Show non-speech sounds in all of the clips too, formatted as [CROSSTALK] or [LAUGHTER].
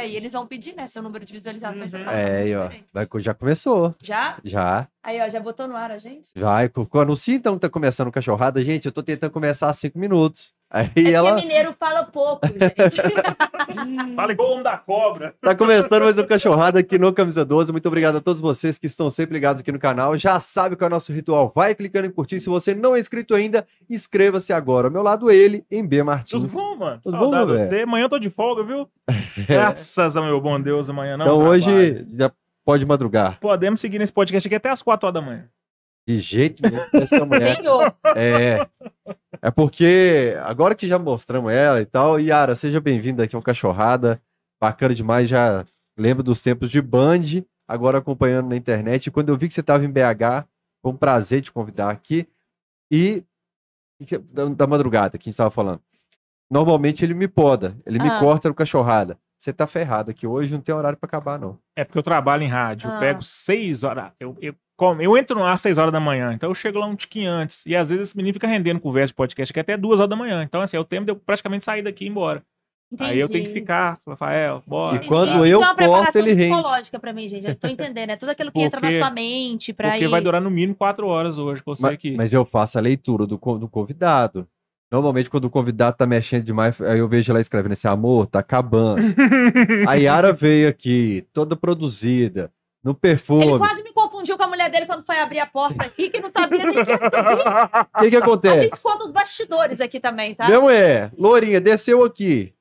E aí eles vão pedir, né? Seu número de visualizações. Uhum. É, aí, ó. Vai, já começou. Já? Já. Aí, ó, já botou no ar a gente? Co- Anuncia então que tá começando o cachorrada. Gente, eu tô tentando começar há cinco minutos. Aí É ela. porque mineiro fala pouco, [LAUGHS] gente. Fala igual o homem da cobra. Tá começando mais um Cachorrada aqui no Camisa 12. Muito obrigado a todos vocês que estão sempre ligados aqui no canal. Já sabe qual é o nosso ritual. Vai clicando em curtir. Se você não é inscrito ainda, inscreva-se agora. Ao meu lado, ele, em B Tudo Martins. bom, mano? Tudo bom, Saudade de velho? você. Amanhã eu tô de folga, viu? [LAUGHS] Graças ao meu bom Deus, amanhã não. então trabalho. hoje já pode madrugar. Podemos seguir nesse podcast aqui até as 4 horas da manhã. De jeito nenhum com essa mulher. Senhor. É. É porque agora que já mostramos ela e tal, Yara, seja bem-vinda aqui ao Cachorrada. Bacana demais, já lembro dos tempos de Band, agora acompanhando na internet. E quando eu vi que você estava em BH, foi um prazer te convidar aqui. E da, da madrugada, quem estava falando. Normalmente ele me poda, ele me Ah. corta no Cachorrada. Você tá ferrado aqui hoje, não tem horário para acabar, não. É porque eu trabalho em rádio. Eu Ah. pego 6 horas. Eu, eu, como, eu entro no ar às 6 horas da manhã. Então eu chego lá um tiquinho antes. E às vezes esse menino fica rendendo conversa de podcast aqui até 2 horas da manhã. Então, assim, é o tempo de eu praticamente sair daqui e ir embora. Aí eu tenho que Entendi. ficar, Rafael, bora. E quando eu é uma corto, preparação ele rende. psicológica pra mim, gente. Eu tô entendendo. É tudo aquilo que entra na Porque- sua mente pra Porque ir... vai durar no mínimo 4 horas hoje, com você Mas, aqui. mas eu faço a leitura do, do convidado. Normalmente, quando o convidado tá mexendo demais, aí eu vejo ela escrevendo assim, amor, tá acabando. [LAUGHS] a Yara veio aqui, toda produzida, no Ele perfume. O quase me confundiu com a mulher dele quando foi abrir a porta aqui, que não sabia nem que ia subir. [LAUGHS] que que A acontece? gente conta os bastidores aqui também, tá? Minha mulher, Lourinha, desceu aqui.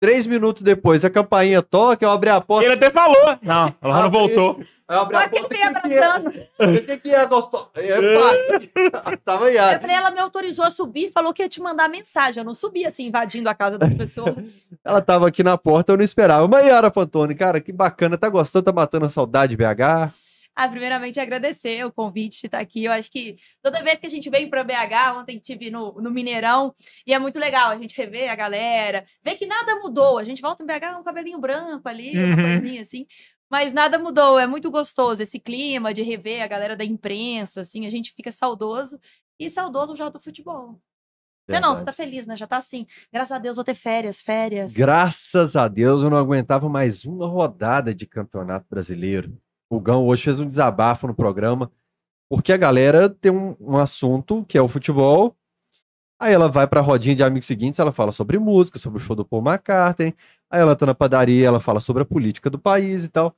Três minutos depois, a campainha toca, eu abri a porta. Ele até falou. Não, ela não voltou. Eu abri a que ele porta. veio O que, que é? abraçando. O que, que é, gostoso? É, [LAUGHS] Tava Eu Yara. falei, ela me autorizou a subir e falou que ia te mandar mensagem. Eu não subi assim, invadindo a casa das pessoas. [LAUGHS] Ela tava aqui na porta, eu não esperava. Mas Yara Pantone, cara, que bacana. Tá gostando, tá matando a saudade de BH. Ah, primeiramente agradecer o convite de estar aqui. Eu acho que toda vez que a gente vem para BH, ontem tive no, no Mineirão, e é muito legal a gente rever a galera, ver que nada mudou. A gente volta em BH, um cabelinho branco ali, uma Uhum. coisinha assim. Mas nada mudou, é muito gostoso esse clima de rever a galera da imprensa, assim, a gente fica saudoso e saudoso já do futebol. Você não, você tá feliz, né? Já tá assim. Graças a Deus vou ter férias, férias. Graças a Deus eu não aguentava mais uma rodada de campeonato brasileiro. O Gão hoje fez um desabafo no programa, porque a galera tem um, um assunto que é o futebol. Aí ela vai pra rodinha de amigos seguintes, ela fala sobre música, sobre o show do Paul McCartney. Aí ela tá na padaria, ela fala sobre a política do país e tal.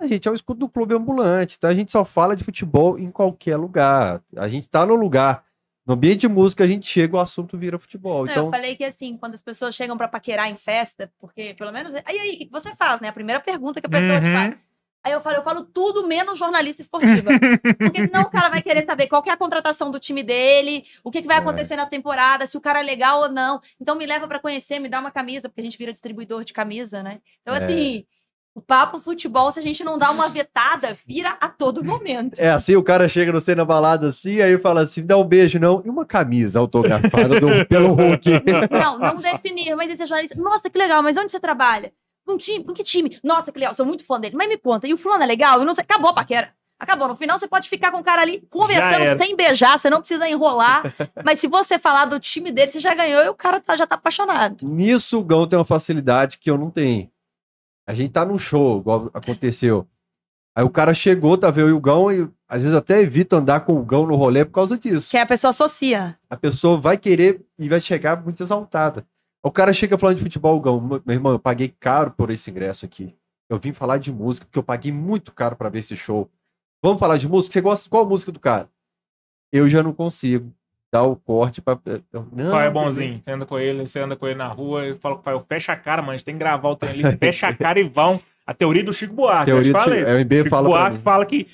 A gente é o escudo do clube ambulante, tá? A gente só fala de futebol em qualquer lugar. A gente tá no lugar. No ambiente de música, a gente chega, o assunto vira futebol. Não, Então, Eu falei que assim, quando as pessoas chegam pra paquerar em festa, porque pelo menos. Aí, aí, o que você faz, né? A primeira pergunta que a pessoa te Uhum. faz. Aí eu falo, eu falo tudo menos jornalista esportiva. Porque senão o cara vai querer saber qual que é a contratação do time dele, o que, que vai É. acontecer na temporada, se o cara é legal ou não. Então me leva pra conhecer, me dá uma camisa, porque a gente vira distribuidor de camisa, né? Então, É. assim, o papo futebol, se a gente não dá uma vetada, vira a todo momento. É assim, o cara chega no cena balada assim, aí fala assim, dá um beijo não, e uma camisa autografada do, pelo Hulk. Não, não definir, mas esse é jornalista. Nossa, que legal, mas onde você trabalha? Com time? Com que time? Nossa, que legal, sou muito fã dele. Mas me conta, e o fulano é legal? Eu não sei. Acabou a paquera. Acabou. No final, você pode ficar com o cara ali conversando sem beijar, você não precisa enrolar. [LAUGHS] mas se você falar do time dele, você já ganhou e o cara tá- já tá apaixonado. Nisso o Gão tem uma facilidade que eu não tenho. A gente tá num show, igual aconteceu. Aí o cara chegou, tá vendo o Gão, e às vezes eu até evito andar com o Gão no rolê por causa disso. Que a pessoa associa. A pessoa vai querer e vai chegar muito exaltada. O cara chega falando de futebol, Gão, meu irmão, eu paguei caro por esse ingresso aqui. Eu vim falar de música, porque eu paguei muito caro pra ver esse show. Vamos falar de música? Você gosta qual música do cara? Eu já não consigo dar o corte pra. eu- Não, Pai é bonzinho. Você anda com ele, você anda com ele na rua e fala com o pai, fecha a cara, mano. A gente tem que gravar o trem ali. Fecha a cara e vão. A teoria do Chico Buarque. Teoria eu do te falei. Chico- é, o Chico fala Buarque fala que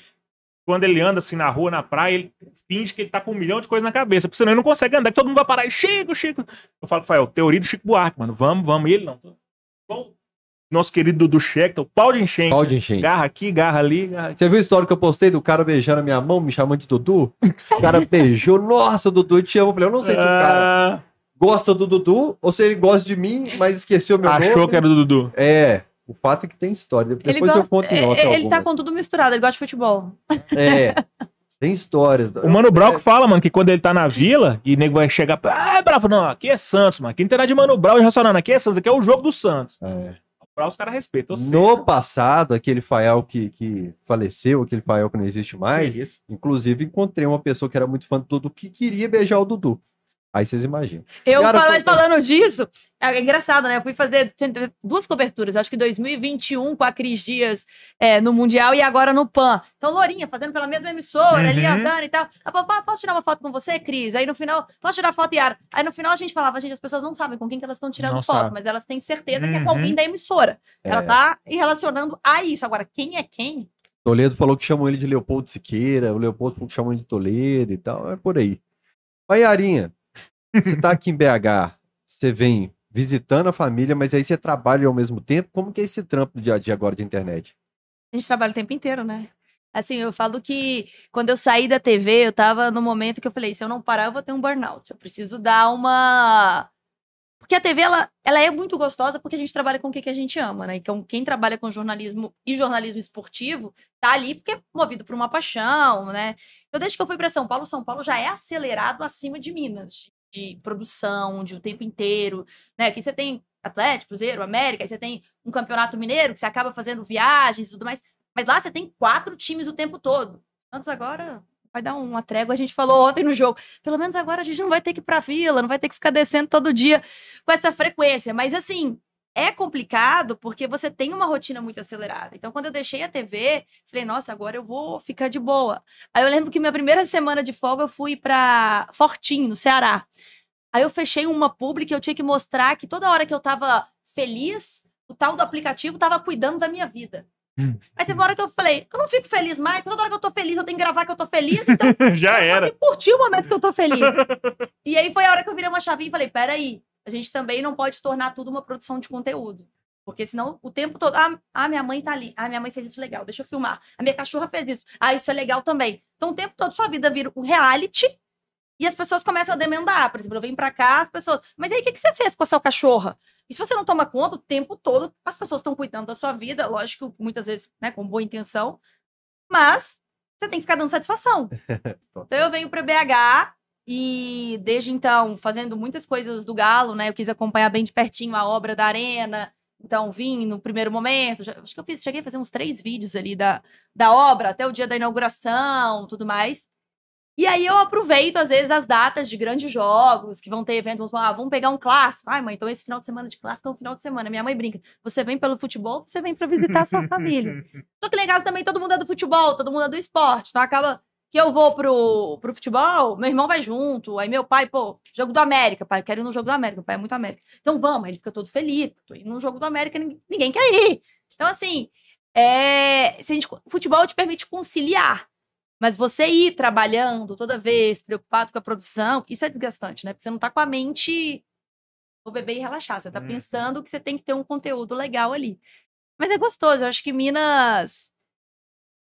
quando ele anda assim na rua, na praia, ele finge que ele tá com um milhão de coisas na cabeça. Porque senão ele não consegue andar, que todo mundo vai parar. E, Chico, Chico. Eu falo, Rafael, teoria do Chico Buarque, mano. Vamos, vamos. E ele não. Bom, nosso querido Dudu Schechter, o pau de enchente. Pau de enchente. Garra aqui, garra ali, garra aqui. Você viu a história que eu postei do cara beijando a minha mão, me chamando de Dudu? O cara beijou, nossa, Dudu, eu te amo. Eu falei, eu não sei se o cara Ah, gosta do Dudu ou se ele gosta de mim, mas esqueceu meu nome. achou que era do Dudu. É, o fato é que tem história. Depois Ele, eu gosta, conto em é- off ele tá algumas. com tudo misturado, ele gosta de futebol. É, tem histórias. O Mano Brown que fala, mano, que quando ele tá na vila e o nego vai chegar. Ah, bravo, não, aqui é Santos, mano. Aqui não tem nada de Mano Brown e racionando. Aqui é Santos, aqui é o jogo do Santos. É. Pra os caras respeitam. No passado, aquele Fael que, que faleceu, aquele Fael que não existe mais, Que isso? inclusive encontrei uma pessoa que era muito fã do Dudu que queria beijar o Dudu. Aí vocês imaginam. Eu Cara, fala- foi- falando disso, é engraçado, né? Eu fui fazer duas coberturas, acho que 2021 com a Cris Dias é, no Mundial e agora no PAN. Então, Lourinha, fazendo pela mesma emissora, ali Uhum. andando e tal. Ela falou, "Pá, posso tirar uma foto com você, Cris? Aí no final, posso tirar foto, Yara? Aí no final a gente falava, gente, as pessoas não sabem com quem que elas estão tirando Não foto, sabe. mas elas têm certeza que é Uhum. com alguém da emissora. Ela É, tá relacionando a isso. Agora, quem é quem? Toledo falou que chamou ele de Leopoldo Siqueira, o Leopoldo falou que chamou ele de Toledo e tal, é por aí. Mas, Yarinha, você tá aqui em BH, você vem visitando a família, mas aí você trabalha ao mesmo tempo. Como que é esse trampo do dia a dia agora de internet? A gente trabalha o tempo inteiro, né? Assim, eu falo que quando eu saí da TV, eu tava no momento que eu falei, se eu não parar, eu vou ter um burnout. Eu preciso dar uma... Porque a TV, ela, ela é muito gostosa porque a gente trabalha com o que, a gente ama, né? Então, quem trabalha com jornalismo e jornalismo esportivo tá ali porque é movido por uma paixão, né? Eu, desde que eu fui para São Paulo, São Paulo já é acelerado acima de Minas, de, produção, de o tempo inteiro, né? Aqui você tem Atlético, Cruzeiro, América, aí você tem um campeonato mineiro que você acaba fazendo viagens e tudo mais. Mas lá você tem quatro times o tempo todo. Antes agora vai dar uma trégua. A gente falou ontem no jogo. Pelo menos agora a gente não vai ter que ir pra vila, não vai ter que ficar descendo todo dia com essa frequência. Mas assim, é complicado porque você tem uma rotina muito acelerada. Então, quando eu deixei a TV, falei, nossa, agora eu vou ficar de boa. Aí eu lembro que minha primeira semana de folga eu fui pra Fortim, no Ceará. Aí eu fechei uma publi e eu tinha que mostrar que toda hora que eu tava feliz, o tal do aplicativo tava cuidando da minha vida. Hum. Aí teve uma hora que eu falei, eu não fico feliz mais, toda hora que eu tô feliz eu tenho que gravar que eu tô feliz, então [LAUGHS] Já eu era. que curtir o momento que eu tô feliz. [LAUGHS] e aí foi a hora que eu virei uma chavinha e falei, peraí, a gente também não pode tornar tudo uma produção de conteúdo. Porque senão o tempo todo, ah, ah, minha mãe tá ali, ah, minha mãe fez isso legal, deixa eu filmar. A minha cachorra fez isso, ah, isso é legal também. Então o tempo todo sua vida vira um reality e as pessoas começam a demandar. Por exemplo, eu venho pra cá, as pessoas, mas aí o que, que você fez com a sua cachorra? E se você não toma conta o tempo todo, as pessoas estão cuidando da sua vida, lógico, muitas vezes, né, com boa intenção, mas você tem que ficar dando satisfação. [LAUGHS] então eu venho para BH e desde então fazendo muitas coisas do Galo, né? Eu quis acompanhar bem de pertinho a obra da Arena. Então vim no primeiro momento, já- acho que eu fiz, cheguei a fazer uns três vídeos ali da, da obra até o dia da inauguração, tudo mais. E aí eu aproveito, às vezes, as datas de grandes jogos, que vão ter eventos, ah, vamos pegar um clássico. Ai, mãe, então esse final de semana de clássico é um final de semana. Minha mãe brinca. Você vem pelo futebol, você vem para visitar a sua [LAUGHS] família. Só que lá em casa também todo mundo é do futebol, todo mundo é do esporte. Então acaba que eu vou pro, pro futebol, meu irmão vai junto. Aí meu pai, pô, jogo do América, pai, eu quero ir no jogo do América, meu pai é muito América. Então vamos, aí ele fica todo feliz, tô indo no jogo do América, ninguém, ninguém quer ir. Então, assim, é, se a gente, futebol te permite conciliar. Mas você ir trabalhando toda vez, preocupado com a produção, isso é desgastante, né? Porque você não tá com a mente vou beber e relaxar. Você tá Uhum. pensando que você tem que ter um conteúdo legal ali. Mas é gostoso. Eu acho que Minas.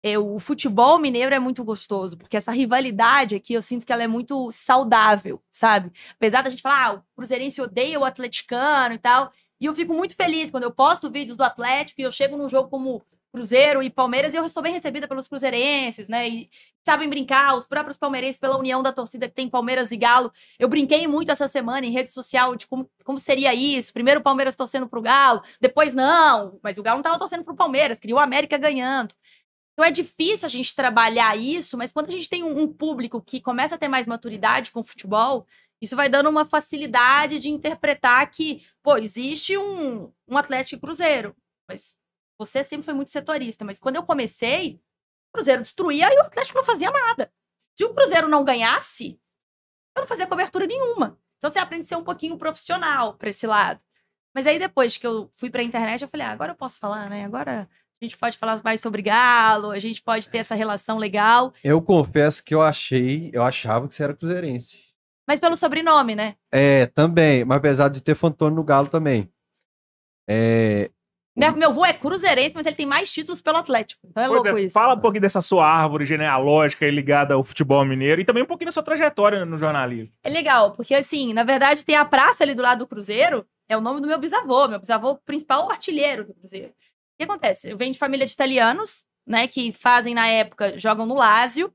É, o futebol mineiro é muito gostoso, porque essa rivalidade aqui eu sinto que ela é muito saudável, sabe? Apesar da gente falar, ah, o Cruzeirense odeia o atleticano e tal. E eu fico muito feliz quando eu posto vídeos do Atlético e eu chego num jogo como Cruzeiro e Palmeiras e eu sou bem recebida pelos cruzeirenses, né? E sabem brincar, os próprios palmeirenses, pela união da torcida que tem Palmeiras e Galo. Eu brinquei muito essa semana em rede social de como, como seria isso. Primeiro o Palmeiras torcendo pro Galo, depois não. Mas o Galo não tava torcendo pro Palmeiras, queria o América ganhando. Então é difícil a gente trabalhar isso, mas quando a gente tem um, um público que começa a ter mais maturidade com o futebol, isso vai dando uma facilidade de interpretar que, pô, existe um, um Atlético Cruzeiro, mas você sempre foi muito setorista. Mas quando eu comecei, o Cruzeiro destruía e o Atlético não fazia nada. Se o Cruzeiro não ganhasse, eu não fazia cobertura nenhuma. Então você aprende a ser um pouquinho profissional para esse lado. Mas aí depois que eu fui para a internet, eu falei, ah, agora eu posso falar, né? Agora gente pode falar mais sobre Galo, a gente pode ter essa relação legal. Eu confesso que eu achei, eu achava que você era cruzeirense. Mas pelo sobrenome, né? É, também, mas apesar de ter Fantônio no Galo também. É, Meu, meu avô é cruzeirense, mas ele tem mais títulos pelo Atlético. Então é Pois louco é, isso. fala um pouquinho dessa sua árvore genealógica ligada ao futebol mineiro e também um pouquinho da sua trajetória no jornalismo. É legal, porque assim, na verdade, tem a praça ali do lado do Cruzeiro, é o nome do meu bisavô. Meu bisavô principal é o artilheiro do Cruzeiro. O que acontece? Eu venho de família de italianos, né, que fazem na época, jogam no Lazio.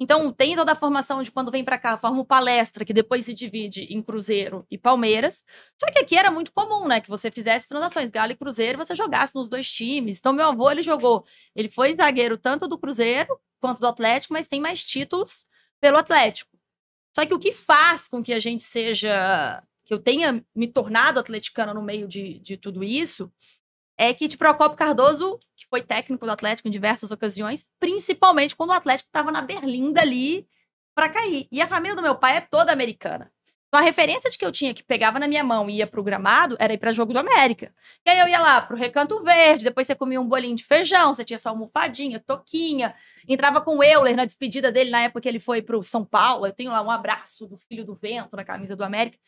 Então, tem toda a formação de quando vem para cá, forma palestra, que depois se divide em Cruzeiro e Palmeiras. Só que aqui era muito comum, né? Que você fizesse transações Galo e Cruzeiro, você jogasse nos dois times. Então, meu avô, ele jogou. Ele foi zagueiro tanto do Cruzeiro quanto do Atlético, mas tem mais títulos pelo Atlético. Só que o que faz com que a gente seja. que eu tenha me tornado atleticana no meio de, de tudo isso é que de Procopio Cardoso, que foi técnico do Atlético em diversas ocasiões, principalmente quando o Atlético estava na berlinda ali para cair. E a família do meu pai é toda americana. Então a referência de que eu tinha que pegava na minha mão e ia pro gramado era ir para jogo do América. E aí eu ia lá pro Recanto Verde, depois você comia um bolinho de feijão, você tinha só almofadinha, toquinha. Entrava com o Euler na despedida dele na época que ele foi pro São Paulo. Eu tenho lá um abraço do filho do vento na camisa do América.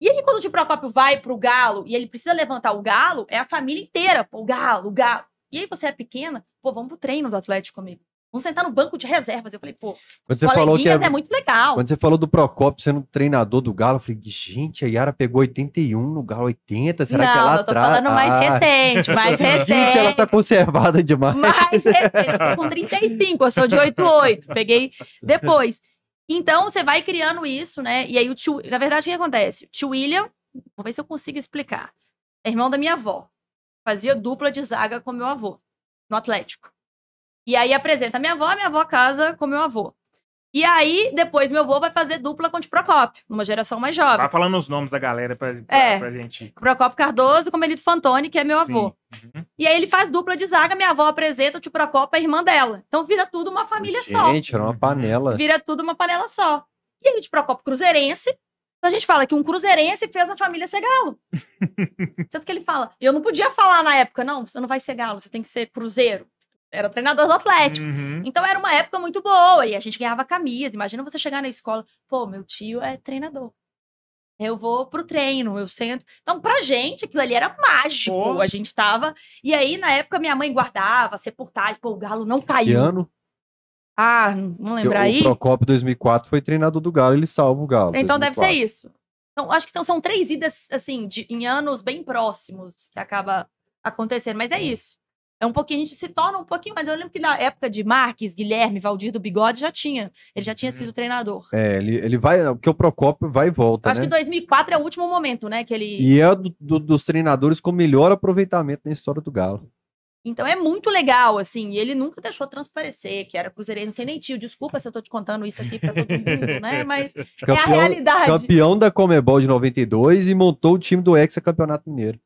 E aí, quando o Procópio vai pro Galo e ele precisa levantar o Galo, é a família inteira, pô, o Galo, o Galo. E aí você é pequena, pô, vamos pro treino do Atlético comigo. Vamos sentar no banco de reservas. Eu falei, pô, você falou que é, é muito legal. Quando você falou do Procopio sendo treinador do Galo, eu falei, gente, a Yara pegou 81 no Galo 80, será não, que ela eu tô atrás? falando mais Ah, recente, mais recente. [LAUGHS] Gente, ela tá conservada demais. Mais recente, eu tô com 35, eu sou de 88, peguei depois. Então, você vai criando isso, né? E aí o tio, na verdade, o que acontece? O tio William, vou ver se eu consigo explicar. É irmão da minha avó. Fazia dupla de zaga com meu avô, no Atlético. E aí apresenta minha avó, minha avó casa com meu avô. E aí, depois, meu avô vai fazer dupla com o de Procópio, numa geração mais jovem. Vai falando os nomes da galera pra, pra, É. pra gente. Procópio Cardoso com Benito Fantoni, que é meu avô. Uhum. E aí ele faz dupla de zaga, minha avó apresenta o tio Procópio, a irmã dela. Então vira tudo uma família só. Gente, era uma panela. Vira tudo uma panela só. E aí o tio Procópio cruzeirense, a gente fala que um cruzeirense fez a família ser galo. [LAUGHS] Tanto que ele fala, eu não podia falar na época, não, você não vai ser galo, você tem que ser cruzeiro. Era treinador do Atlético. Uhum. Então era uma época muito boa e a gente ganhava camisa. Imagina você chegar na escola, pô, meu tio é treinador. Eu vou pro treino, eu sento. Então, pra gente, aquilo ali era mágico. Pô. A gente tava. E aí, na época, minha mãe guardava as reportagens, pô, o Galo não Que caiu. ano? Ah, não lembra o aí? Procopio 2004 foi treinador do Galo, ele salva o Galo. Então deve ser 2004. isso. Então, acho que são, são três idas, assim, de, em anos bem próximos que acaba acontecendo. Mas é isso. É um pouquinho, a gente se torna um pouquinho, mas eu lembro que na época de Marques, Guilherme, Valdir do Bigode já tinha. Ele já tinha Uhum. sido treinador. É, ele, ele vai, porque o Procopio vai e volta, Acho né? que 2004 é o último momento, né? Que ele. E é do- do- dos treinadores com melhor aproveitamento na história do Galo. Então é muito legal, assim. E ele nunca deixou transparecer que era cruzeirense. Não sei nem tio, desculpa se eu tô te contando isso aqui pra todo mundo, né? [LAUGHS] Mas é a Campeão, realidade. campeão da Comebol de 92 e montou o time do Hexa-Campeonato Mineiro.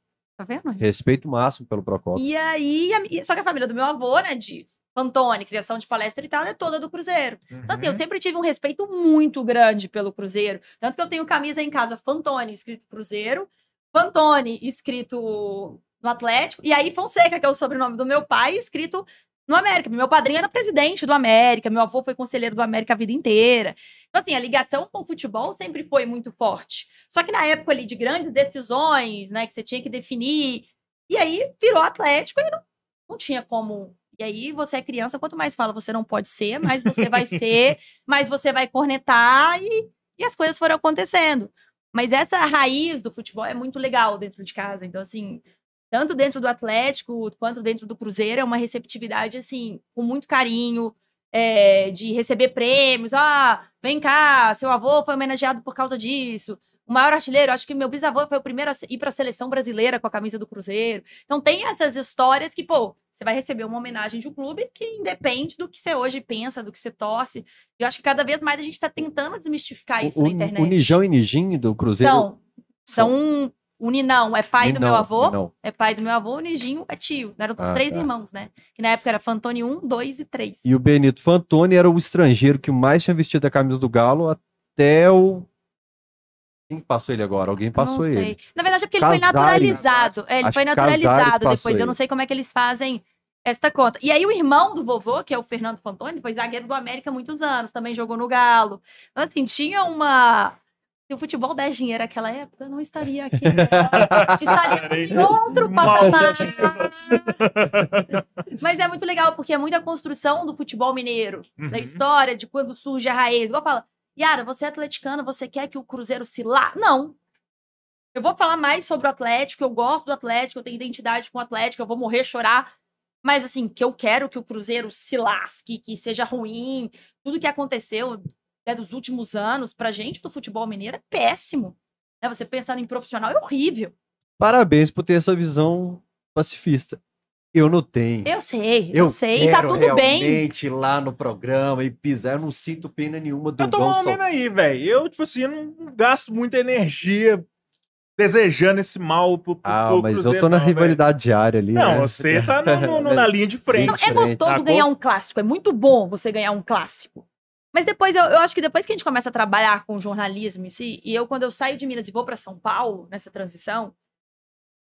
Tá vendo? Respeito máximo pelo Procopio. E aí, a- só que a família do meu avô, né, de Pantone, criação de palestra e tal, é toda do Cruzeiro. Então, assim, eu Uhum. sempre tive um respeito muito grande pelo Cruzeiro. Tanto que eu tenho camisa em casa Fantone, escrito Cruzeiro, Fantone, escrito no Atlético, e aí Fonseca, que é o sobrenome do meu pai, escrito no América. Meu padrinho era presidente do América, meu avô foi conselheiro do América a vida inteira. Então, assim, a ligação com o futebol sempre foi muito forte. Só que na época ali de grandes decisões, né, que você tinha que definir, e aí virou Atlético e não, não tinha como. E aí você é criança, quanto mais fala você não pode ser, mais você vai ser, [LAUGHS] mais você vai cornetar e, e as coisas foram acontecendo. Mas essa raiz do futebol é muito legal dentro de casa. Então, assim, tanto dentro do Atlético quanto dentro do Cruzeiro, é uma receptividade, assim, com muito carinho, é, de receber prêmios. Ah, vem cá, seu avô foi homenageado por causa disso. O maior artilheiro, acho que meu bisavô foi o primeiro a ir para a seleção brasileira com a camisa do Cruzeiro. Então tem essas histórias que, pô, você vai receber uma homenagem de um clube que independe do que você hoje pensa, do que você torce. Eu acho que cada vez mais a gente está tentando desmistificar isso o, na internet. o Nijão e Nijinho do Cruzeiro. São. São. O Ninão é pai do meu Ninão, avô. Ninão. É pai do meu avô, o Nijinho é tio. Eram Ah, três tá. irmãos, né? Que na época era Fantoni 1, 2 e 3. E o Benito Fantoni era o estrangeiro que mais tinha vestido a camisa do Galo até o. Quem que passou ele agora? Alguém passou não sei. ele. Na verdade é porque ele foi Casares. naturalizado. É, ele Acho foi Casares naturalizado depois. Eu ele. não sei como é que eles fazem esta conta. E aí o irmão do vovô, que é o Fernando Fantoni, foi zagueiro do América há muitos anos, também jogou no Galo. Então, assim, tinha uma... Se o futebol desse dinheiro naquela época, eu não estaria [LAUGHS] aqui. Estaríamos em outro patamar. Mas é muito legal, porque é muita construção do futebol mineiro, da Uhum. história, de quando surge a raiz. Igual fala, Yara, você é atleticana, você quer que o Cruzeiro se lá? Não. Eu vou falar mais sobre o Atlético, eu gosto do Atlético, eu tenho identidade com o Atlético, eu vou morrer chorar Mas assim, que eu quero que o Cruzeiro se lasque, que seja ruim, tudo que aconteceu né, dos últimos anos pra gente do futebol mineiro é péssimo. Né? Você pensando em profissional é horrível. Parabéns por ter essa visão pacifista. Eu não tenho. Eu sei, eu, Eu sei, e tá tudo bem. realmente ir lá no programa e pisar. Eu não sinto pena nenhuma do Eu tô mal menos aí, velho. Eu, tipo assim, eu não gasto muita energia desejando esse mal pro, pro, Ah, pro mas Cruzeiro, eu tô na não, rivalidade diária ali. Não, né? você [LAUGHS] tá no- no- na linha de frente. Não, é gostoso ganhar um clássico, é muito bom você ganhar um clássico. Mas depois, eu, eu acho que depois que a gente começa a trabalhar com jornalismo em si, e eu, quando eu saio de Minas e vou pra São Paulo, nessa transição,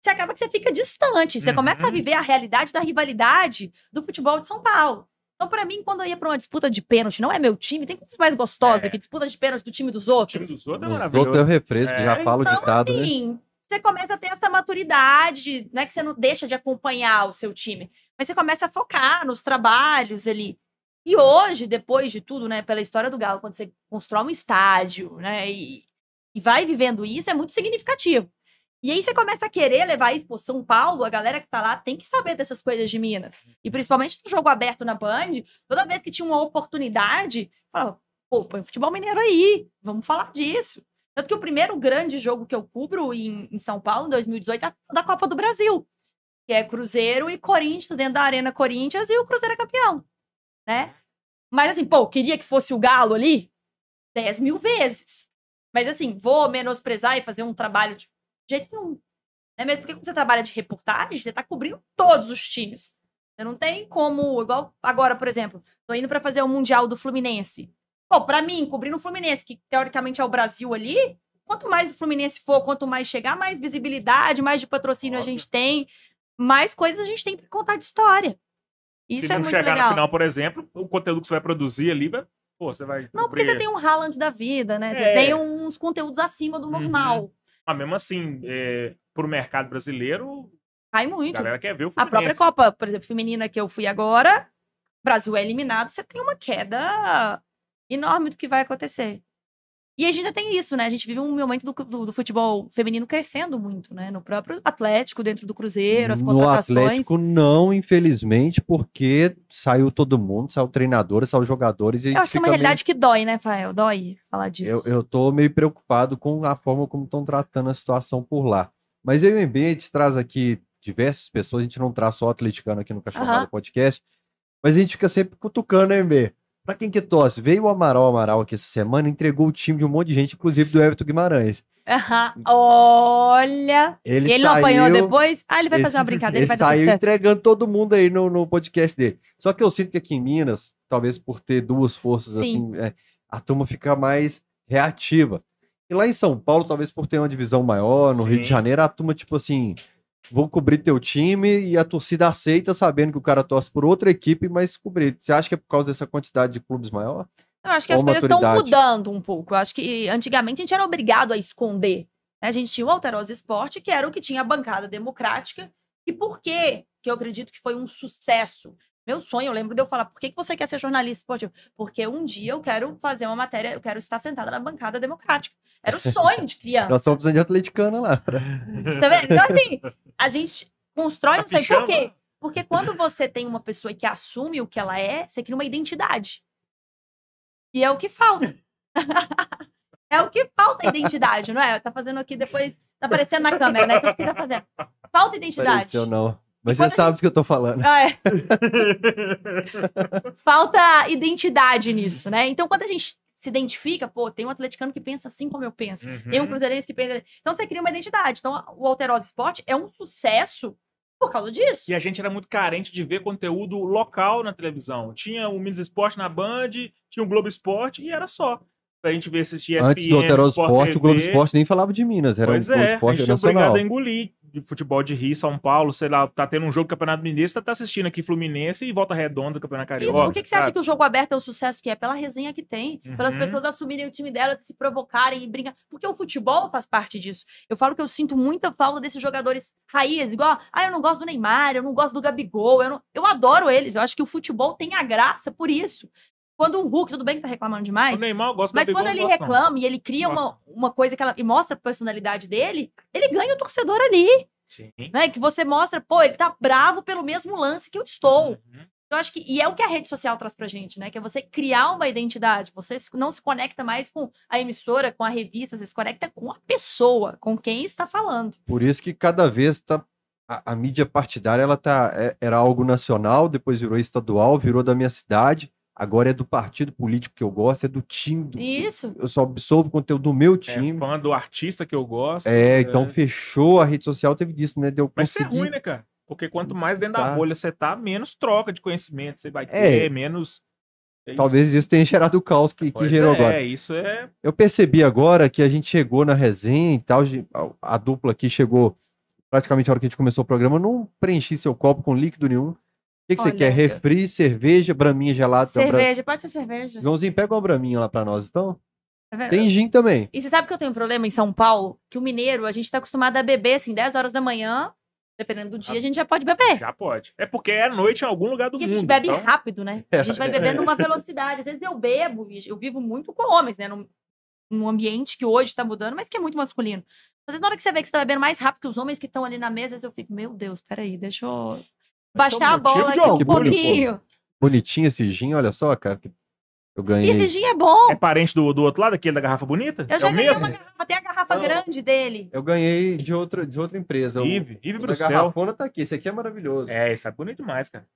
você acaba que você fica distante. Você Uhum. começa a viver a realidade da rivalidade do futebol de São Paulo. Então, pra mim, quando eu ia pra uma disputa de pênalti, não é meu time, tem coisa mais gostosa É. que disputa de pênalti do time dos O time outros. dos outros é Os maravilhoso. outros é o refresco, É. já fala o Então, ditado, né? Sim, você começa a ter essa maturidade, né? Que você não deixa de acompanhar o seu time. Mas você começa a focar nos trabalhos ali. E hoje, depois de tudo, né, pela história do Galo, quando você constrói um estádio, né, e, e vai vivendo isso, é muito significativo. E aí você começa a querer levar isso para São Paulo, a galera que tá lá tem que saber dessas coisas de Minas. E principalmente no jogo aberto na Band, toda vez que tinha uma oportunidade, falava, pô, põe o futebol mineiro aí, vamos falar disso. Tanto que o primeiro grande jogo que eu cubro em, em São Paulo, em 2018, é da Copa do Brasil. Que é Cruzeiro e Corinthians, dentro da Arena Corinthians, e o Cruzeiro é campeão. Né? Mas assim, pô, queria que fosse o Galo ali 10 mil vezes. Mas assim, vou menosprezar e fazer um trabalho de jeito nenhum. Né? Mesmo porque quando você trabalha de reportagem, você tá cobrindo todos os times. Você não tem como, igual agora, por exemplo, tô indo para fazer o Mundial do Fluminense. Pô, pra mim, cobrindo o Fluminense, que teoricamente é o Brasil ali, quanto mais o Fluminense for, quanto mais chegar, mais visibilidade, mais de patrocínio Óbvio. a gente tem, mais coisas a gente tem pra contar de história. Isso Se é não chegar legal. na final, por exemplo, o conteúdo que você vai produzir ali, vai, pô, você vai. Não, porque você tem um Haaland da vida, né? Você É. tem uns conteúdos acima do Uhum. normal. Mas mesmo assim, é, pro mercado brasileiro, Cai a muito. galera quer ver o A própria Fluminense. Copa, por exemplo, feminina que eu fui agora, Brasil é eliminado, você tem uma queda enorme do que vai acontecer. E a gente já tem isso, né? A gente vive um momento do, do- do futebol feminino crescendo muito, né? No próprio Atlético, dentro do Cruzeiro, as No contratações. Atlético, não, infelizmente, porque saiu todo mundo, saiu treinador, saiu jogadores e Eu acho que é uma fica meio- realidade que dói, né, Fael? Dói falar disso. Eu, eu tô meio preocupado com a forma como estão tratando a situação por lá. Mas eu e o MB, a gente traz aqui diversas pessoas, a gente não traz só atleticano aqui no Cachorrada Aham. Podcast, mas a gente fica sempre cutucando, né, MB? Pra quem que torce? Veio o Amaral Amaral aqui essa semana, entregou o time de um monte de gente, inclusive do Everton Guimarães. Olha. Ele, ele não saiu, apanhou depois? Ah, ele vai fazer esse- uma brincadeira, Ele vai dar saiu certo. entregando todo mundo aí no, no podcast dele. Só que eu sinto que aqui em Minas, talvez por ter duas forças Sim. assim, é, a turma fica mais reativa. E lá em São Paulo, talvez por ter uma divisão maior, no Rio de Sim. Janeiro, a turma, tipo assim, vou cobrir teu time e a torcida aceita sabendo que o cara torce por outra equipe, mas cobrir. Você acha que é por causa dessa quantidade de clubes maior? Eu acho que Ou as coisas estão mudando um pouco. Eu acho que antigamente a gente era obrigado a esconder. né? A gente tinha o Alterosa Esporte, que era o que tinha a bancada democrática. E por quê? Que eu acredito que foi um sucesso. Meu sonho, eu lembro de eu falar, por que que você quer ser jornalista esportivo? Porque um dia eu quero fazer uma matéria, eu quero estar sentada na bancada democrática. Era o sonho de criança. Nós estamos precisando de atleticana lá. Tá vendo? Então, assim, a gente constrói A um sonho. Por quê? Porque quando você tem uma pessoa que assume o que ela é, você cria uma identidade. E é o que falta. [LAUGHS] é o que falta a identidade, não é? Tá fazendo aqui depois. Tá aparecendo na câmera, né? Tudo que tá fazendo. Falta identidade. Pareceu não. Mas você a sabe do que eu tô falando. Ah, é. [LAUGHS] Falta identidade nisso, né? Então, quando a gente se identifica, pô, tem um atleticano que pensa assim como eu penso. Tem um Uhum. cruzeirense que pensa. Então você cria uma identidade. Então o Alterosa Esporte é um sucesso por causa disso. E a gente era muito carente de ver conteúdo local na televisão. Tinha o Minas Esporte na Band, tinha o Globo Esporte e era só. Pra gente ver esses ESPN, Antes do Alterosa Sport Esporte, o Globo. Esporte nem falava de Minas, era Pois o Globo é, a Esporte gente é nacional. obrigado a engolir de futebol de Rio, São Paulo, sei lá, tá tendo um jogo do Campeonato Mineiro, você tá assistindo aqui Fluminense e Volta Redonda, Campeonato Isso, Carioca. por que, que você acha que o jogo aberto é o sucesso que é? Pela resenha que tem, pelas Uhum. pessoas assumirem o time delas, se provocarem e brincar. Porque o futebol faz parte disso. Eu falo que eu sinto muita falta desses jogadores raiz, igual, ah, eu não gosto do Neymar, eu não gosto do Gabigol, eu, não... eu adoro eles. Eu acho que o futebol tem a graça por isso. Quando um Hulk, tudo bem que tá reclamando demais, O Neymar eu gosto Mas do quando ele reclama e ele cria uma, Nossa. uma coisa que ela, e mostra a personalidade dele, ele ganha o torcedor ali. Sim. né? Que você mostra, pô, ele tá bravo pelo mesmo lance que eu estou. Uhum. Eu acho que. E é o que a rede social traz pra gente, né? Que é você criar uma identidade. Você não se conecta mais com a emissora, com a revista, você se conecta com a pessoa, com quem está falando. Por isso que cada vez tá, a, a mídia partidária ela tá, é- era algo nacional, depois virou estadual, virou da minha cidade, agora é do partido político que eu gosto, é do time. do- Isso. eu só absorvo conteúdo do meu É time. fã do artista que eu gosto. É, então fechou a rede social, teve disso, né? Deu Mas isso é ruim, né, cara? Porque quanto mais dentro da bolha você tá, menos troca de conhecimento você vai ter, É. menos. é isso. Talvez isso tenha gerado o caos que, que gerou é, agora. isso é. Eu percebi agora que a gente chegou na resenha e tal, de- a, a dupla aqui chegou praticamente a hora que a gente começou o programa, eu não preenchi seu copo com líquido nenhum. O que, que você Olha, quer? eu- Refri, cerveja, braminha gelada? Cerveja, pode ser cerveja. Joãozinho, pega uma braminha lá pra nós, então. Tá? Tem gin também. E você sabe que eu tenho um problema em São Paulo? Que o mineiro, a gente tá acostumado a beber, assim, 10 horas da manhã, dependendo do dia, a gente já pode beber. Já pode. É porque é noite em algum lugar do E a mundo. gente bebe então- rápido, né? A gente vai bebendo numa [LAUGHS] velocidade. Às vezes eu bebo, e eu vivo muito com homens, né? Num, num ambiente que hoje tá mudando, mas que é muito masculino. Às vezes, na hora que você vê que você tá bebendo mais rápido que os homens que estão ali na mesa, às vezes eu fico, meu Deus, peraí, deixa eu é baixar a bola de aqui um pouquinho. Bonitinho esse gin, olha só, cara. que Eu ganhei. esse gin é bom. É parente do, do outro lado, aquele da garrafa bonita? Eu já é ganhei mesmo? uma garrafa, tem a garrafa Não. grande dele. Eu ganhei de outra, de outra empresa. Ive, Ive o da Bruxel. garrafona tá aqui. Esse aqui é maravilhoso. É, isso é bonito demais, cara.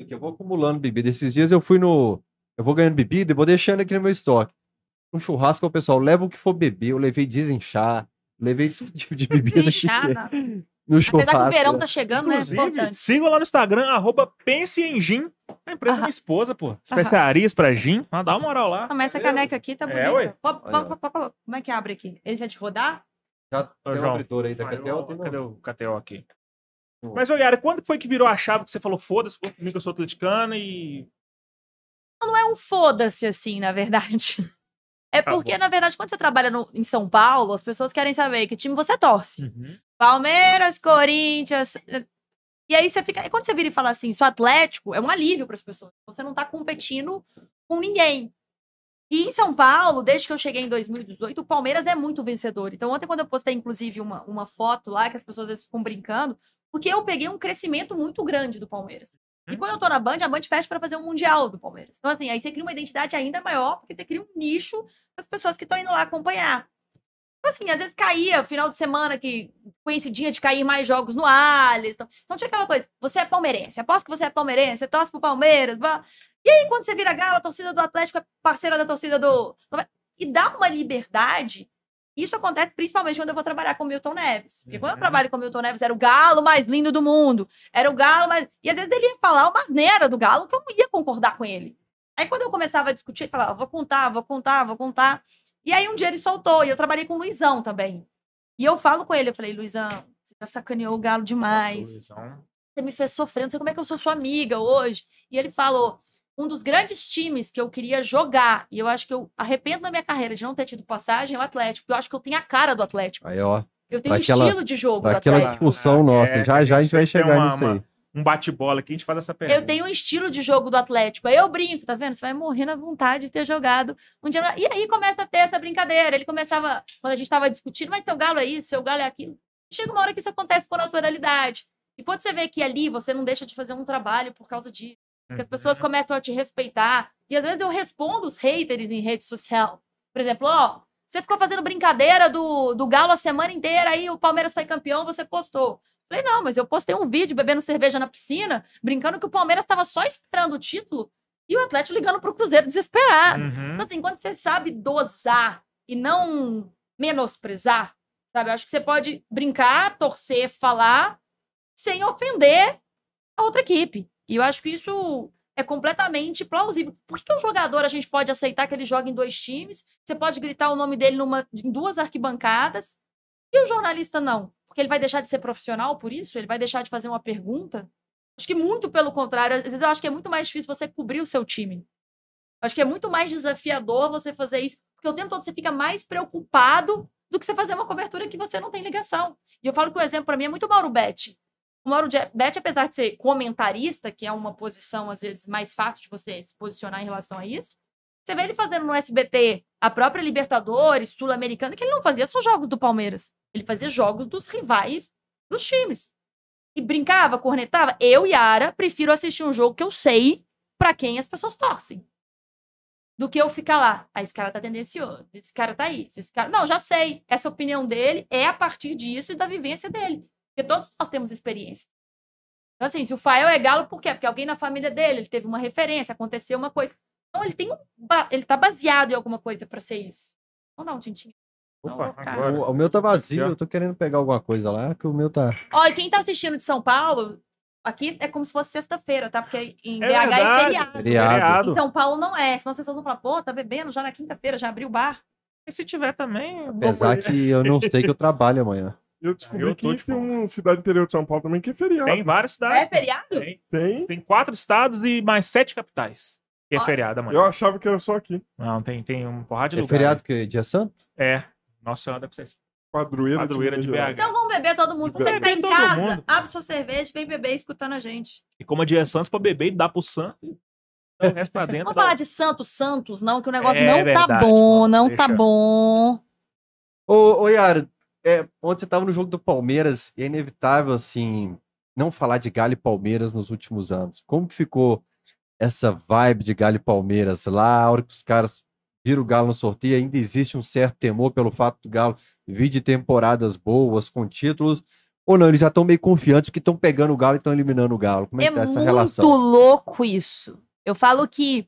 Aqui, eu vou acumulando bebida. Esses dias eu fui no. Eu vou ganhando bebida e vou deixando aqui no meu estoque. Um churrasco, o pessoal leva o que for beber. Eu levei desenchar, levei todo tipo de [LAUGHS] bebida Desinchar, né? No Apesar churrasco. que o verão tá chegando, né? É Inclusive, importante. sigam lá no Instagram, arroba Pense em Gin. A empresa da Aham. minha esposa, pô. Especiarias pra gin. Ah, dá uma moral lá. Ah, mas essa Tá vendo? caneca aqui tá É, bonita. ué. Pô, pô, Olha. pô, pô, pô, Como é que abre aqui? Esse é de rodar? Já Ô, tem um João, abridor aí da Catel, ó, tem Cadê o KTO aqui? Mas, ô, Yara, quando foi que virou a chave que você falou, foda-se, vou comigo que eu sou atleticana e... Não é um foda-se assim, na verdade. É Tá porque, bom. na verdade, quando você trabalha no- em São Paulo, as pessoas querem saber que time você torce. Uhum. Palmeiras, Corinthians. E aí você fica. E quando você vira e fala assim, sou Atlético, é um alívio para as pessoas. Você não tá competindo com ninguém. E em São Paulo, desde que eu cheguei em 2018, o Palmeiras é muito vencedor. Então, ontem, quando eu postei, inclusive, uma, uma foto lá, que as pessoas às vezes ficam brincando, porque eu peguei um crescimento muito grande do Palmeiras. E Hum. quando eu tô na Band, a Band fecha para fazer um Mundial do Palmeiras. Então, assim, aí você cria uma identidade ainda maior, porque você cria um nicho das pessoas que estão indo lá acompanhar. Então, assim, às vezes caía final de semana que coincidia de cair mais jogos no Allianz. Então, então tinha aquela coisa, você é palmeirense, aposto que você é palmeirense, você torce pro Palmeiras. blá. E aí, quando você vira gala, a torcida do Atlético é parceira da torcida do... E dá uma liberdade. Isso acontece principalmente quando eu vou trabalhar com o Milton Neves. Porque quando eu Uhum. trabalho com o Milton Neves, era o galo mais lindo do mundo. Era o galo mais... E às vezes ele ia falar uma asneira do galo que eu não ia concordar com ele. Aí quando eu começava a discutir, ele falava, vou contar, vou contar, vou contar. E aí um dia ele soltou, e eu trabalhei com o Luizão também. E eu falo com ele, eu falei, Luizão, você já sacaneou o galo demais. Nossa. Você me fez sofrer, não sei como é que eu sou sua amiga hoje. E ele falou, um dos grandes times que eu queria jogar, e eu acho que eu arrependo da minha carreira de não ter tido passagem, é o Atlético. porque Eu acho que eu tenho a cara do Atlético. Aí, ó. Eu tenho o Daquela- estilo de jogo do Aquela Atlético. discussão É, nossa. Já já a gente vai chegar uma- nisso aí. Um bate-bola aqui, a gente faz essa pergunta. Eu tenho um estilo de jogo do Atlético. Aí eu brinco, tá vendo? Você vai morrer na vontade de ter jogado um dia. E aí começa a ter essa brincadeira. Ele começava, quando a gente tava discutindo, mas seu galo é isso, seu galo é aquilo. Chega uma hora que isso acontece com naturalidade. E quando você vê que ali você não deixa de fazer um trabalho por causa disso, que as pessoas Uhum. começam a te respeitar. E às vezes eu respondo os haters em rede social. Por exemplo, ó, você ficou fazendo brincadeira do, do Galo a semana inteira, aí o Palmeiras foi campeão, você postou. Falei, não, mas eu postei um vídeo bebendo cerveja na piscina, brincando que o Palmeiras estava só esperando o título e o Atlético ligando pro Cruzeiro desesperado. Uhum. Então, assim, quando você sabe dosar e não menosprezar, sabe? Eu acho que você pode brincar, torcer, falar, sem ofender a outra equipe. E eu acho que isso é completamente plausível. Por que, o jogador a gente pode aceitar que ele joga em dois times? Você pode gritar o nome dele numa, em duas arquibancadas. E o jornalista não? Porque ele vai deixar de ser profissional por isso? Ele vai deixar de fazer uma pergunta? Acho que muito pelo contrário. Às vezes eu acho que é muito mais difícil você cobrir o seu time. Acho que é muito mais desafiador você fazer isso, porque o tempo todo você fica mais preocupado do que você fazer uma cobertura que você não tem ligação. E eu falo que o exemplo para mim é muito Mauro Betti. O Mauro Betti, apesar de ser comentarista, que é uma posição às vezes mais fácil de você se posicionar em relação a isso, você vê ele fazendo no SBT a própria Libertadores, Sul-Americana, que ele não fazia só jogos do Palmeiras. Ele fazia jogos dos rivais dos times. E brincava, cornetava. Eu, Yara, prefiro assistir um jogo que eu sei pra quem as pessoas torcem. Do que eu ficar lá. Ah, esse cara tá tendencioso. Esse cara tá aí. Esse cara... Não, já sei. Essa opinião dele é a partir disso e da vivência dele. Porque todos nós temos experiência. Então, assim, se o Fael é galo, por quê? Porque alguém na família dele, ele teve uma referência, aconteceu uma coisa. Então, ele tem um. ba- Ele tá baseado em alguma coisa pra ser isso. Vamos dar um tintinho. Opa, Não, cara. agora. O, o meu tá vazio, eu tô querendo pegar alguma coisa lá, que o meu tá. Ó, e quem tá assistindo de São Paulo, aqui é como se fosse sexta-feira, tá? Porque em É BH é verdade. feriado. Feriado. Feriado. Em São Paulo não é. Senão as pessoas vão falar, pô, tá bebendo já na quinta-feira, já abriu o bar. E se tiver também. eu vou- Apesar que eu não sei que eu trabalho amanhã. [LAUGHS] Eu descobri Eu tô que de tem uma cidade interior de São Paulo também que é feriado. Tem várias É cidades. feriado? Tem, Tem. tem quatro estados e mais sete capitais. Que é Ó. feriado amanhã. Eu achava que era só aqui. Não, tem, tem um porrada de É lugar. feriado que é dia santo? É. Nossa Senhora da Presença. Padroeira, Padroeira de Gerais. BH. Então vamos beber todo mundo. Você que tá em casa, mundo. abre sua cerveja, vem beber escutando a gente. E como é dia Santos pra beber e dá pro santo. dá o resto pra dentro. Vamos dá- falar de Santos Santos, não, que o negócio É não tá verdade, bom, mano, não deixa. tá bom. Ô, ô Yara, é, ontem você tava no jogo do Palmeiras, e é inevitável, assim, não falar de Galo e Palmeiras nos últimos anos. Como que ficou essa vibe de Galo e Palmeiras lá, a hora que os caras viram o Galo no sorteio, ainda existe um certo temor pelo fato do Galo vir de temporadas boas, com títulos, ou não, eles já estão meio confiantes que estão pegando o Galo e estão eliminando o Galo. Como é, É que tá essa muito relação? louco isso. Eu falo que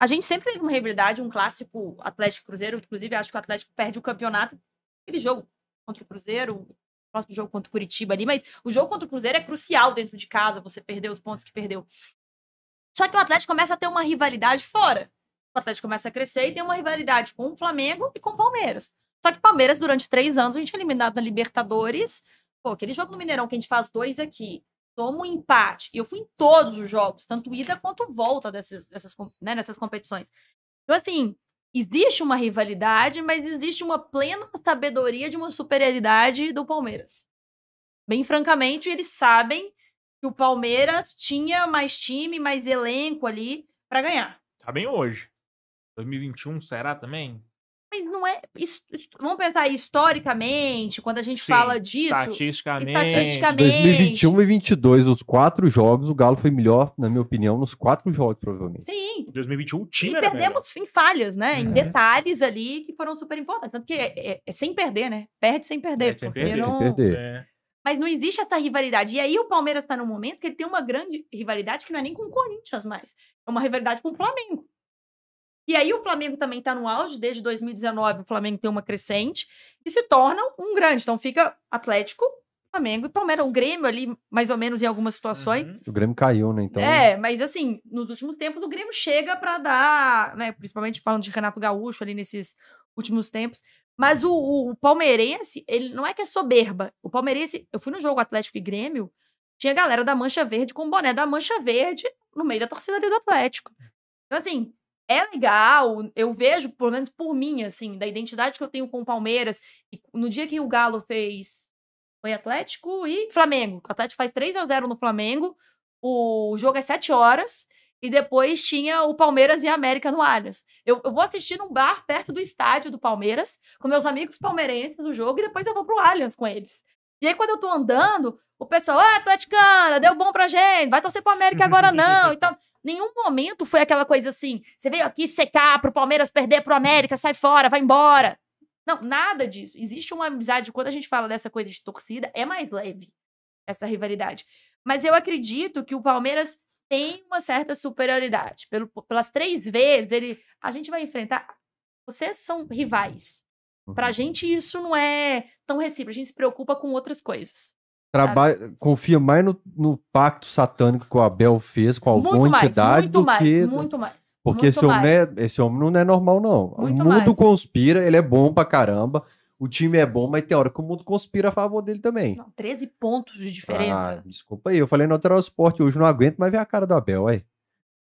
a gente sempre teve uma rivalidade, um clássico Atlético Cruzeiro. Inclusive, acho que o Atlético perde o campeonato. Aquele jogo contra o Cruzeiro, o próximo jogo contra o Curitiba ali, mas o jogo contra o Cruzeiro é crucial dentro de casa, você perder os pontos que perdeu. Só que o Atlético começa a ter uma rivalidade fora. O Atlético começa a crescer e tem uma rivalidade com o Flamengo e com o Palmeiras. Só que o Palmeiras, durante três anos, a gente é eliminado na Libertadores. Pô, aquele jogo no Mineirão que a gente faz dois aqui, toma um empate. E eu fui em todos os jogos, tanto ida quanto volta dessas, dessas, né, nessas competições. Então, assim, existe uma rivalidade, mas existe uma plena sabedoria de uma superioridade do Palmeiras. Bem francamente, eles sabem que o Palmeiras tinha mais time, mais elenco ali para ganhar. Tá bem hoje. 2021, será também? Mas não é. Vamos pensar historicamente, quando a gente Sim, fala disso. Estatisticamente. estatisticamente- 2021 e 22, nos quatro jogos, o Galo foi melhor, na minha opinião, nos quatro jogos, provavelmente. Sim, 2021 o time E era melhor. perdemos em falhas, né? Em Uhum. detalhes ali que foram super importantes. Tanto que é, é- é sem perder, né? Perde sem perder. Perde sem perder. não- Sem perder. É. Mas não existe essa rivalidade. E aí o Palmeiras tá num momento que ele tem uma grande rivalidade que não é nem com o Corinthians mais. É uma rivalidade com o Flamengo. E aí o Flamengo também tá no auge, desde 2019 o Flamengo tem uma crescente e se torna um grande. Então fica Atlético, Flamengo e Palmeiras. O Grêmio ali, mais ou menos, em algumas situações. Uhum. O Grêmio caiu, né? Então, É, mas assim, nos últimos tempos o Grêmio chega pra dar, né, principalmente falando de Renato Gaúcho ali nesses últimos tempos, mas o, o- o palmeirense, ele não é que é soberba. O palmeirense, eu fui no jogo Atlético e Grêmio, tinha galera da Mancha Verde com boné da Mancha Verde no meio da torcida ali do Atlético. Então assim, é legal, eu vejo, pelo menos por mim, assim, da identidade que eu tenho com o Palmeiras, e no dia que o Galo fez foi Atlético e Flamengo. O Atlético faz 3 a 0 no Flamengo. O jogo é 7 horas. E depois tinha o Palmeiras e a América no Allianz. Eu, eu vou assistir num bar perto do estádio do Palmeiras, com meus amigos palmeirenses do jogo, e depois eu vou pro Allianz com eles. E aí, quando eu tô andando, o pessoal, ah, Atleticana, deu bom pra gente, vai torcer pro América agora [LAUGHS] não. Então, nenhum momento foi aquela coisa assim, você veio aqui secar pro Palmeiras perder pro América, sai fora, vai embora. Não, nada disso. Existe uma amizade, quando a gente fala dessa coisa de torcida, é mais leve essa rivalidade. Mas eu acredito que o Palmeiras tem uma certa superioridade. Pelo, pelas três vezes, ele, a gente vai enfrentar. Vocês são rivais. Pra Uhum. gente, isso não é tão recíproco. A gente se preocupa com outras coisas. Trabalha, confia mais no, no pacto satânico que o Abel fez com alguma muito mais, entidade muito do mais, que. muito mais. Porque muito esse homem, mais. não é, esse homem não é normal, não. Muito o mundo mais. conspira, ele é bom pra caramba. O time é bom, mas tem hora que o mundo conspira a favor dele também. Não, 13 pontos de diferença. Ah, desculpa aí, eu falei no Alterar Esporte hoje, não aguento mais ver a cara do Abel, aí.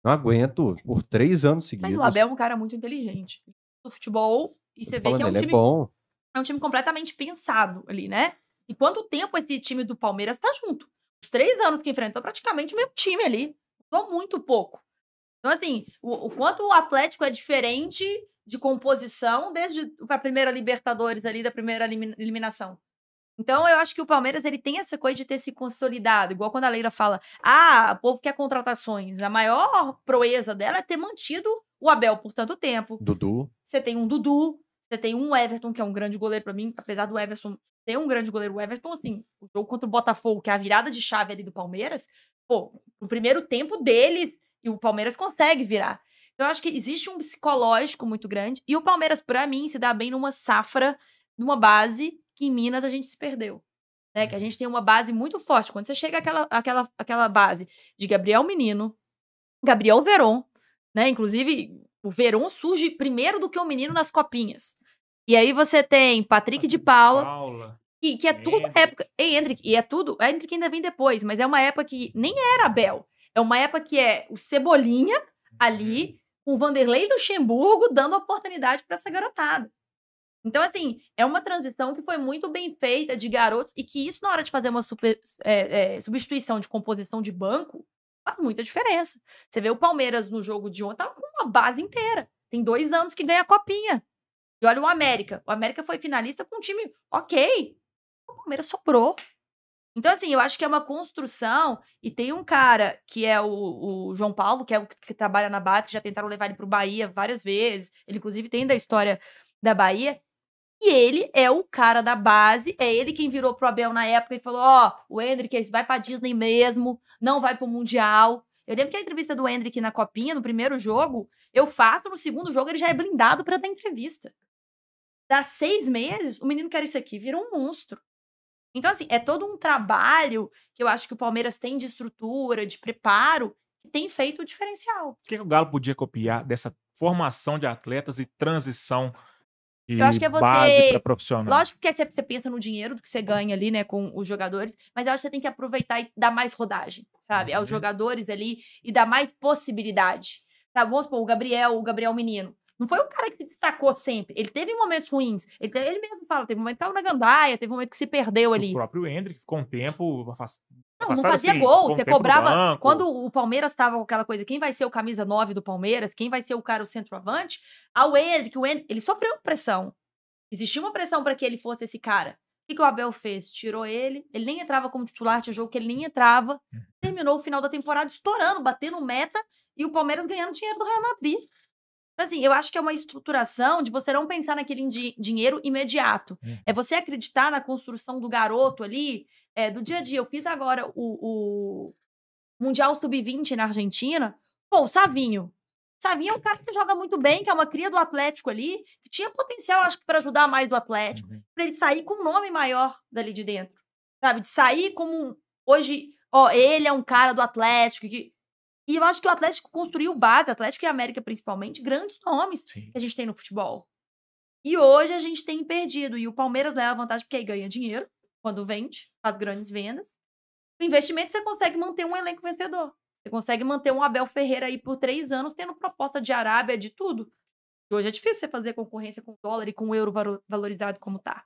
Não aguento, por três anos seguidos. Mas o Abel é um cara muito inteligente. Do futebol, e você vê que é um ele time é bom. é um time completamente pensado ali, né? E quanto tempo esse time do Palmeiras tá junto? Os três anos que enfrentou praticamente o mesmo time ali. Mudou muito pouco. Então, assim, o, o quanto o Atlético é diferente de composição desde a primeira Libertadores ali, da primeira elimi- eliminação. Então, eu acho que o Palmeiras ele tem essa coisa de ter se consolidado. Igual quando a Leila fala, ah, o povo quer contratações. A maior proeza dela é ter mantido o Abel por tanto tempo. Dudu. Você tem um Dudu, você tem um Everton, que é um grande goleiro pra mim, apesar do Everton ter um grande goleiro, o Everton, assim, o jogo contra o Botafogo, que é a virada de chave ali do Palmeiras, pô, no primeiro tempo deles, e o Palmeiras consegue virar. Eu acho que existe um psicológico muito grande, e o Palmeiras, pra mim, se dá bem numa safra, numa base que em Minas a gente se perdeu. Né? Que a gente tem uma base muito forte. Quando você chega àquela, àquela, àquela base de Gabriel Menino, Gabriel Veron, né? Inclusive, o Veron surge primeiro do que o menino nas copinhas. E aí você tem Patrick de Paula, Paula. que, que é tudo Hendrick. época. E Hendrick, e é tudo. A Hendrick ainda vem depois, mas é uma época que nem era Abel. É uma época que é o Cebolinha ali, com o Vanderlei Luxemburgo dando oportunidade para essa garotada. Então, assim, é uma transição que foi muito bem feita de garotos e que isso, na hora de fazer uma super- é, é, substituição de composição de banco, faz muita diferença. Você vê o Palmeiras no jogo de ontem, tava com uma base inteira. Tem dois anos que ganha a copinha. E olha o América. O América foi finalista com um time ok. O Palmeiras sobrou. Então, assim, eu acho que é uma construção. E tem um cara que é o, o João Paulo, que é o que, que trabalha na base, que já tentaram levar ele pro Bahia várias vezes. Ele, inclusive, tem da história da Bahia. E ele é o cara da base, é ele quem virou pro Abel na época e falou: Ó, o Hendrick vai pra Disney mesmo, não vai pro Mundial. Eu lembro que a entrevista do Hendrick na Copinha, no primeiro jogo, eu faço, no segundo jogo ele já é blindado pra dar entrevista. Dá seis meses, o menino quer isso aqui, vira um monstro. Então, assim, é todo um trabalho que eu acho que o Palmeiras tem de estrutura, de preparo, que tem feito o diferencial. O que, que o Galo podia copiar dessa formação de atletas e transição Eu acho que é você- base profissional? Lógico que você, você pensa no dinheiro do que você ganha ali, né, com os jogadores, mas eu acho que você tem que aproveitar e dar mais rodagem, sabe? Aos Uhum. jogadores ali e dar mais possibilidade. Tá, vamos supor, o Gabriel, o Gabriel Menino. Não foi um cara que se destacou sempre. Ele teve momentos ruins. Ele, ele mesmo fala, teve um momento que tava na gandaia, teve um momento que se perdeu ali. O próprio Hendrick ficou um tempo Não, não fazia assim, gol. Você cobrava. Quando o Palmeiras tava com aquela coisa, quem vai ser o camisa 9 do Palmeiras? Quem vai ser o cara o centroavante? Ao Hendrick, o Hendrick, ele sofreu pressão. Existia uma pressão para que ele fosse esse cara. O que, que o Abel fez? Tirou ele, ele nem entrava como titular, tinha jogo que ele nem entrava. Uhum. Terminou o final da temporada estourando, batendo meta e o Palmeiras ganhando dinheiro do Real Madrid. Então, assim, eu acho que é uma estruturação de você não pensar naquele di- dinheiro imediato. Uhum. É você acreditar na construção do garoto ali, é, do dia a dia. Eu fiz agora o, o Mundial Sub-20 na Argentina. Pô, o Savinho. Savinho é um cara que joga muito bem, que é uma cria do Atlético ali, que tinha potencial, acho que, para ajudar mais o Atlético, Uhum. para ele sair com um nome maior dali de dentro. Sabe? De sair como um. Hoje, ó, ele é um cara do Atlético. Que... E eu acho que o Atlético construiu base, Atlético e América principalmente, grandes nomes Sim. que a gente tem no futebol. E hoje a gente tem perdido. E o Palmeiras leva vantagem porque aí ganha dinheiro quando vende, faz grandes vendas. O investimento você consegue manter um elenco vencedor. Você consegue manter um Abel Ferreira aí por três anos tendo proposta de Arábia, de tudo. E hoje é difícil você fazer concorrência com o dólar e com o euro valo- valorizado como tá.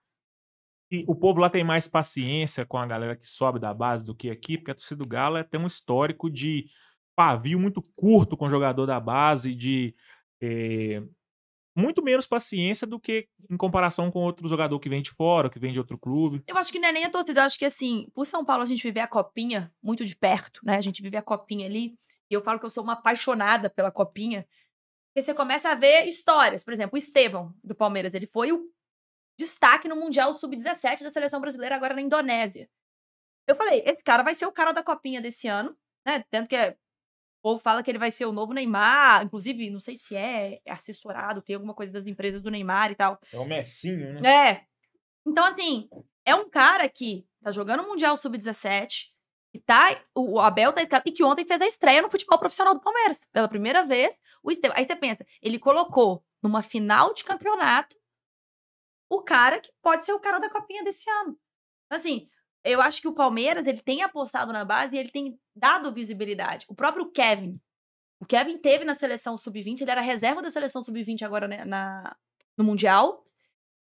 E o povo lá tem mais paciência com a galera que sobe da base do que aqui, porque a torcida do Galo é- tem um histórico de pavio muito curto com o jogador da base, de eh, muito menos paciência do que em comparação com outro jogador que vem de fora, que vem de outro clube. Eu acho que não é nem a torcida, eu acho que assim, por São Paulo a gente vive a copinha muito de perto, né? A gente vive a copinha ali. E eu falo que eu sou uma apaixonada pela copinha. Porque você começa a ver histórias. Por exemplo, o Estevão, do Palmeiras, ele foi o destaque no Mundial Sub-17 da seleção brasileira agora na Indonésia. Eu falei, esse cara vai ser o cara da copinha desse ano, né? Tanto que é- o povo fala que ele vai ser o novo Neymar, inclusive, não sei se é assessorado, tem alguma coisa das empresas do Neymar e tal. É o Messinho, né? É. Então, assim, é um cara que tá jogando o Mundial Sub-17, que tá. O Abel tá escalado, e que ontem fez a estreia no futebol profissional do Palmeiras. Pela primeira vez, o Estevão. Aí você pensa, ele colocou numa final de campeonato o cara que pode ser o cara da copinha desse ano. Assim, eu acho que o Palmeiras ele tem apostado na base e ele tem dado visibilidade. O próprio Kevin. O Kevin teve na seleção sub-20, ele era reserva da seleção sub-20 agora né, na, no Mundial.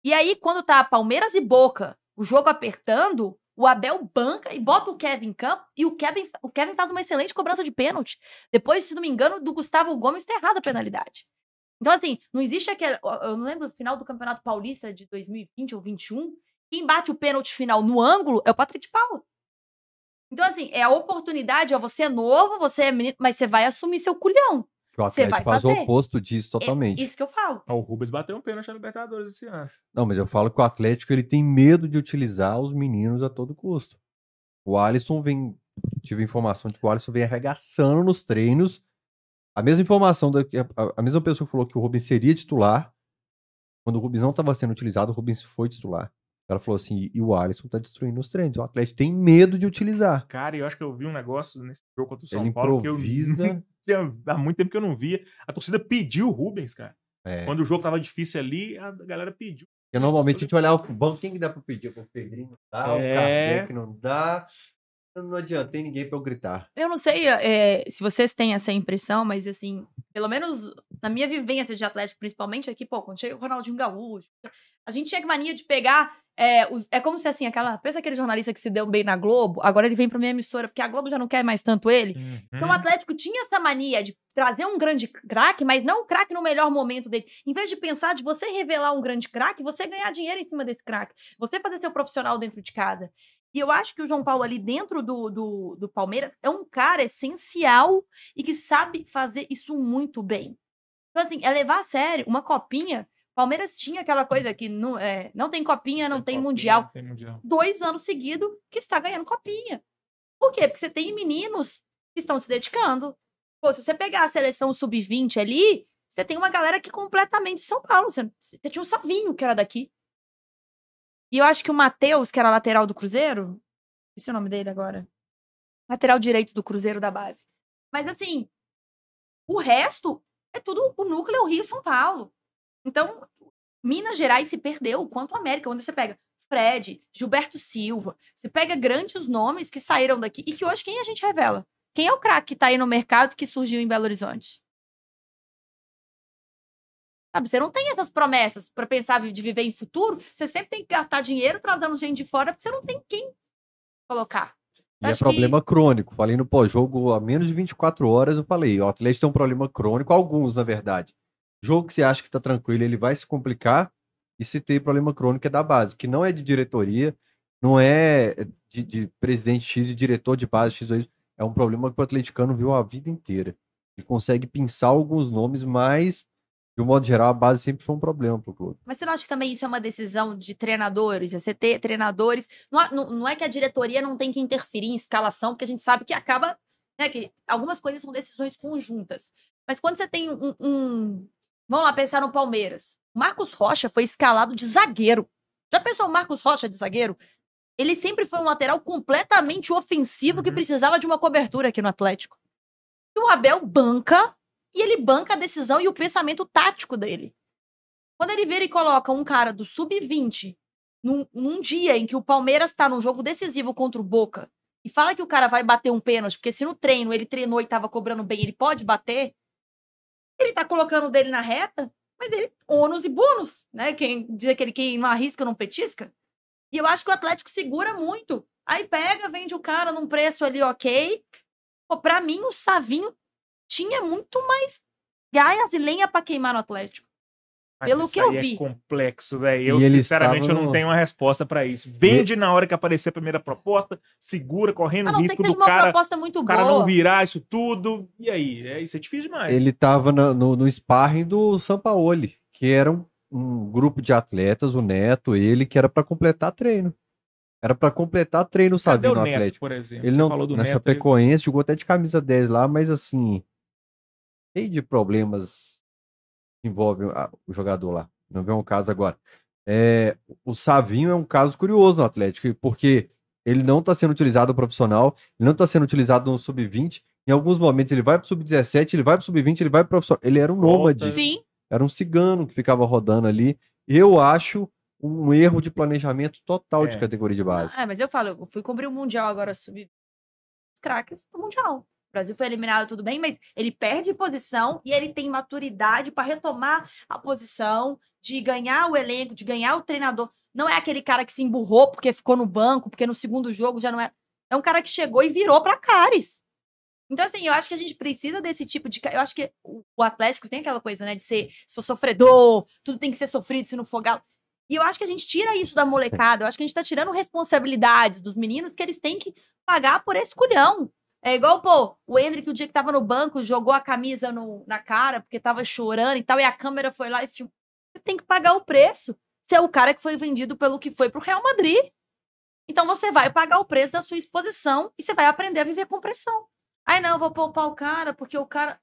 E aí, quando tá Palmeiras e Boca, o jogo apertando, o Abel banca e bota o Kevin em campo e o Kevin, o Kevin faz uma excelente cobrança de pênalti. Depois, se não me engano, do Gustavo Gomes ter errado a penalidade. Então, assim, não existe aquele. Eu não lembro do final do Campeonato Paulista de 2020 ou 21, Quem bate o pênalti final no ângulo é o Patrick de Paula. Então, assim, é a oportunidade, ó, você é novo, você é menino, mas você vai assumir seu culhão. O Atlético faz o fazer. oposto disso É totalmente. isso que eu falo. O Rubens bateu um pênalti na Libertadores esse ano. Não, mas eu falo que o Atlético ele tem medo de utilizar os meninos a todo custo. O Alisson vem. Tive informação de que o Alisson vem arregaçando nos treinos. A mesma informação, da, que a, a mesma pessoa que falou que o Rubens seria titular. Quando o Rubens não estava sendo utilizado, o Rubens foi titular. Ela falou assim: e o Alisson tá destruindo os treinos. O Atlético tem medo de utilizar. Cara, eu acho que eu vi um negócio nesse jogo contra o São Ele Paulo que eu improvisa. [LAUGHS] tinha, há muito tempo que eu não via. A torcida pediu o Rubens, cara. É. Quando o jogo tava difícil ali, a galera pediu. Porque normalmente a gente olhava pro banco, quem que dá pra pedir? O Pedrinho não dá, o É. Kardec não dá. Não adianta, tem ninguém pra eu gritar. Eu não sei é, se vocês têm essa impressão, mas assim, pelo menos na minha vivência de Atlético, principalmente aqui, pô, quando chega o Ronaldinho Gaúcho, a gente tinha que mania de pegar. É, os- é como se assim, aquela. Pensa aquele jornalista que se deu bem na Globo, agora ele vem pra minha emissora, porque a Globo já não quer mais tanto ele. Então o Uhum. Atlético tinha essa mania de trazer um grande craque, mas não o craque no melhor momento dele. Em vez de pensar de você revelar um grande craque, você ganhar dinheiro em cima desse craque. Você fazer seu profissional dentro de casa. E eu acho que o João Paulo ali dentro do, do, do Palmeiras é um cara essencial e que sabe fazer isso muito bem. Então, assim, é levar a sério uma copinha. Palmeiras tinha aquela coisa que não, é, não tem copinha, não tem, copinha, mundial Tem mundial. dois anos seguidos que está ganhando copinha. Por quê? Porque você tem meninos que estão se dedicando. Pô, se você pegar a seleção sub-20 ali, você tem uma galera que completamente de São Paulo. Você, você tinha um Savinho que era daqui. E eu acho que o Matheus, que era lateral do Cruzeiro, esse é o nome dele agora. Lateral direito do Cruzeiro da base. Mas assim, o resto é tudo o núcleo Rio e São Paulo. Então, Minas Gerais se perdeu, quanto a América, quando você pega Fred, Gilberto Silva. Você pega grandes nomes que saíram daqui e que hoje quem a gente revela? Quem é o craque que tá aí no mercado que surgiu em Belo Horizonte? Sabe, você não tem essas promessas para pensar de viver em futuro. Você sempre tem que gastar dinheiro trazendo gente de fora porque você não tem quem colocar. E é Acho que- problema crônico. Falei no pós-jogo há menos de 24 horas, eu falei, o Atlético tem um problema crônico, alguns, na verdade. Jogo que você acha que tá tranquilo, ele vai se complicar, e se tem problema crônico é da base, que não é de diretoria, não é de, de presidente X, de diretor de base X, é um problema que o atleticano viu a vida inteira. Ele consegue pensar alguns nomes, mas, de um modo geral, a base sempre foi um problema pro clube. Mas você não acha que também isso é uma decisão de treinadores? É você ter treinadores. Não, não, não é que a diretoria não tem que interferir em escalação, porque a gente sabe que acaba. Né, que algumas coisas são decisões conjuntas. Mas quando você tem um. um- Vamos lá pensar no Palmeiras. Marcos Rocha foi escalado de zagueiro. Já pensou o Marcos Rocha de zagueiro? Ele sempre foi um lateral completamente ofensivo que Uhum. precisava de uma cobertura aqui no Atlético. E o Abel banca, e ele banca a decisão e o pensamento tático dele. Quando ele vira e coloca um cara do sub-20 num, num dia em que o Palmeiras tá num jogo decisivo contra o Boca e fala que o cara vai bater um pênalti, porque se no treino ele treinou e tava cobrando bem, ele pode bater, ele tá colocando dele na reta, mas ele ônus e bônus, né? Quem diz aquele quem não arrisca não petisca. E eu acho que o Atlético segura muito. Aí pega, vende o cara num preço ali ok. Pô, pra mim o Savinho tinha muito mais gás e lenha pra queimar no Atlético. Mas Pelo isso que eu aí vi. É complexo, velho. Eu, E ele sinceramente, eu não no- tenho uma resposta pra isso. Vende na hora que aparecer a primeira proposta, segura, correndo o risco do uma cara, proposta muito o cara boa. não virar isso tudo. E aí? É, isso é difícil demais. Ele tava na- no, no sparring do Sampaoli, que era um, um grupo de atletas, o Neto, ele, que era pra completar treino. Era pra completar treino, Cadê sabe, o no Neto, Atlético. por exemplo? Ele Você não, falou do na Neto. ele- Chapecoense, jogou até de camisa 10 lá, mas assim, cheio de problemas que envolvem o jogador lá. Não vem um caso agora. É, o Savinho é um caso curioso no Atlético, porque ele não está sendo utilizado no profissional, ele não está sendo utilizado no sub-20. Em alguns momentos ele vai para o sub-17, ele vai para o sub-20, ele vai para o profissional. Ele era um nômade, Sim. era um cigano que ficava rodando ali. Eu acho um erro de planejamento total de É. categoria de base. É, mas eu falo, eu fui cobrir o Mundial agora sub os craques do Mundial. O Brasil foi eliminado, tudo bem, mas ele perde posição e ele tem maturidade para retomar a posição, de ganhar o elenco, de ganhar o treinador. Não é aquele cara que se emburrou porque ficou no banco, porque no segundo jogo já não é. É um cara que chegou e virou para Cares. Então, assim, eu acho que a gente precisa desse tipo de. Eu acho que o Atlético tem aquela coisa, né, de ser sou sofredor, tudo tem que ser sofrido se não for galo. E eu acho que a gente tira isso da molecada. Eu acho que a gente tá tirando responsabilidades dos meninos que eles têm que pagar por esse culhão. É igual, pô, o Hendrick, o dia que tava no banco, jogou a camisa no- na cara porque tava chorando e tal, e a câmera foi lá e filmou. Você tem que pagar o preço. Você é o cara que foi vendido pelo que foi pro Real Madrid. Então você vai pagar o preço da sua exposição e você vai aprender a viver com pressão. Ai, não, eu vou poupar o cara porque o cara.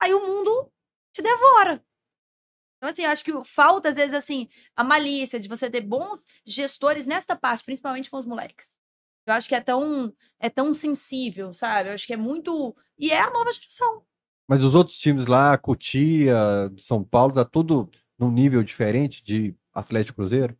Aí o mundo te devora. Então, assim, eu acho que falta, às vezes, assim, a malícia de você ter bons gestores nesta parte, principalmente com os moleques. Eu acho que é tão, é tão sensível, sabe? Eu acho que é muito. E é a nova geração. Mas os outros times lá, Cotia, São Paulo, tá tudo num nível diferente de Atlético Cruzeiro?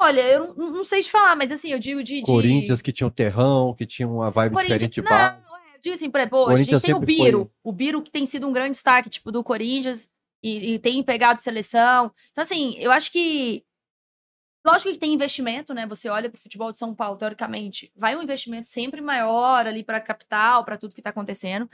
Olha, eu não, não sei te falar, mas assim, eu digo de. de... Corinthians que tinha um terrão, que tinha uma vibe diferente de Não, base. é, eu digo assim, por exemplo, a gente tem o Biro. foi- O Biro que tem sido um grande destaque, tipo, do Corinthians e, e tem pegado seleção. Então, assim, eu acho que. Lógico que tem investimento, né? Você olha pro futebol de São Paulo, teoricamente, vai um investimento sempre maior ali pra capital, pra tudo que tá acontecendo.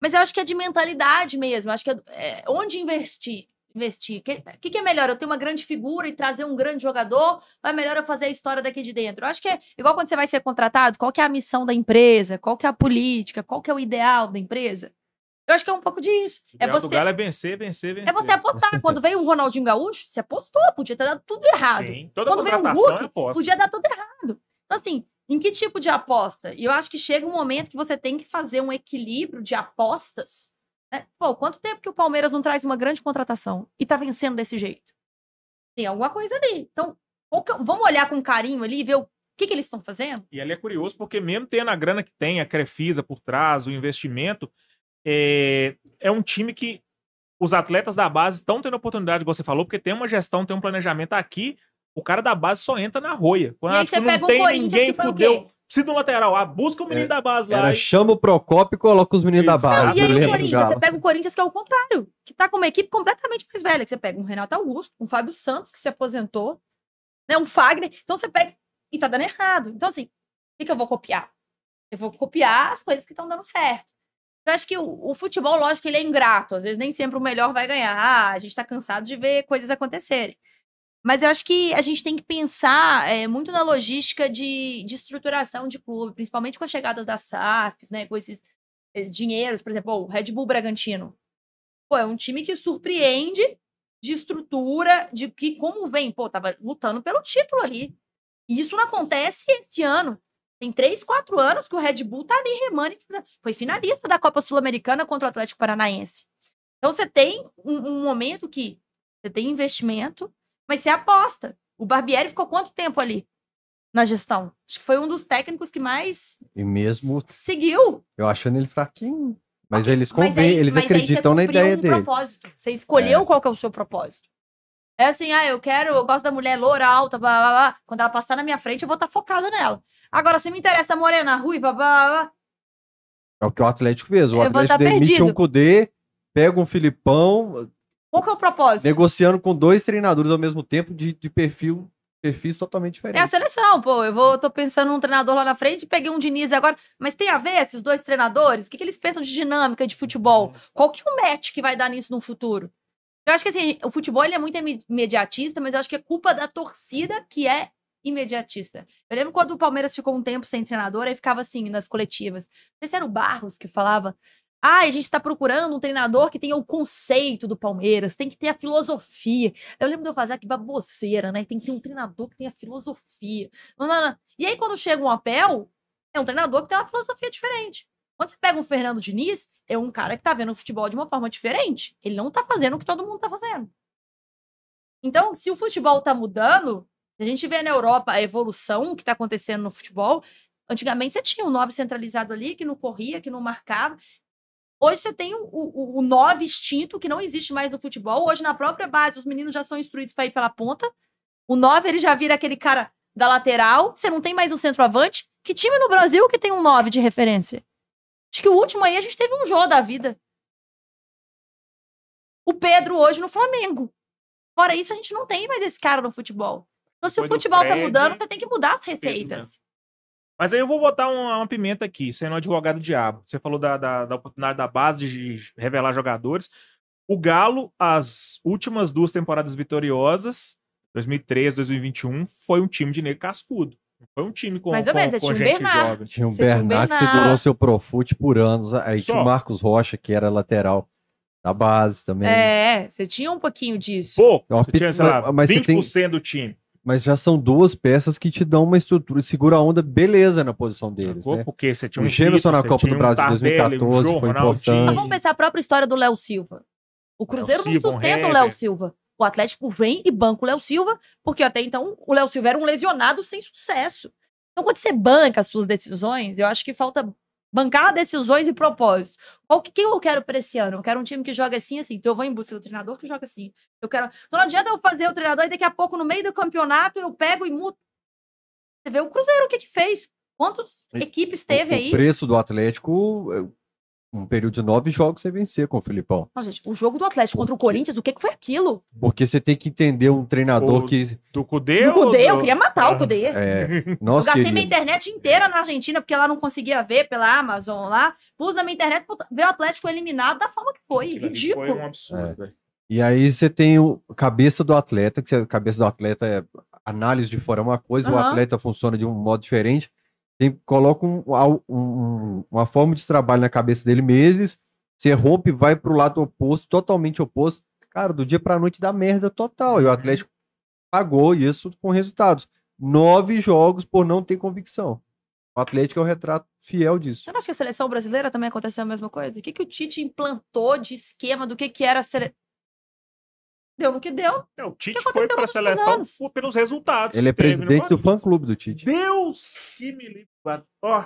Mas eu acho que é de mentalidade mesmo. Eu acho que é, é onde investir. Investir. O que, que, que é melhor? Eu ter uma grande figura e trazer um grande jogador? Ou é melhor eu fazer a história daqui de dentro? Eu acho que é igual quando você vai ser contratado, qual que é a missão da empresa? Qual que é a política? Qual que é o ideal da empresa? Eu acho que é um pouco disso. O É ideal do você, Galo é vencer, vencer, vencer. é você apostar. [LAUGHS] Quando veio o Ronaldinho Gaúcho, você apostou, podia ter dado tudo errado. Sim, toda Quando veio o é Hulk, aposta. Podia dar tudo errado. Então, assim, em que tipo de aposta? E eu acho que chega um momento que você tem que fazer um equilíbrio de apostas. Né? Pô, quanto tempo que o Palmeiras não traz uma grande contratação e tá vencendo desse jeito? Tem alguma coisa ali. Então, é- vamos olhar com carinho ali e ver o que, que eles estão fazendo? E ali é curioso porque mesmo tendo a grana que tem, a Crefisa por trás, o investimento, é, é um time que os atletas da base estão tendo oportunidade, igual você falou, porque tem uma gestão, tem um planejamento aqui. O cara da base só entra na roia. Quando E aí você não pega um tem Corinthians ninguém, que foi o fudeu. Precisa de um lateral. Ah, busca o menino É, da base lá. Era e- chama o Procópio e coloca os meninos Isso. da base. Não, e aí do o do Corinthians, você pega o Corinthians que é o contrário, que tá com uma equipe completamente mais velha, que você pega um Renato Augusto, um Fábio Santos, que se aposentou, né, um Fagner, então você pega e tá dando errado. Então, assim, o que, que eu vou copiar? Eu vou copiar as coisas que estão dando certo. Eu acho que o, o futebol, lógico, ele é ingrato, às vezes nem sempre o melhor vai ganhar. Ah, a gente tá cansado de ver coisas acontecerem. Mas eu acho que a gente tem que pensar é, muito na logística de, de estruturação de clube, principalmente com as chegadas das SAFs, né? Com esses eh, dinheiros, por exemplo, o Red Bull Bragantino. Pô, é um time que surpreende de estrutura, de que como vem, pô, tava lutando pelo título ali. E isso não acontece esse ano. Tem três, quatro anos que o Red Bull tá ali remando e fazendo. Foi finalista da Copa Sul-Americana contra o Atlético Paranaense. Então você tem um, um momento que você tem investimento, mas você aposta. O Barbieri ficou quanto tempo ali na gestão? Acho que foi um dos técnicos que mais E mesmo seguiu. eu achando ele fraquinho. Mas Ok, eles convêm, eles mas acreditam na ideia um dele. propósito. Você escolheu qual que é o seu propósito. É assim, ah, eu quero, eu gosto da mulher loura, alta, blá, blá, blá. Quando ela passar na minha frente, eu vou estar focada nela. Agora, se me interessa morena, ruiva, blá, blá, blá. É o que o Atlético fez. O Eu Atlético tá demite um Cudê, pega um Filipão, Qual que é o propósito? negociando com dois treinadores ao mesmo tempo de, de perfil, perfis totalmente É a diferentes. seleção, pô. Eu vou, tô pensando num treinador lá na frente, peguei um Diniz agora. Mas tem a ver esses dois treinadores? O que, que eles pensam de dinâmica de futebol? Qual que é o match que vai dar nisso no futuro? Eu acho que assim, o futebol ele é muito imediatista, mas eu acho que é culpa da torcida que é imediatista. Eu lembro quando o Palmeiras ficou um tempo sem treinador, aí ficava assim nas coletivas. Não sei se era o Barros que falava. Ah, a gente está procurando um treinador que tenha o conceito do Palmeiras, tem que ter a filosofia. Eu lembro de eu fazer que baboseira, né? Tem que ter um treinador que tenha filosofia. Não, não, não. E aí, quando chega um apel, é um treinador que tem uma filosofia diferente. Quando você pega um Fernando Diniz, é um cara que tá vendo o futebol de uma forma diferente. Ele não tá fazendo o que todo mundo tá fazendo. Então, se o futebol tá mudando, se a gente vê na Europa a evolução que tá acontecendo no futebol, antigamente você tinha um 9 centralizado ali, que não corria, que não marcava. Hoje você tem o, o, o 9 extinto, que não existe mais no futebol. Hoje, na própria base, os meninos já são instruídos para ir pela ponta. O 9, ele já vira aquele cara da lateral. Você não tem mais um centroavante. Que time no Brasil que tem um 9 de referência? Acho que o último aí a gente teve um jogo da vida. O Pedro hoje no Flamengo. Fora isso, a gente não tem mais esse cara no futebol. Então, se o futebol tá Fred, mudando, você tem que mudar as mesmo. receitas. Mas aí eu vou botar uma, uma pimenta aqui, sendo advogado diabo. Você falou da, da, da oportunidade da base de revelar jogadores. O Galo, as últimas duas temporadas vitoriosas, 2013, 2021 foi um time de negro cascudo. Foi um time com, Mais ou com, menos, com tinha o gente Bernard. jovem. Tinha o Você tinha o Bernard que segurou seu Profute por anos. Aí tinha o Marcos Rocha, que era lateral da base também. É, você tinha um pouquinho disso. Pouco. É Você tinha, sei mas- lá, mas você 20% tem- do time. Mas já são duas peças que te dão uma estrutura. Segura a onda, beleza, na posição deles. Sacou? Né? Porque você tinha um O Gemerson na você Copa tinha do um Brasil de Tardelli, um 2014 João foi importante. Mas vamos pensar a própria história do Léo Silva. O Cruzeiro não Silva, um sustenta o Hever. Léo Silva. O Atlético vem e banca o Léo Silva, porque até então o Léo Silva era um lesionado sem sucesso. Então, quando você banca as suas decisões, eu acho que falta bancar decisões e propósitos. Qual que, quem eu quero pra esse ano? Eu quero um time que joga assim, assim. Então eu vou em busca do treinador que joga assim. Eu quero. Então não adianta eu fazer o treinador e daqui a pouco, no meio do campeonato, eu pego e mudo. Você vê o Cruzeiro o que que fez? Quantas equipes teve o, aí? O preço do Atlético, um período de nove jogos você vencer com o Filipão. Não, gente, o jogo do Atlético contra o Corinthians, o que, que foi aquilo? Porque você tem que entender um treinador O- que. Do Cudê Do Cudê, eu do- queria matar o Ah. Cudê. É, [LAUGHS] Eu nós gastei minha queríamos. internet inteira na Argentina, porque lá não conseguia ver pela Amazon lá. Pus na minha internet pra ver o Atlético eliminado da forma que foi. Aquilo Ridículo. Foi um absurdo, É. E aí você tem o cabeça do atleta, que a cabeça do atleta é análise de fora é uma coisa, o Aham. atleta funciona de um modo diferente. Tem, coloca um- um- um- uma forma de trabalho na cabeça dele meses, você rompe, vai pro lado oposto, totalmente oposto. Cara, do dia pra noite dá merda total. E o Uhum. Atlético pagou isso com resultados. Nove jogos por não ter convicção. O Atlético é o retrato fiel disso. Você não acha que a seleção brasileira também aconteceu a mesma coisa? O que, que o Tite implantou de esquema do que, que era a seleção? Deu no que deu. É, o Tite que foi nos últimos seleção por- pelos resultados. Ele é presidente do fã-clube do Tite. Deus que me livre. Ó,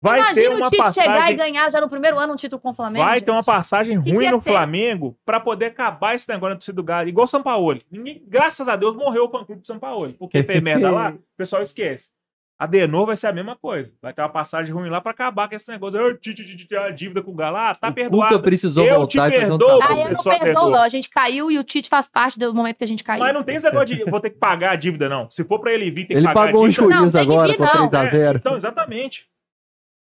vai Imagina ter o uma Tite chegar e passagem. ganhar já no primeiro ano um título com o Flamengo. Vai gente. ter uma passagem que ruim ia no ter? Flamengo pra poder acabar esse negócio na torcida do Galo. Igual o São Paulo. Ninguém, graças a Deus, morreu o fã-clube do São Paulo. Porque fez merda lá, o pessoal esquece. A Denor vai ser a mesma coisa. Vai ter uma passagem ruim lá pra acabar com esse negócio. Ah, Tite, Tite tem uma dívida com o Galo. Ah, tá o perdoado. Cuca precisou Eu te voltar e fazer um perdoo. Ah, trabalho. eu não perdoo, não. A gente caiu e o Tite faz parte do momento que a gente caiu. Mas não tem esse negócio de vou ter que pagar a dívida, não. Se for pra ele vir, tem que Ele pagar pagou a um dívida. Não, juiz tem que agora vir, com não. 3x0. Então, exatamente.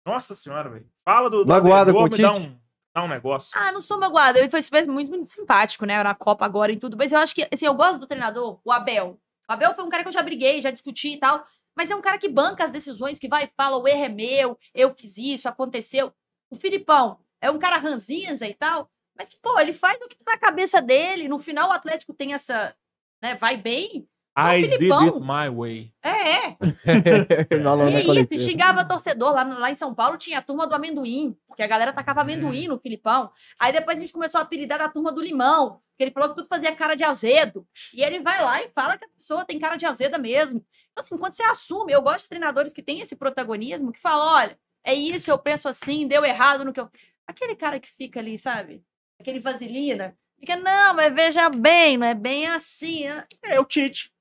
Nossa senhora, velho. Fala do, do Magoada Adenor, com o Tite? um, dá um negócio. Ah, não sou magoada. Ele foi muito, muito simpático, né? Na Copa agora e tudo. Mas eu acho que, assim, eu gosto do treinador, o Abel. O Abel foi um cara que eu já briguei, já discuti e tal. Mas é um cara que banca as decisões, que vai e fala, o erro é meu, eu fiz isso, aconteceu. O Filipão é um cara ranzinza e tal. Mas que, pô, ele faz o que tá na cabeça dele. No final, o Atlético tem essa. Né, vai bem. I did Filipão. it my way. É, é. [LAUGHS] E é isso, coletiva. e xingava torcedor. Lá, lá em São Paulo tinha a turma do amendoim, porque a galera tacava amendoim no Filipão. Aí depois a gente começou a apelidar da turma do limão, porque ele falou que tudo fazia cara de azedo. E ele vai lá e fala que a pessoa tem cara de azeda mesmo. Então, assim, quando você assume, eu gosto de treinadores que têm esse protagonismo, que falam: olha, é isso, eu penso assim, deu errado no que eu. Aquele cara que fica ali, sabe? Aquele vaselina. Fica, não, mas veja bem, não é bem assim. né?" É o Tite.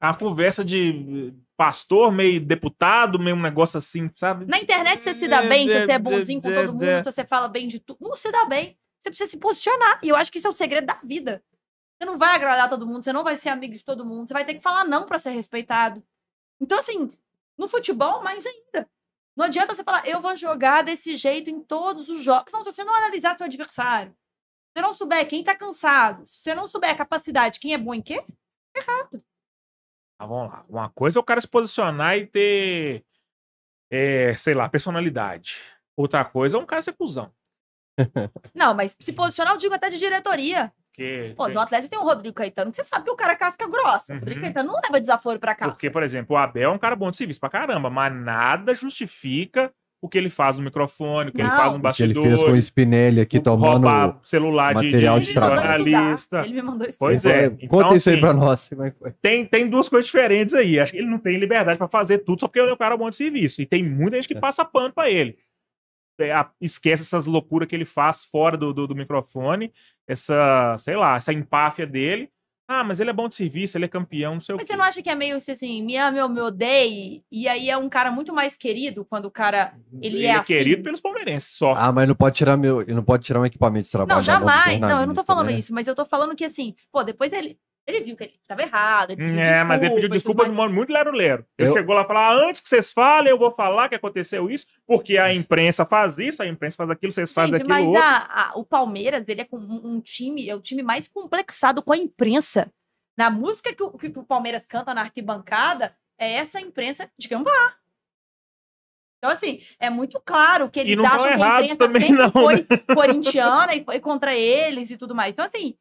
A conversa de pastor, meio deputado, meio um negócio assim, sabe? Na internet você se dá bem, se você é bonzinho com todo mundo, se você fala bem de tudo. Não se dá bem. Você precisa se posicionar. E eu acho que isso é o segredo da vida. Você não vai agradar todo mundo, você não vai ser amigo de todo mundo, você vai ter que falar não pra ser respeitado. Então, assim, no futebol, mais ainda. Não adianta você falar, eu vou jogar desse jeito em todos os jogos. Não, se você não analisar seu adversário, se você não souber quem tá cansado, se você não souber a capacidade, quem é bom em quê, Ah, vamos lá. Uma coisa é o cara se posicionar e ter, é, sei lá, personalidade. Outra coisa é um cara ser cuzão. não, mas se posicionar, eu digo até de diretoria. Porque, Pô, no Atlético tem o Rodrigo Caetano, que você sabe que o cara é casca grossa. O Uhum. Rodrigo Caetano não leva desaforo pra casa. porque, por exemplo, o Abel é um cara bom de serviço pra caramba, mas nada justifica o que ele faz no microfone, o que ele Não. faz no O que ele bastidor. fez com o Spinelli aqui tomando. roubar celular de, material de, de Ele me mandou jornalista. Ele me mandou estudar. Pois é. Conta Então, isso aí assim, pra nós. é tem, tem duas coisas diferentes aí. Acho que ele não tem liberdade pra fazer tudo só porque ele é um cara bom de serviço. E tem muita gente que É. passa pano pra ele. É, a- esquece essas loucuras que ele faz fora do, do, do microfone, essa, sei lá, essa empáfia dele. Ah, mas ele é bom de serviço, ele é campeão, não sei o Mas quê. você não acha que é meio assim, me ama ou me odeie? E aí é um cara muito mais querido quando o cara. ele é assim? querido pelos palmeirenses só. Ah, mas não pode tirar meu, ele não pode tirar um equipamento de trabalho. Não, do jamais. Não, eu não tô jornalista, falando né? isso, mas eu tô falando que assim, pô, depois ele. Ele viu que ele tava errado. Ele pediu É, mas ele pediu desculpa de mais. modo muito lero-lero. Ele Eu- chegou lá e falou: ah, antes que vocês falem, eu vou falar que aconteceu isso, porque a imprensa faz isso, a imprensa faz aquilo, vocês fazem aquilo mas outro. a- a- o Palmeiras, ele é um, um time, é o time mais complexado com a imprensa. Na música que o, que o Palmeiras canta na arquibancada, é essa imprensa de Gambá. Então, assim, é muito claro que eles acham que a errados imprensa também não, foi corintiana e foi contra eles e tudo mais. Então, assim,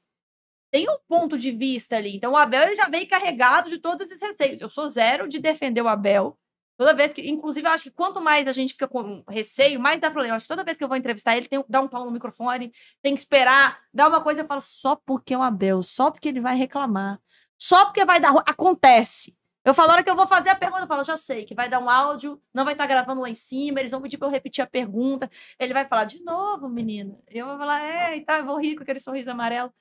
tem um ponto de vista ali. Então, o Abel ele já veio carregado de todos esses receios. Eu sou zero de defender o Abel. Toda vez que, inclusive, eu acho que quanto mais a gente fica com receio, mais dá problema. Eu acho que toda vez que eu vou entrevistar ele, tem que dar um pau no microfone, tem que esperar, dar uma coisa, eu falo só porque é o Abel, só porque ele vai reclamar, só porque vai dar. Acontece. Eu falo, a hora que eu vou fazer a pergunta, eu falo, já sei, que vai dar um áudio, não vai estar gravando lá em cima, eles vão pedir pra eu repetir a pergunta. Ele vai falar, de novo, menina. Eu vou falar, é, tá, eu vou rir com aquele sorriso amarelo.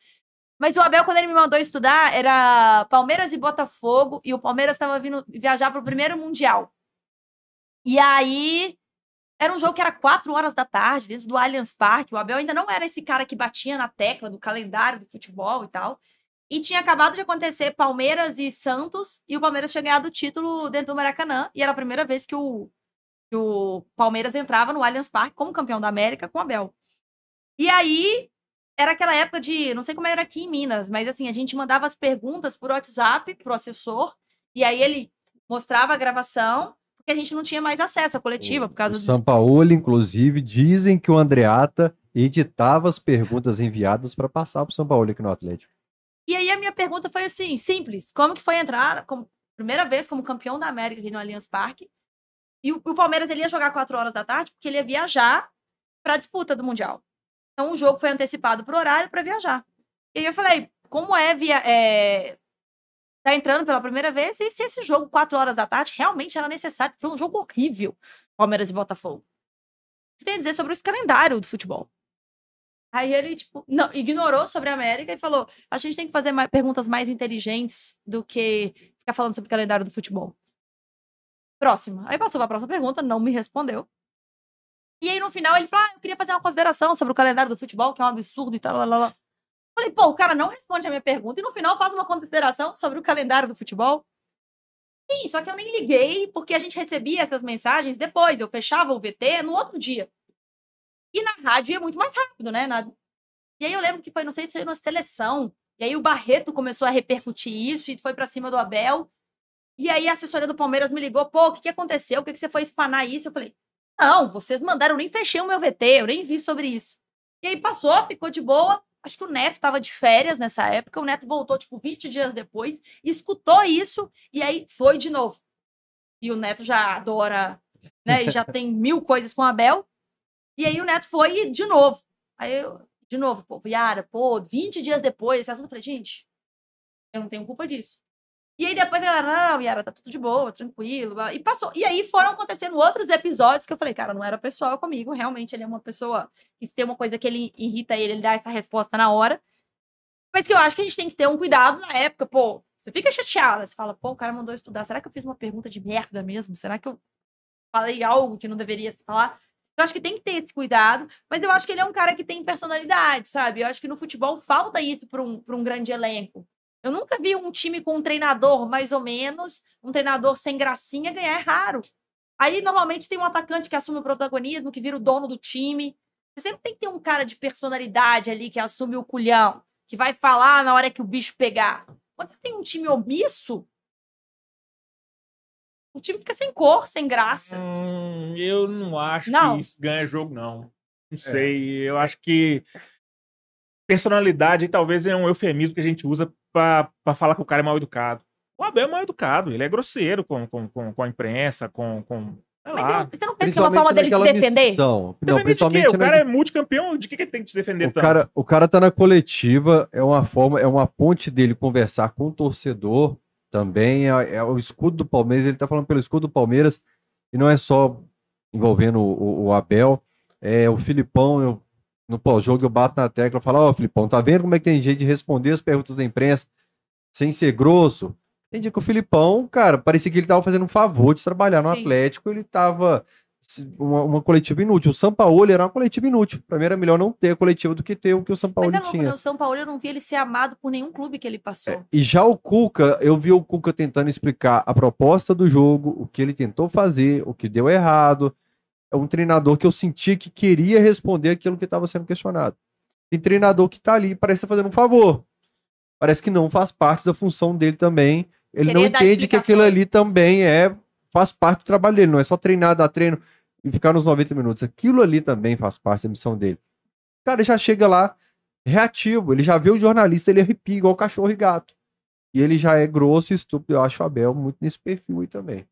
Mas o Abel, quando ele me mandou estudar, era Palmeiras e Botafogo, e o Palmeiras estava vindo viajar para o primeiro Mundial. E aí, era um jogo que era quatro horas da tarde, dentro do Allianz Parque. O Abel ainda não era esse cara que batia na tecla do calendário do futebol e tal. E tinha acabado de acontecer Palmeiras e Santos, e o Palmeiras tinha ganhado o título dentro do Maracanã, e era a primeira vez que o, que o Palmeiras entrava no Allianz Parque como campeão da América com o Abel. E aí, era aquela época de, não sei como era aqui em Minas, mas assim, a gente mandava as perguntas por WhatsApp pro assessor, e aí ele mostrava a gravação, porque a gente não tinha mais acesso à coletiva, por causa do. São Paulo, inclusive, dizem que o Andreata editava as perguntas enviadas para passar pro São Paulo aqui no Atlético. E aí a minha pergunta foi assim, simples. Como que foi entrar, como, primeira vez como campeão da América aqui no Allianz Parque? E o, o Palmeiras ele ia jogar 4 horas da tarde, porque ele ia viajar para a disputa do Mundial. Então o jogo foi antecipado pro horário para viajar. E eu falei, como é, via, é tá entrando pela primeira vez, e se esse jogo, 4 horas da tarde, realmente era necessário? Foi um jogo horrível, Palmeiras e Botafogo. Você tem a dizer sobre esse calendário do futebol? Aí ele, tipo, não, ignorou sobre a América e falou: a gente tem que fazer mais, perguntas mais inteligentes do que ficar falando sobre o calendário do futebol. Próxima. Aí passou para a próxima pergunta, não me respondeu. E aí, no final, ele falou: ah, eu queria fazer uma consideração sobre o calendário do futebol, que é um absurdo e tal, lá, lá, lá. Falei, pô, o cara não responde a minha pergunta e no final faz uma consideração sobre o calendário do futebol. Sim, só que eu nem liguei, porque a gente recebia essas mensagens depois. Eu fechava o VT no outro dia. E na rádio ia muito mais rápido, né? Na... E aí eu lembro que foi, não sei, foi uma seleção. E aí o Barreto começou a repercutir isso e foi para cima do Abel. E aí a assessoria do Palmeiras me ligou, pô, o que, que aconteceu? Por que, que você foi espanar isso? Eu falei, não, vocês mandaram, eu nem fechei o meu VT, eu nem vi sobre isso. E aí passou, ficou de boa. Acho que o Neto estava de férias nessa época. O Neto voltou, tipo, 20 dias depois, escutou isso e aí foi de novo. E o Neto já adora, né? E já [LAUGHS] tem mil coisas com o Abel. E aí o Neto foi de novo. Aí eu, de novo, pô, Yara, pô, 20 dias depois, esse assunto, eu falei, gente, eu não tenho culpa disso. E aí depois ela, não, Yara, tá tudo de boa, tranquilo. E passou. E aí foram acontecendo outros episódios que eu falei, cara, não era pessoal comigo. Realmente ele é uma pessoa que se tem uma coisa que ele irrita ele, ele dá essa resposta na hora. Mas que eu acho que a gente tem que ter um cuidado na época, pô. Você fica chateada, você fala, pô, o cara mandou estudar. Será que eu fiz uma pergunta de merda mesmo? Será que eu falei algo que não deveria se falar? Eu acho que tem que ter esse cuidado, mas eu acho que ele é um cara que tem personalidade, sabe? Eu acho que no futebol falta isso para um, pra um grande elenco. Eu nunca vi um time com um treinador mais ou menos, um treinador sem gracinha ganhar, é raro. Aí normalmente tem um atacante que assume o protagonismo, que vira o dono do time. Você sempre tem que ter um cara de personalidade ali que assume o culhão, que vai falar na hora que o bicho pegar. Quando você tem um time omisso, o time fica sem cor, sem graça. Hum, eu não acho Não. que isso ganha jogo, não. Não sei. Eu acho que personalidade talvez é um eufemismo que a gente usa pra, pra falar que o cara é mal educado. O Abel é mal educado, ele é grosseiro com, com, com, com a imprensa, com. com sei Mas lá. você não, você não pensa que é uma forma dele se defender? missão. Não, Defender de quê? principalmente O na- cara é multicampeão, de que, que ele tem que te defender O tanto? cara, o cara tá na coletiva, é uma forma, é uma ponte dele conversar com o torcedor também. É, é o escudo do Palmeiras, ele tá falando pelo escudo do Palmeiras, e não é só envolvendo o, o- o Abel, é o Filipão, eu, no pós-jogo eu bato na tecla e falo, ó, Filipão, tá vendo como é que tem jeito de responder as perguntas da imprensa sem ser grosso? Entendi que o Filipão, cara, parecia que ele tava fazendo um favor de trabalhar no Sim. Atlético, ele tava uma, uma coletiva inútil. O São Paulo era uma coletiva inútil. Pra mim era melhor não ter a coletiva do que ter o que o São Paulo Mas é louco, tinha. né? O São Paulo eu não vi ele ser amado por nenhum clube que ele passou. E já o Cuca, eu vi o Cuca tentando explicar a proposta do jogo, o que ele tentou fazer, o que deu errado. É um treinador que eu senti que queria responder aquilo que estava sendo questionado. Tem treinador que tá ali, parece que tá fazendo um favor. parece que não faz parte da função dele também. Ele Querer não entende que aquilo ali também é faz parte do trabalho dele, não é só treinar, dar treino e ficar nos 90 minutos. Aquilo ali também faz parte da missão dele. O cara já chega lá reativo, ele já vê o jornalista, ele arrepia igual cachorro e gato. E ele já é grosso e estúpido. Eu acho o Abel muito nesse perfil aí também.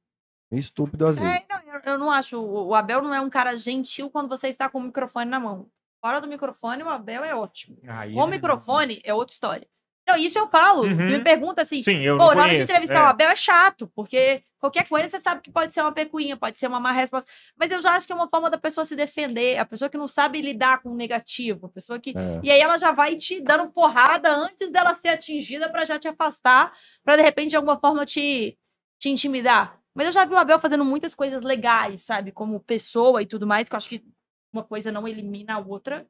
Bem estúpido às vezes. É, não, eu, não acho. O Abel não é um cara gentil quando você está com o microfone na mão. Fora do microfone, o Abel é ótimo. Aí Com o microfone é outra história. Não, isso eu falo. Uhum. Você me pergunta assim, Sim, eu pô, na hora de entrevistar é. o Abel é chato, porque qualquer coisa você sabe que pode ser uma pecuinha, pode ser uma má resposta. Mas eu já acho que é uma forma da pessoa se defender, a pessoa que não sabe lidar com o negativo, a pessoa que. É. E aí ela já vai te dando porrada antes dela ser atingida pra já te afastar, pra de repente de alguma forma te, te intimidar. Mas eu já vi o Abel fazendo muitas coisas legais, sabe? Como pessoa e tudo mais, que eu acho que uma coisa não elimina a outra.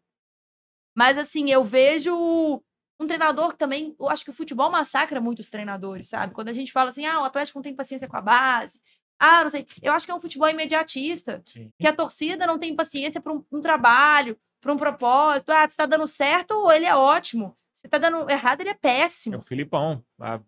Mas assim, eu vejo um treinador que também. Eu acho que o futebol massacra muitos treinadores, sabe? Quando a gente fala assim, ah, o Atlético não tem paciência com a base. Ah, não sei. Eu acho que é um futebol imediatista. Sim. Que a torcida não tem paciência para um, um trabalho, para um propósito. Ah, se tá dando certo, ele é ótimo. Se tá dando errado, ele é É péssimo. o Filipão. A dez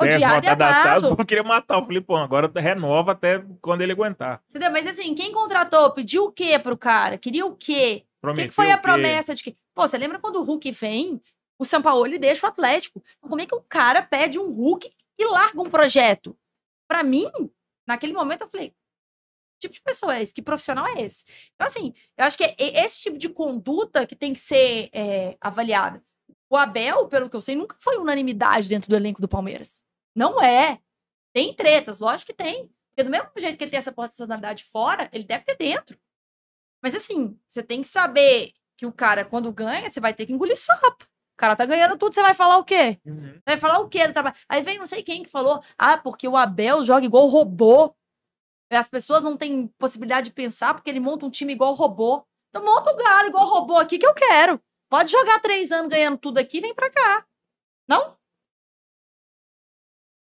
Odiado rodadas atrás, amado. eu queria matar o Filipão. Agora renova até quando ele aguentar. Entendeu? Mas assim, quem contratou pediu o quê pro cara? Queria o quê? O que, foi a promessa de que. Pô, você lembra quando o Hulk vem? O São Paulo ele deixa o Atlético. Como é que um cara pede um Hulk e larga um projeto? Pra mim, naquele momento, eu falei: que tipo de pessoa é esse? Que profissional é esse? Então, assim, eu acho que é esse tipo de conduta que tem que ser é, avaliada. O Abel, pelo que eu sei, nunca foi unanimidade dentro do elenco do Palmeiras. Não é. Tem tretas, lógico que tem. Porque do mesmo jeito que ele tem essa personalidade fora, ele deve ter dentro. Mas assim, você tem que saber que o cara, quando ganha, você vai ter que engolir sapo. O cara tá ganhando tudo, você vai falar o quê? Uhum. Vai falar o quê do trabalho? Aí vem não sei quem que falou, ah, porque o Abel joga igual robô. As pessoas não têm possibilidade de pensar porque ele monta um time igual robô. Então monta o galo igual robô aqui que eu quero. Pode jogar três anos ganhando tudo aqui, vem pra cá. Não?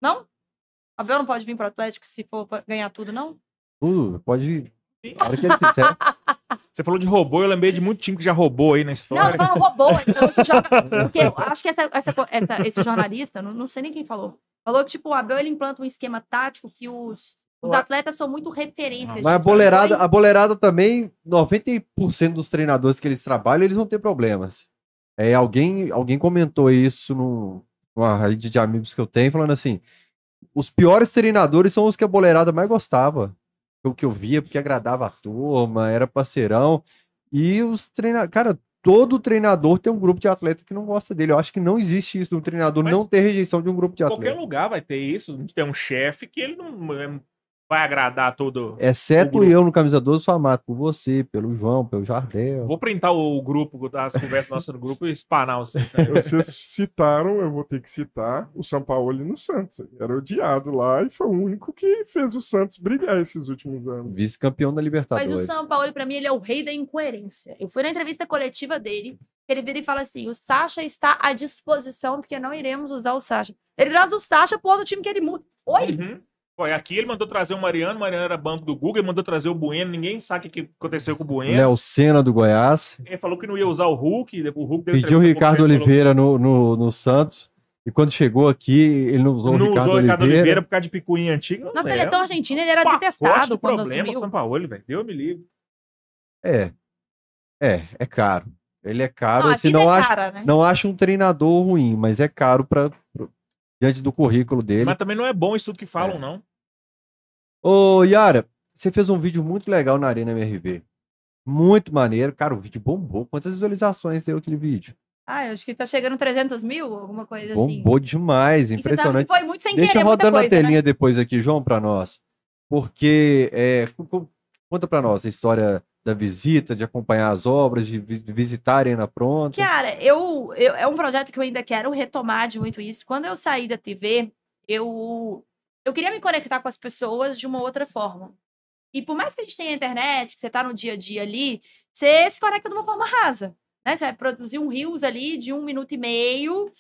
Não? Abel não pode vir pro Atlético se for ganhar tudo, não? Tudo, pode. A hora que ele quiser. [LAUGHS] Você falou de robô, eu lembrei de muito time que já roubou aí na Não, eu história. tô falando robô. Ele falou que joga. Porque eu acho que essa, essa, essa- esse jornalista, não, não sei nem quem falou, falou que, tipo, o Abel ele implanta um esquema tático que os, os atletas são muito referências. Mas a boleirada, a boleirada também, 90% dos treinadores que eles trabalham, eles vão ter problemas. É, alguém, alguém comentou isso no, numa rede de amigos que eu tenho, falando assim: os piores treinadores são os que a boleirada mais gostava. O que eu via, porque agradava a turma, era parceirão. E os treinadores. Cara, todo treinador tem um grupo de atleta que não gosta dele. Eu acho que não existe isso, de um treinador Mas não ter rejeição de um grupo de Qualquer atleta. lugar vai ter isso. Tem um chefe que ele não é, vai agradar todo. Exceto o grupo. eu no camisa 12, sou amado por você, pelo João, pelo Jardel. Vou printar o grupo, as conversas nossas no grupo e espanar vocês. sabe? [LAUGHS] Vocês citaram, eu vou ter que citar, o São Paulo no Santos. Era odiado lá e foi o único que fez o Santos brilhar esses últimos anos. Vice-campeão da Mas Libertadores. o São Paulo, pra mim, ele é o rei da incoerência. Eu fui na entrevista coletiva dele, ele vira e fala assim: o Sacha está à disposição, porque não iremos usar o Sacha. Ele traz o Sacha pro outro time que ele muda. Oi? Uhum. E aqui ele mandou trazer o Mariano, o Mariano era banco do Google, ele mandou trazer o Bueno, ninguém sabe o que aconteceu com o Bueno. Léo Senna do Goiás. Ele falou que não ia usar o Hulk, o Hulk deu Pediu o Ricardo Oliveira no, no, no Santos. E quando chegou aqui, ele não usou falou- o Não Ricardo usou o Ricardo Oliveira. Oliveira. por causa de picuinha antiga. não Na leva. seleção argentina, ele era Pacote detestado de quando problema, assumiu. São Paulo, velho. Deus me livre. É. É, é caro. Ele é caro. Não, assim, não, é acho, cara, né? não acho um treinador ruim, mas é caro pra, pro- diante do currículo dele. Mas também não é bom isso tudo que falam, É. não. Ô, Yara, você fez um vídeo muito legal na Arena MRV. Muito maneiro. Cara, o vídeo bombou. Quantas visualizações deu aquele vídeo? Ah, eu acho que tá chegando 300 mil, alguma coisa assim. Bombou demais, E impressionante. que foi muito sem Deixa querer muita rodando coisa, a né? telinha depois aqui, João, pra nós. Porque, é, co- co- conta pra nós a história da visita, de acompanhar as obras, de, vi- de visitarem na pronta. Cara, eu, eu- é um projeto que eu ainda quero retomar de muito isso. Quando eu saí da TV, eu eu queria me conectar com as pessoas de uma outra forma. E por mais que a gente tenha internet, que você tá no dia a dia ali, você se conecta de uma forma rasa. Né? Você vai produzir um Reels ali de um minuto e meio,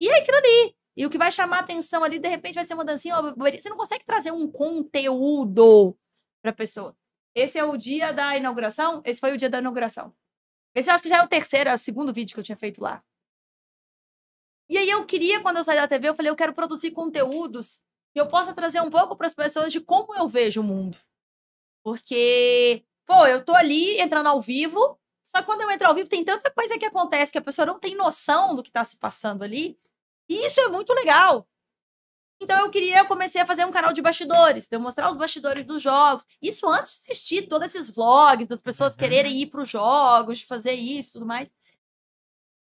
e é aquilo ali. E o que vai chamar a atenção ali, de repente, vai ser uma dancinha. Você não consegue trazer um conteúdo pra pessoa. Esse é o dia da inauguração, esse foi o dia da inauguração. Esse eu acho que já é o terceiro, é o segundo vídeo que eu tinha feito lá. E aí eu queria, quando eu saí da TV, eu falei, eu quero produzir conteúdos que eu possa trazer um pouco para as pessoas de como eu vejo o mundo. Porque, pô, eu tô ali entrando ao vivo, só que quando eu entro ao vivo tem tanta coisa que acontece que a pessoa não tem noção do que está se passando ali. E isso é muito legal. Então eu queria, eu comecei a fazer um canal de bastidores, de eu mostrar os bastidores dos jogos. Isso antes de assistir todos esses vlogs das pessoas Uhum. quererem ir para os jogos, de fazer isso e tudo mais.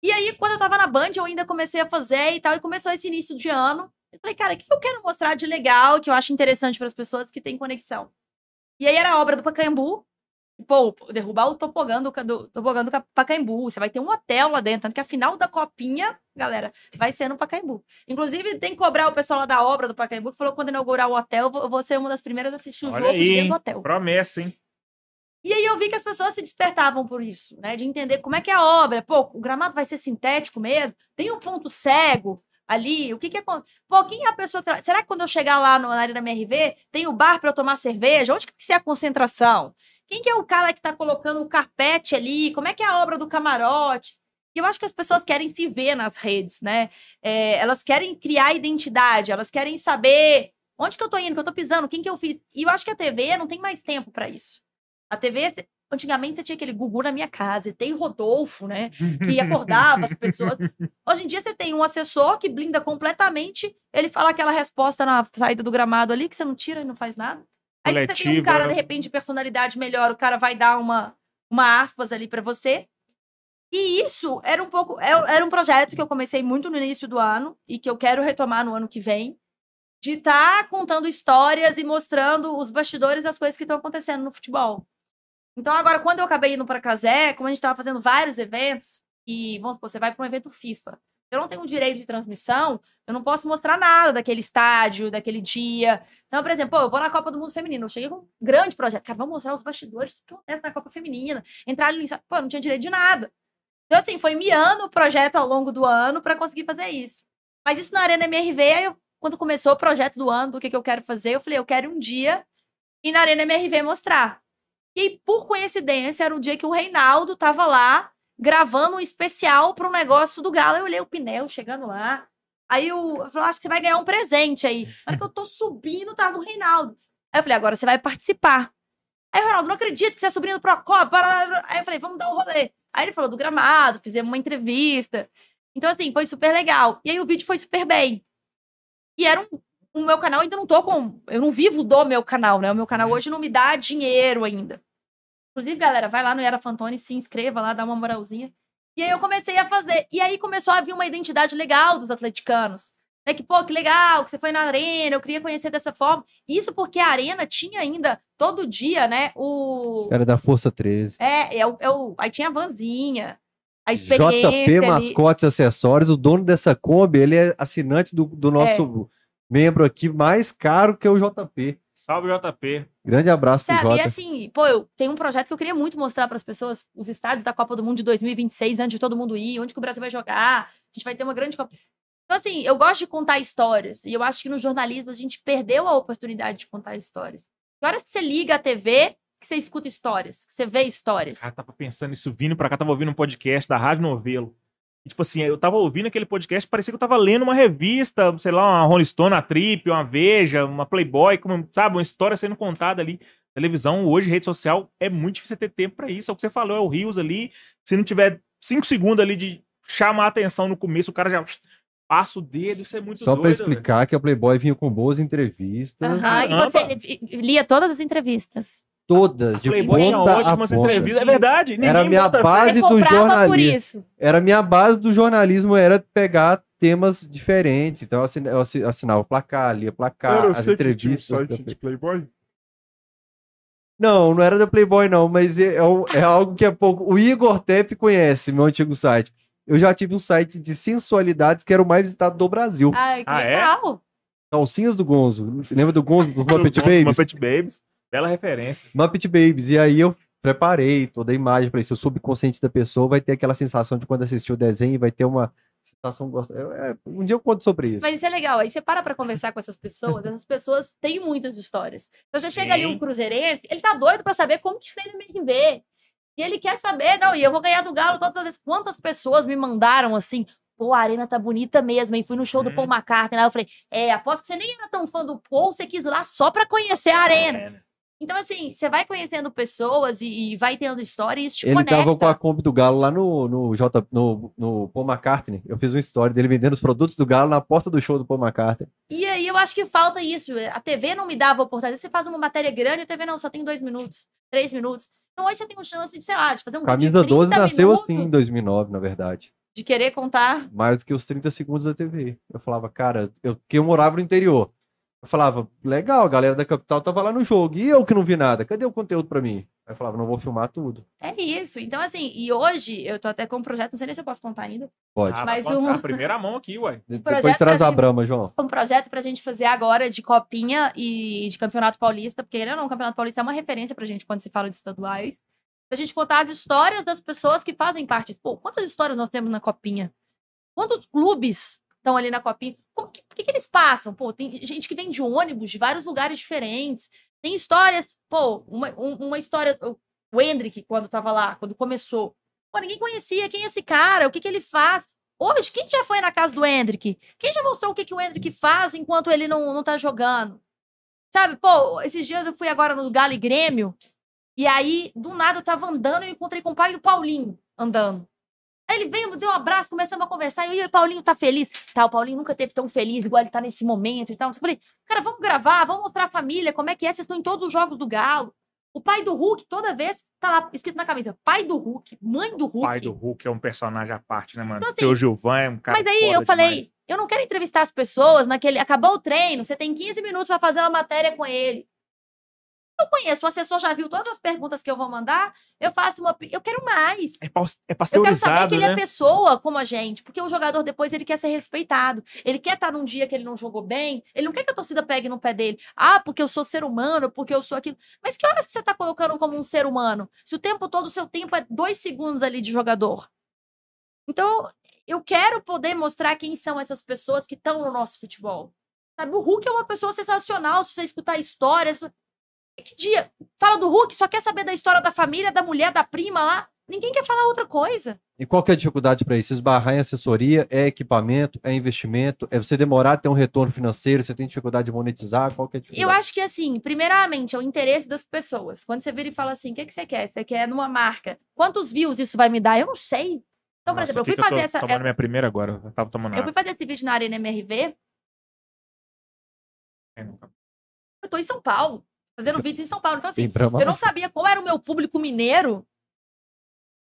E aí, quando eu tava na Band, eu ainda comecei a fazer e tal, e começou esse início de ano. Eu falei, cara, o que eu quero mostrar de legal, que eu acho interessante para as pessoas que têm conexão? E aí era a obra do Pacaembu. Pô, derrubar o tobogã do, do, tobogã do Pacaembu. Você vai ter um hotel lá dentro. Tanto que a final da copinha, galera, vai ser no Pacaembu. Inclusive, tem que cobrar o pessoal lá da obra do Pacaembu, que falou que quando inaugurar o hotel, eu vou- ser uma das primeiras a assistir o Olha jogo aí, de dentro do hotel. Promessa, hein? E aí eu vi que as pessoas se despertavam por isso, né? De entender como é que é a obra. Pô, o gramado vai ser sintético mesmo? Tem um ponto cego ali? O que que é... con- Pô, quem é a pessoa... tra- Será que quando eu chegar lá no, na área da MRV, tem o bar para eu tomar cerveja? Onde que vai ser a concentração? Quem que é o cara que tá colocando o carpete ali? Como é que é a obra do camarote? E eu acho que as pessoas querem se ver nas redes, né? É, elas querem criar identidade, elas querem saber onde que eu tô indo, que eu tô pisando, quem que eu fiz. E eu acho que a TV não tem mais tempo para isso. A TV, antigamente você tinha aquele Gugu na minha casa, e tem Rodolfo, né? Que acordava as pessoas. Hoje em dia você tem um assessor que blinda completamente, ele fala aquela resposta na saída do gramado ali, que você não tira e não faz nada. Aí você tem um cara, de repente, de personalidade melhor, o cara vai dar uma, uma aspas ali pra você. E isso era um pouco. é- Era um projeto que eu comecei muito no início do ano e que eu quero retomar no ano que vem. De estar contando histórias e mostrando os bastidores das coisas que estão acontecendo no futebol. Então, agora, quando eu acabei indo para Casé, como a gente estava fazendo vários eventos, e vamos supor, você vai para um evento FIFA. Eu não tenho um direito de transmissão, eu não posso mostrar nada daquele estádio, daquele dia. Então, por exemplo, pô, eu vou na Copa do Mundo Feminino, eu cheguei com um grande projeto. Cara, vamos mostrar os bastidores do que acontece na Copa Feminina. Entrar ali, pô, eu não tinha direito de nada. Então, assim, foi miando o projeto ao longo do ano para conseguir fazer isso. Mas isso na Arena MRV, aí eu, quando começou o projeto do ano, do que, que eu quero fazer, eu falei, eu quero um dia ir na Arena MRV mostrar. E por coincidência, era o dia que o Reinaldo tava lá gravando um especial para um negócio do Galo. Eu olhei o Pinel chegando lá. Aí eu, eu falei, acho que você vai ganhar um presente aí. Na hora que eu tô subindo, tava o Reinaldo. Aí eu falei, agora você vai participar. Aí o Reinaldo, não acredito que você é sobrinho do Procopio. Aí eu falei, vamos dar um rolê. Aí ele falou do gramado, fizemos uma entrevista. Então, assim, foi super legal. E aí o vídeo foi super bem. E era um. O meu canal ainda não tô com. Eu não vivo do meu canal, né? O meu canal Uhum. hoje não me dá dinheiro ainda. Inclusive, galera, vai lá no Era Fantoni, se inscreva lá, dá uma moralzinha. E aí eu comecei a fazer. E aí começou a vir uma identidade legal dos atleticanos. Né? Que, pô, que legal, que você foi na arena, eu queria conhecer dessa forma. Isso porque a arena tinha ainda, todo dia, né? O. Os caras da Força 13. É, é, o, é o- aí tinha a vanzinha, a experiência JP ali. Mascotes Acessórios, o dono dessa Kombi, ele é assinante do, do nosso membro aqui mais caro que é o JP. Salve, JP. Grande abraço pro Sabe, e Jota. assim, pô, eu tenho um projeto que eu queria muito mostrar para as pessoas, os estádios da Copa do Mundo de 2026, antes de todo mundo ir, onde que o Brasil vai jogar, a gente vai ter uma grande Copa. Então, assim, eu gosto de contar histórias, e eu acho que no jornalismo a gente perdeu a oportunidade de contar histórias. Que horas que você liga a TV, que você escuta histórias, que você vê histórias. Cara, tava pensando isso, vindo pra cá, tava ouvindo um podcast da Rádio Novelo. E, tipo assim, eu tava ouvindo aquele podcast, parecia que eu tava lendo uma revista, sei lá, uma Rolling Stone, uma Trip, uma Veja, uma Playboy, como, sabe, uma história sendo contada ali. Televisão, hoje, rede social, é muito difícil ter tempo pra isso. É o que você falou, é o Rios ali. Se não tiver cinco segundos ali de chamar a atenção no começo, o cara já passa o dedo, isso é muito Só velho. explicar que a Playboy vinha com boas entrevistas. Aham, e você li- lia todas as entrevistas. Todas, de Playboy tinha ponta a ótimas ponta. entrevistas, é verdade. ninguém Era a minha bota base do jornalismo. isso. Era a minha base do jornalismo, era pegar temas diferentes. Então eu assina- eu assi- assinava o placar, lia placar, eu as sei que tinha um entrevistas. site de Playboy. Não, não era da Playboy, não, mas é, é é algo que é pouco. O Igor Tepp conhece, meu antigo site. Eu já tive um site de sensualidades que era o mais visitado do Brasil. Ai, que Ah, é? legal. Calcinhas do Gonzo. Lembra do Gonzo, dos Muppet Babies? Muppet Babies. Bela referência. Muppet Babies. E aí eu preparei toda a imagem para isso. O subconsciente da pessoa vai ter aquela sensação de quando assistiu o desenho, vai ter uma sensação gostosa. Eu- é, um dia eu conto sobre isso. Mas isso é legal. Aí você para pra conversar com essas pessoas, essas pessoas têm muitas histórias. Então você chega ali Sim. um cruzeirense, ele tá doido pra saber como que ele me vê. E ele quer saber, não, e eu vou ganhar do Galo todas as vezes. Quantas pessoas me mandaram assim, pô, a arena tá bonita mesmo, hein? Fui no show do. Paul McCartney lá, eu falei, é, aposto que você nem era tão fã do Paul, você quis ir lá só pra conhecer a arena. É? Então, assim, você vai conhecendo pessoas e, e vai tendo história e isso te Ele conecta. tava com a Kombi do Galo lá no, no, J, no, no Paul McCartney. Eu fiz uma história dele vendendo os produtos do Galo na porta do show do Paul McCartney. E aí eu acho que falta isso. A TV não me dava oportunidade. Você faz uma matéria grande, a TV não, só tem dois minutos, três minutos. Então hoje você tem uma chance de, sei lá, de fazer um vídeo de Camisa 12 30 nasceu minutos, assim em 2009, na verdade. De querer contar. Mais do que os 30 segundos da TV. Eu falava, cara, eu, que eu morava no interior. Eu falava, legal, a galera da capital tava lá no jogo. E eu que não vi nada, cadê o conteúdo pra mim? Aí eu falava, não vou filmar tudo. É isso. Então, assim, e hoje eu tô até com um projeto, não sei nem se eu posso contar ainda. Pode. Ah, Mas um- a primeira mão aqui, ué. [LAUGHS] Depois traz a gente- Brama, João. Um projeto pra gente fazer agora de Copinha e de Campeonato Paulista, porque ele não, o Campeonato Paulista é uma referência pra gente quando se fala de estaduais. Pra gente contar as histórias das pessoas que fazem parte. Pô, quantas histórias nós temos na Copinha? Quantos clubes estão ali na Copinha? Que, por que, que eles passam? Pô, tem gente que vem de ônibus de vários lugares diferentes. Tem histórias. Pô, uma, um- uma história. O Hendrick, quando tava lá, quando começou. Pô, ninguém conhecia quem é esse cara, o que, que ele faz. Hoje, quem já foi na casa do Hendrick? Quem já mostrou o que, que o Hendrick faz enquanto ele não, não tá jogando? Sabe, pô, esses dias eu fui agora no Galo e Grêmio, e aí, do nada, eu tava andando e encontrei com o pai do Paulinho andando. Aí ele veio, me deu um abraço, começamos a conversar, e eu, o Paulinho tá feliz. Tá, o Paulinho nunca teve tão feliz igual ele tá nesse momento e tal. Eu falei, cara, vamos gravar, vamos mostrar a família, como é que é, vocês estão em todos os jogos do Galo. O pai do Hulk, toda vez, tá lá escrito na camisa, pai do Hulk, mãe do Hulk. pai do Hulk é um personagem à parte, né, mano? Então, assim, Seu Gilvan é um cara Mas aí eu falei, demais. eu não quero entrevistar as pessoas naquele. Acabou o treino, você tem 15 minutos pra fazer uma matéria com ele. Eu conheço, o assessor já viu todas as perguntas que eu vou mandar. Eu faço uma. Eu quero mais. É, é Eu quero saber que ele né? é pessoa como a gente, porque o jogador depois ele quer ser respeitado. Ele quer estar num dia que ele não jogou bem, ele não quer que a torcida pegue no pé dele. Ah, porque eu sou ser humano, porque eu sou aquilo. Mas que horas que você tá colocando como um ser humano? Se o tempo todo o seu tempo é dois segundos ali de jogador. Então, eu quero poder mostrar quem são essas pessoas que estão no nosso futebol. Sabe, o Hulk é uma pessoa sensacional, se você escutar histórias. Que dia? Fala do Hulk, só quer saber da história da família, da mulher, da prima lá. Ninguém quer falar outra coisa. E qual que é a dificuldade para isso? Esbarrar em assessoria, é equipamento, é investimento, é você demorar a ter um retorno financeiro, você tem dificuldade de monetizar, qual que é a Eu dificuldade? acho que, assim, primeiramente, é o interesse das pessoas. Quando você vira e fala assim, o que, que você quer? Você quer numa marca. Quantos views isso vai me dar? Eu não sei. Então, por Nossa, exemplo, eu fui fazer tô essa, tomando essa- minha primeira agora. Eu tava tomando Eu fui fazer esse vídeo na Arena MRV. É. Eu tô em São Paulo, fazendo Você- vídeo em São Paulo. Então, assim, eu não sabia qual era o meu público mineiro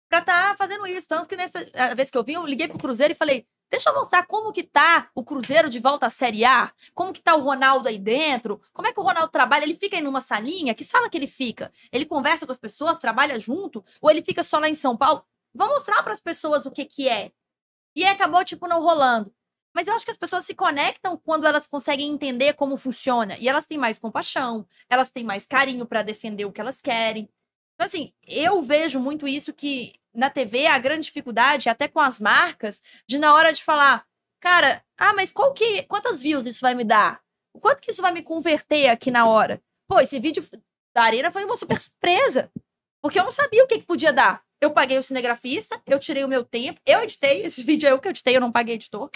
pra estar fazendo isso. Tanto que nessa a vez que eu vim, eu liguei pro Cruzeiro e falei: deixa eu mostrar como que tá o Cruzeiro de volta à Série A, como que tá o Ronaldo aí dentro, como é que o Ronaldo trabalha. Ele fica aí numa salinha? Que sala que ele fica? Ele conversa com as pessoas, trabalha junto? Ou ele fica só lá em São Paulo? Vou mostrar para as pessoas o que que é. E aí acabou, tipo, não rolando. Mas eu acho que as pessoas se conectam quando elas conseguem entender como funciona. E elas têm mais compaixão, elas têm mais carinho para defender o que elas querem. Então, assim, eu vejo muito isso que na TV a grande dificuldade, até com as marcas, de na hora de falar, cara, ah, mas qual que. Quantas views isso vai me dar? Quanto que isso vai me converter aqui na hora? Pô, esse vídeo da Arena foi uma super surpresa. Porque eu não sabia o que, que podia dar. Eu paguei o cinegrafista, eu tirei o meu tempo, eu editei, esse vídeo é eu que editei, eu não paguei editor.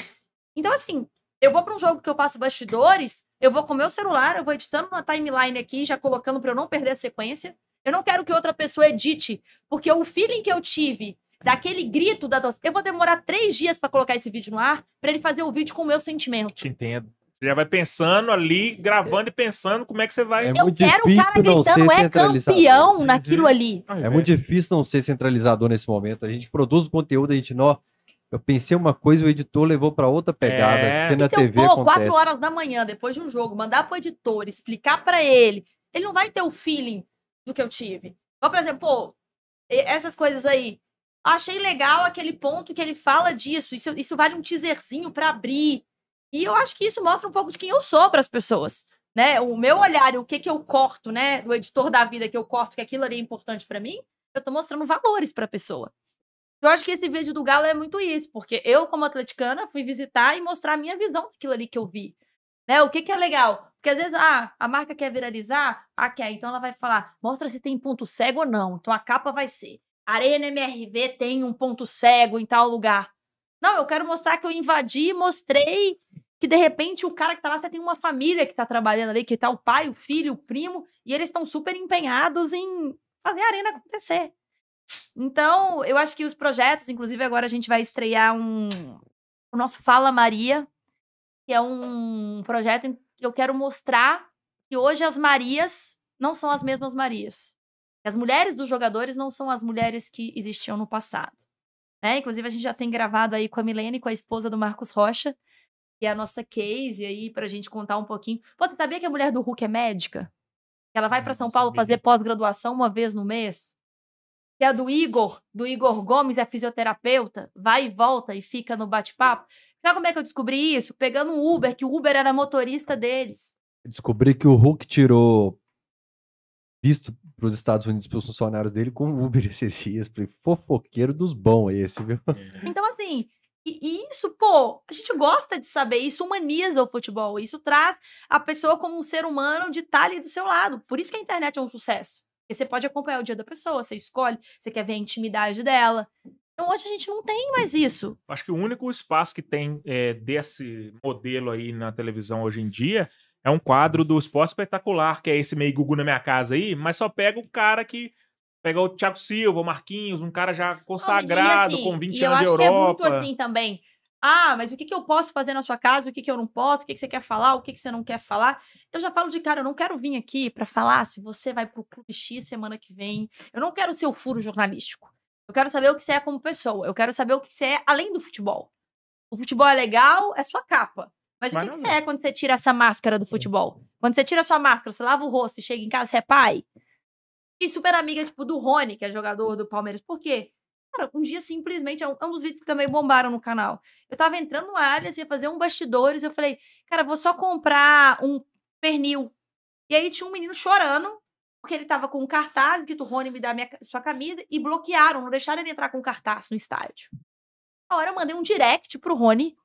Então, assim, eu vou para um jogo que eu faço bastidores, eu vou com o meu celular, eu vou editando uma timeline aqui, já colocando para eu não perder a sequência. Eu não quero que outra pessoa edite, porque o feeling que eu tive daquele grito da torcida, eu vou demorar três dias para colocar esse vídeo no ar, para ele fazer o vídeo com o meu sentimento. Te entendo. Você já vai pensando ali, gravando e pensando como é que você vai. É Eu quero o cara gritando, é campeão naquilo ali. Ai, É muito difícil não ser centralizador nesse momento. A gente produz o conteúdo, a gente não. Eu pensei uma coisa, o editor levou para outra pegada. É. Que na E se TV eu vou acontece. quatro horas da manhã, depois de um jogo, mandar pro editor, explicar pra ele, ele não vai ter o feeling do que eu tive. Igual, por exemplo, pô, e- essas coisas aí. Achei legal aquele ponto que ele fala disso. Isso, isso vale um teaserzinho pra abrir. E eu acho que isso mostra um pouco de quem eu sou pras pessoas. Né? O meu olhar e o que, que eu corto, né? Do editor da vida que eu corto, que aquilo ali é importante pra mim, eu tô mostrando valores pra pessoa. Eu acho que esse vídeo do Galo é muito isso, porque eu, como atleticana, fui visitar e mostrar a minha visão daquilo ali que eu vi. Né? O que, que é legal? Porque às vezes, ah, a marca quer viralizar, ah, quer, então ela vai falar, mostra se tem ponto cego ou não. Então a capa vai ser, Arena MRV tem um ponto cego em tal lugar. Não, eu quero mostrar que eu invadi, mostrei que de repente o cara que tá lá, você tem uma família que tá trabalhando ali, que tá o pai, o filho, o primo, e eles estão super empenhados em fazer a arena acontecer. Então, eu acho que os projetos, inclusive agora a gente vai estrear um o nosso Fala Maria, que é um projeto em que eu quero mostrar que hoje as Marias não são as mesmas Marias. As mulheres dos jogadores não são as mulheres que existiam no passado. Né? Inclusive, a gente já tem gravado aí com a Milene, com a esposa do Marcos Rocha, que é a nossa case aí, pra gente contar um pouquinho. Pô, você sabia que a mulher do Hulk é médica? Que ela vai para São Paulo fazer pós-graduação uma vez no mês? Que a do Igor, do Igor Gomes, é fisioterapeuta, vai e volta e fica no bate-papo. Sabe como é que eu descobri isso? Pegando um Uber, que o Uber era motorista deles. Descobri que o Hulk tirou visto para os Estados Unidos pelos funcionários dele com o Uber [LAUGHS] esses dias. Falei, fofoqueiro dos bons esse, viu? Então, assim, e, e isso, pô, a gente gosta de saber, isso humaniza o futebol, isso traz a pessoa como um ser humano de estar ali do seu lado. Por isso que a internet é um sucesso. Porque você pode acompanhar o dia da pessoa, você escolhe, você quer ver a intimidade dela. Então hoje a gente não tem mais isso. Acho que o único espaço que tem é, desse modelo aí na televisão hoje em dia é um quadro do Esporte Espetacular, que é esse meio Gugu na minha casa aí, mas só pega o cara que. Pega o Thiago Silva, o Marquinhos, um cara já consagrado, assim, com 20 e eu anos de acho que Europa. é muito assim também. Ah, mas o que, que eu posso fazer na sua casa? O que, que eu não posso? O que, que você quer falar? O que, que você não quer falar? Eu já falo de cara, eu não quero vir aqui pra falar se você vai pro Clube X semana que vem. Eu não quero ser o furo jornalístico. Eu quero saber o que você é como pessoa. Eu quero saber o que você é além do futebol. O futebol é legal, é sua capa. Mas, Mas o que, que você é quando você tira essa máscara do futebol? Quando você tira a sua máscara, você lava o rosto e chega em casa, você é pai? E super amiga, tipo, do Rony, que é jogador do Palmeiras. Por quê? Cara, um dia simplesmente, é um, é um dos vídeos que também bombaram no canal. Eu tava entrando no Alias, ia fazer um bastidores, eu falei, cara, vou só comprar um pernil. E aí tinha um menino chorando, porque ele tava com um cartaz, que o Rony me dá minha, sua camisa, e bloquearam, não deixaram ele entrar com um cartaz no estádio. Na hora eu mandei um direct pro Rony.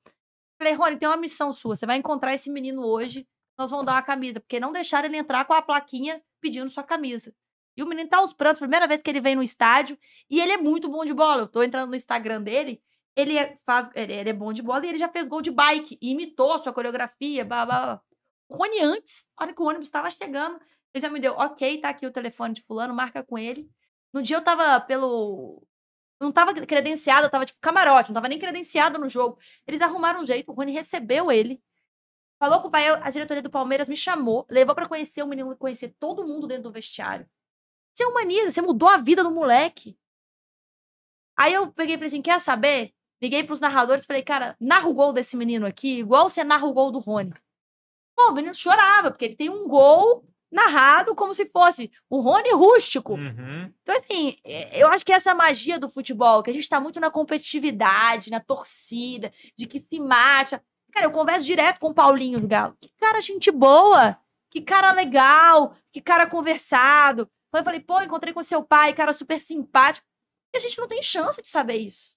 Falei, Rony, tem uma missão sua, você vai encontrar esse menino hoje, nós vamos dar uma camisa, porque não deixaram ele entrar com a plaquinha pedindo sua camisa. E o menino tá aos prantos, primeira vez que ele vem no estádio, e ele é muito bom de bola. Eu tô entrando no Instagram dele, ele é, faz, ele, ele é bom de bola e ele já fez gol de bike, e imitou a sua coreografia, blá, blá, blá. O Rony antes, na hora que o ônibus estava chegando, ele já me deu, ok, tá aqui o telefone de fulano, marca com ele. No dia eu tava pelo... Não tava credenciada, tava tipo camarote, não tava nem credenciada no jogo. Eles arrumaram um jeito, o Rony recebeu ele, falou com o pai, a diretoria do Palmeiras me chamou, levou pra conhecer o menino, conhecer todo mundo dentro do vestiário. Você humaniza, você mudou a vida do moleque. Aí eu peguei e falei assim: quer saber? Liguei pros narradores e falei, cara, narra o gol desse menino aqui, igual você narra o gol do Rony. Pô, o menino chorava, porque ele tem um gol narrado como se fosse o Rony rústico. Uhum. Então, assim, é, eu acho que essa magia do futebol, que a gente tá muito na competitividade, na torcida, de que se mate. Cara, eu converso direto com o Paulinho do Galo. Que cara gente boa, que cara legal, que cara conversado. Eu falei, pô, encontrei com seu pai, cara super simpático. E a gente não tem chance de saber isso.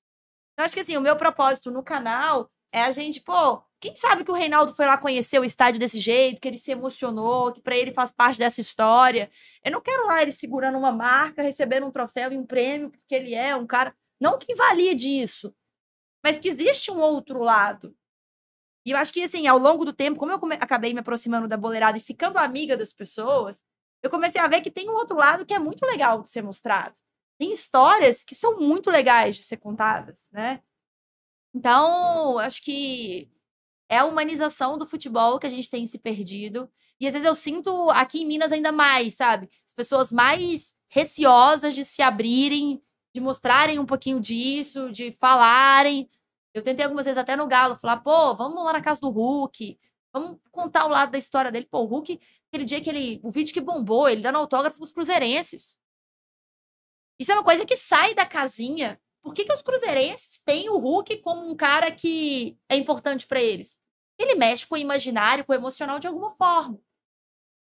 Eu acho que, assim, o meu propósito no canal é a gente, pô, quem sabe que o Reinaldo foi lá conhecer o estádio desse jeito, que ele se emocionou, que pra ele faz parte dessa história. Eu não quero lá ele segurando uma marca, recebendo um troféu e um prêmio, porque ele é um cara. Não que invalide isso, mas que existe um outro lado. E eu acho que, assim, ao longo do tempo, como eu acabei me aproximando da boleirada e ficando amiga das pessoas, eu comecei a ver que tem um outro lado que é muito legal de ser mostrado. Tem histórias que são muito legais de ser contadas, né? Então, acho que é a humanização do futebol que a gente tem se perdido. E às vezes eu sinto aqui em Minas ainda mais, sabe? As pessoas mais receosas de se abrirem, de mostrarem um pouquinho disso, de falarem. Eu tentei algumas vezes até no Galo falar, pô, vamos lá na casa do Hulk, vamos contar o lado da história dele. Pô, o Hulk, aquele dia que ele. O vídeo que bombou, ele dando autógrafo pros cruzeirenses. Isso é uma coisa que sai da casinha. Por que, que os cruzeirenses têm o Hulk como um cara que é importante pra eles? Ele mexe com o imaginário, com o emocional de alguma forma.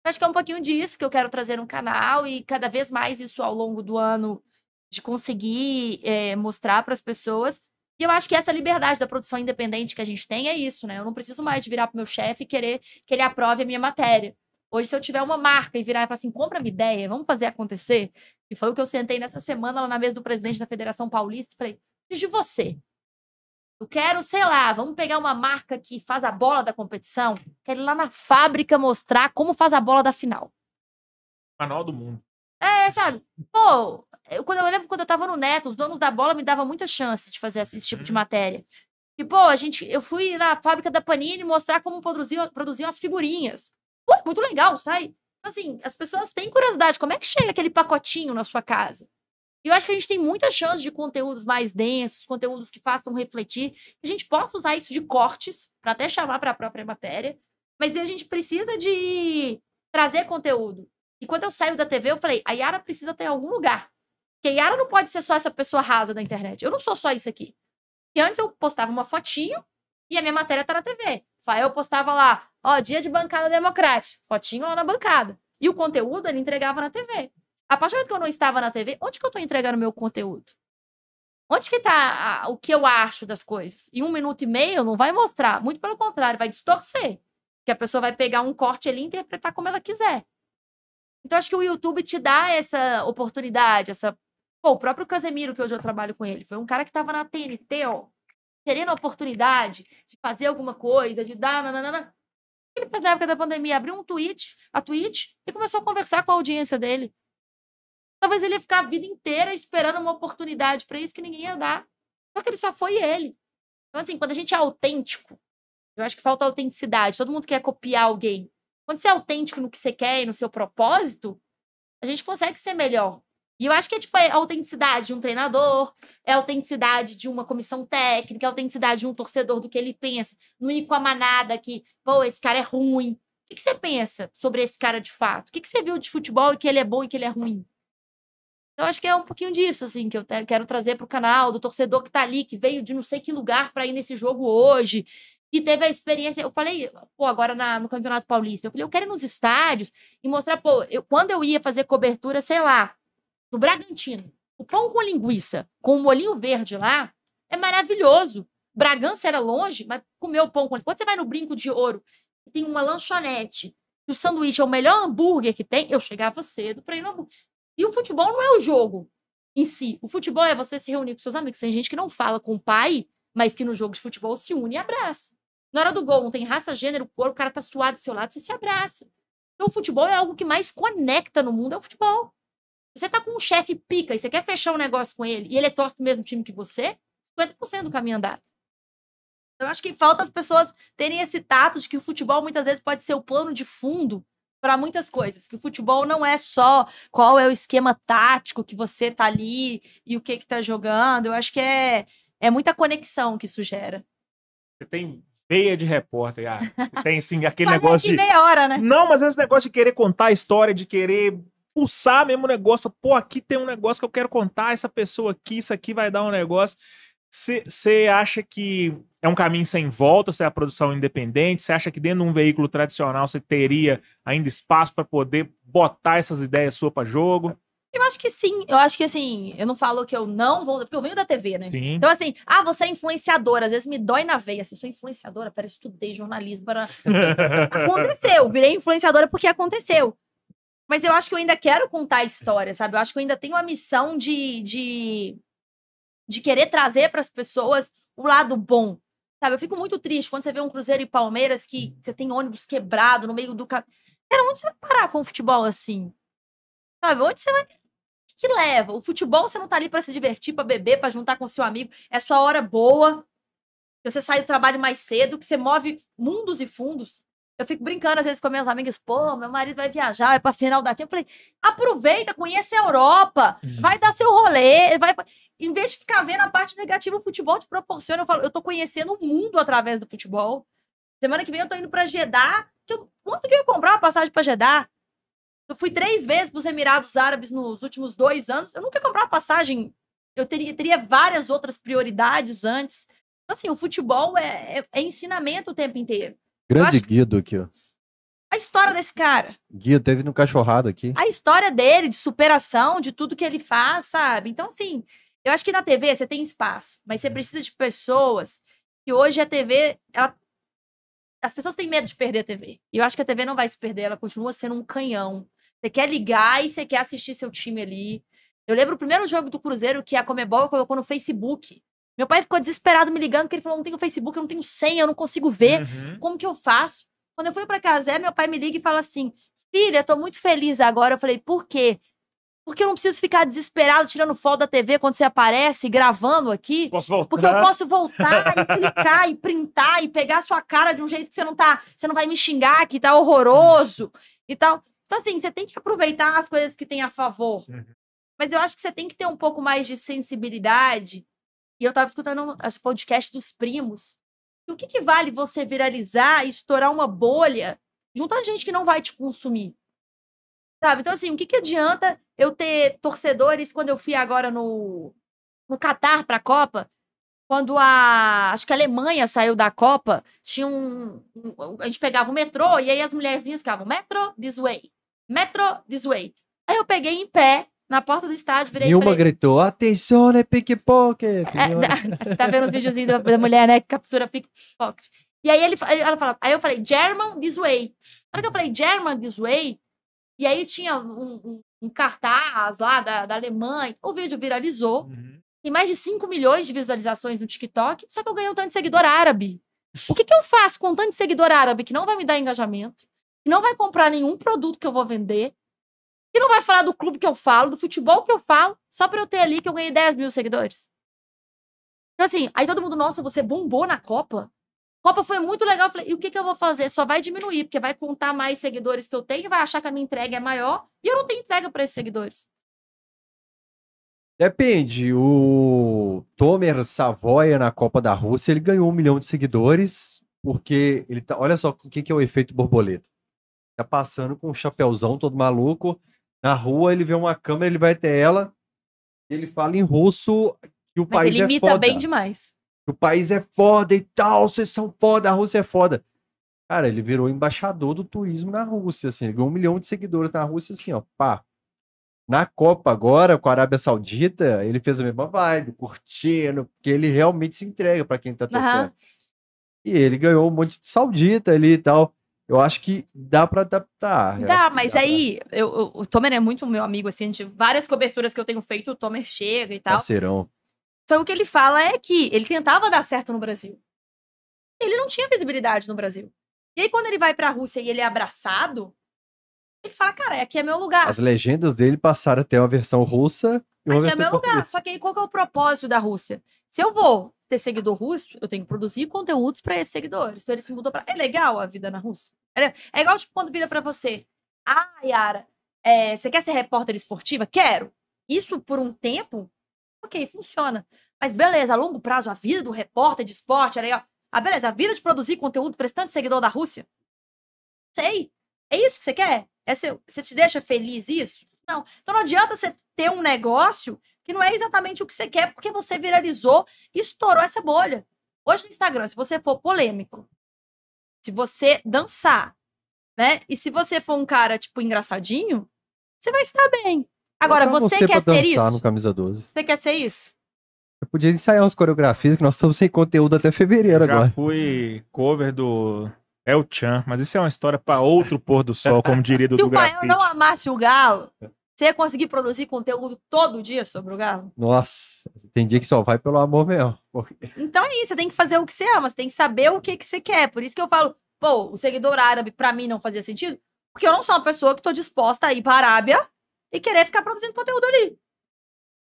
Acho que é um pouquinho disso que eu quero trazer no canal e cada vez mais isso ao longo do ano de conseguir eh, mostrar para as pessoas. E eu acho que essa liberdade da produção independente que a gente tem é isso, né? Eu não preciso mais de virar pro meu chefe e querer que ele aprove a minha matéria. Hoje, se eu tiver uma marca e virar e falar assim, compra minha ideia, vamos fazer acontecer, e foi o que eu sentei nessa semana lá na mesa do presidente da Federação Paulista e falei, preciso de você. Eu quero, sei lá, vamos pegar uma marca que faz a bola da competição. Quero ir lá na fábrica mostrar como faz a bola da final. Manual do mundo. É, sabe? Pô, eu, quando, eu lembro quando eu tava no Neto, os donos da bola me davam muita chance de fazer esse, esse tipo de Uhum. matéria. E, pô, a gente, eu fui na fábrica da Panini mostrar como produziam, produziam as figurinhas. Pô, muito legal, sai. Assim, as pessoas têm curiosidade. Como é que chega aquele pacotinho na sua casa? E eu acho que a gente tem muita chance de conteúdos mais densos, conteúdos que façam refletir. A gente possa usar isso de cortes, para até chamar para a própria matéria. Mas a gente precisa de trazer conteúdo. E quando eu saio da TV, eu falei, a Yara precisa ter algum lugar. Porque a Yara não pode ser só essa pessoa rasa da internet. Eu não sou só isso aqui. E antes eu postava uma fotinho e a minha matéria tá na TV. Eu postava lá, ó, dia de bancada democrática. Fotinho lá na bancada. E o conteúdo ele entregava na TV. A partir do momento que eu não estava na TV, onde que eu tô entregando meu conteúdo? Onde que tá a- o que eu acho das coisas? Em um minuto e meio não vai mostrar. Muito pelo contrário, vai distorcer. Que a pessoa vai pegar um corte ali e interpretar como ela quiser. Então, acho que o YouTube te dá essa oportunidade, essa. Pô, o próprio Casemiro, que hoje eu trabalho com ele, foi um cara que tava na TNT, ó, querendo a oportunidade de fazer alguma coisa, de dar. Nananana. Ele fez na época da pandemia? Abriu um tweet, a tweet, e começou a conversar com a audiência dele. Talvez ele ia ficar a vida inteira esperando uma oportunidade para isso que ninguém ia dar. Só que ele só foi ele. Então, assim, quando a gente é autêntico, eu acho que falta autenticidade. Todo mundo quer copiar alguém. Quando você é autêntico no que você quer e no seu propósito, a gente consegue ser melhor. E eu acho que é tipo a autenticidade de um treinador, é a autenticidade de uma comissão técnica, é a autenticidade de um torcedor do que ele pensa, não ir com a manada que, pô, esse cara é ruim. O que, que você pensa sobre esse cara de fato? O que, que você viu de futebol e que ele é bom e que ele é ruim? Eu acho que é um pouquinho disso, assim, que eu quero trazer para o canal, do torcedor que tá ali, que veio de não sei que lugar para ir nesse jogo hoje, que teve a experiência. Eu falei, pô, agora na- no Campeonato Paulista, eu falei, eu quero ir nos estádios e mostrar, pô, eu, quando eu ia fazer cobertura, sei lá, do Bragantino, o pão com linguiça, com o molhinho verde lá, é maravilhoso. Bragança era longe, mas comeu o pão com Quando você vai no Brinco de Ouro, tem uma lanchonete, e o sanduíche é o melhor hambúrguer que tem, eu chegava cedo para ir no hambúrguer. E o futebol não é o jogo em si. O futebol é você se reunir com seus amigos. Tem gente que não fala com o pai, mas que no jogo de futebol se une e abraça. Na hora do gol, não tem raça, gênero, cor, o cara tá suado do seu lado, você se abraça. Então o futebol é algo que mais conecta no mundo, é o futebol. Você tá com um chefe pica e você quer fechar um negócio com ele, e ele é torce do mesmo time que você, 50% do caminho andado. Eu acho que falta as pessoas terem esse tato de que o futebol muitas vezes pode ser o plano de fundo para muitas coisas. Que o futebol não é só qual é o esquema tático que você tá ali e o que que tá jogando. Eu acho que é, é muita conexão que isso gera. Você tem veia de repórter, ah. Tem, assim, aquele negócio de... meia hora, né? Não, mas esse negócio de querer contar a história, de querer pulsar mesmo o negócio. Pô, aqui tem um negócio que eu quero contar, essa pessoa aqui, isso aqui vai dar um negócio. Você acha que é um caminho sem volta, se é a produção independente? Você acha que dentro de um veículo tradicional você teria ainda espaço para poder botar essas ideias suas para jogo? Eu acho que sim. Eu acho que assim, eu não falo que eu não vou, porque eu venho da TV, né? Sim. Então, assim, ah, você é influenciadora. Às vezes me dói na veia. Assim, sou influenciadora, pera, eu estudei jornalismo. Para... [LAUGHS] Aconteceu, virei influenciadora porque aconteceu. Mas eu acho que eu ainda quero contar a história, sabe? Eu acho que eu ainda tenho a missão de, de, de querer trazer para as pessoas o lado bom. Sabe? Eu fico muito triste quando você vê um Cruzeiro e Palmeiras que você tem ônibus quebrado no meio do caminho. Cara, onde você vai parar com o futebol assim? Sabe? Onde você vai. O que, que leva? O futebol você não tá ali para se divertir, para beber, para juntar com seu amigo. É sua hora boa. Você sai do trabalho mais cedo, que você move mundos e fundos. Eu fico brincando às vezes com minhas amigas, pô, meu marido vai viajar, vai pra final da Champions. Eu falei, aproveita, conhece a Europa, vai dar seu rolê, vai. Em vez de ficar vendo a parte negativa, o futebol te proporciona. Eu falo, eu tô conhecendo o mundo através do futebol. Semana que vem eu tô indo pra Jeddah. Que eu, quanto que eu ia comprar uma passagem pra Jeddah? Eu fui três vezes pros Emirados Árabes nos últimos dois anos. Eu nunca ia comprar uma passagem. Eu teria, teria várias outras prioridades antes. Então, assim, o futebol é, é, é ensinamento o tempo inteiro. Grande Guido aqui, ó. A história desse cara. Guido teve no cachorrado aqui. a história dele, de superação, de tudo que ele faz, sabe? Então, assim, eu acho que na TV você tem espaço, mas você precisa de pessoas que hoje a TV, ela... as pessoas têm medo de perder a TV. E eu acho que a TV não vai se perder, ela continua sendo um canhão. Você quer ligar e você quer assistir seu time ali. Eu lembro o primeiro jogo do Cruzeiro que a Comebol colocou no Facebook. Meu pai ficou desesperado me ligando, porque ele falou: não tenho Facebook, eu não tenho senha, eu não consigo ver. Uhum. Como que eu faço? Quando eu fui pra casa, meu pai me liga e fala assim: Filha, eu tô muito feliz agora. Eu falei: Por quê? Porque eu não preciso ficar desesperado tirando foto da TV quando você aparece, gravando aqui. Posso voltar? Porque eu posso voltar e clicar e printar e pegar a sua cara de um jeito que você não tá. Você não vai me xingar, que tá horroroso e tal. Então, assim, você tem que aproveitar as coisas que tem a favor. Uhum. Mas eu acho que você tem que ter um pouco mais de sensibilidade. E eu tava escutando esse podcast dos primos. E o que, que vale você viralizar e estourar uma bolha juntando gente que não vai te consumir? Sabe? Então, assim, o que, que adianta eu ter torcedores quando eu fui agora no, no Catar pra Copa? Quando a. Acho que a Alemanha saiu da Copa, tinha um. um- a gente pegava o metrô e aí as mulherzinhas ficavam: metro this way, metro this way. Aí eu peguei em pé na porta do estádio, virei e Nilma falei, gritou, atenção, é pickpocket. [LAUGHS] é, você tá vendo os videozinhos da, da mulher, né? Que captura pickpocket. E aí ele, ela fala, aí eu falei, German this way. Na hora que eu falei German this way, e aí tinha um, um- um cartaz lá da, da Alemanha, o vídeo viralizou, Uhum. tem mais de 5 milhões de visualizações no TikTok, só que eu ganhei um tanto de seguidor árabe. O que, que eu faço com um tanto de seguidor árabe que não vai me dar engajamento, que não vai comprar nenhum produto que eu vou vender, que não vai falar do clube que eu falo, do futebol que eu falo, só pra eu ter ali que eu ganhei 10 mil seguidores? Então, assim, aí todo mundo, nossa, você bombou na Copa? Copa foi muito legal. Eu falei, e o que, que eu vou fazer? Só vai diminuir, porque vai contar mais seguidores que eu tenho, vai achar que a minha entrega é maior, e eu não tenho entrega pra esses seguidores. Depende. O Tomer Savoia na Copa da Rússia, ele ganhou um milhão de seguidores, porque ele tá. Olha só o que, que é o efeito borboleta. Tá passando com um chapéuzão todo maluco. Na rua, ele vê uma câmera, ele vai até ela, e ele fala em russo que o Mas país ele é imita foda. bem demais. que o país é foda e tal, vocês são foda, a Rússia é foda. Cara, ele virou embaixador do turismo na Rússia, assim, ele ganhou um milhão de seguidores na Rússia, assim, ó, pá. Na Copa agora, com a Arábia Saudita, ele fez a mesma vibe, curtindo, porque ele realmente se entrega pra quem tá torcendo. Aham. E ele ganhou um monte de saudita ali e tal. Eu acho que dá pra adaptar. Dá, mas dá pra- aí, eu- eu- o Tomer é muito meu amigo, assim, a gente, várias coberturas que eu tenho feito, o Tomer chega e tal. Parceirão. Só que o que ele fala é que ele tentava dar certo no Brasil. Ele não tinha visibilidade no Brasil. E aí, quando ele vai pra Rússia e ele é abraçado, ele fala, cara, aqui é meu lugar. As legendas dele passaram a ter uma versão russa e uma Aqui é versão meu lugar. Só que aí, qual que é o propósito da Rússia? Se eu vou ter seguidor russo, eu tenho que produzir conteúdos pra esses seguidores. Então ele se mudou pra. É legal a vida na Rússia. É, é igual, tipo, quando vira pra você. Ah, Yara, é, você quer ser repórter esportiva? Quero. Isso por um tempo, ok, funciona. Mas beleza, a longo prazo, a vida do repórter de esporte é legal. Ah, beleza, a vida de produzir conteúdo esse tanto seguidor da Rússia? Sei. É isso que você quer? É seu, você te deixa feliz isso? Não. Então não adianta você ter um negócio que não é exatamente o que você quer, porque você viralizou e estourou essa bolha. Hoje no Instagram, se você for polêmico, se você dançar, né? E se você for um cara, tipo, engraçadinho, você vai estar bem. Agora, você, pra quer ser dançar isso? no Camisa 12. Você quer ser isso? Eu podia ensaiar umas coreografias que nós estamos sem conteúdo até fevereiro Já agora. fui cover do El Chan, mas isso é uma história pra outro pôr do sol, como diria [LAUGHS] Se Dudu o Baiano não amasse o Galo, você ia conseguir produzir conteúdo todo dia sobre o Galo? Nossa, tem dia que só vai pelo amor mesmo. Porque- Então é isso, você tem que fazer o que você ama, você tem que saber o que, que você quer. Por isso que eu falo, pô, o seguidor árabe pra mim não fazia sentido, porque eu não sou uma pessoa que tô disposta a ir pra Arábia e querer ficar produzindo conteúdo ali.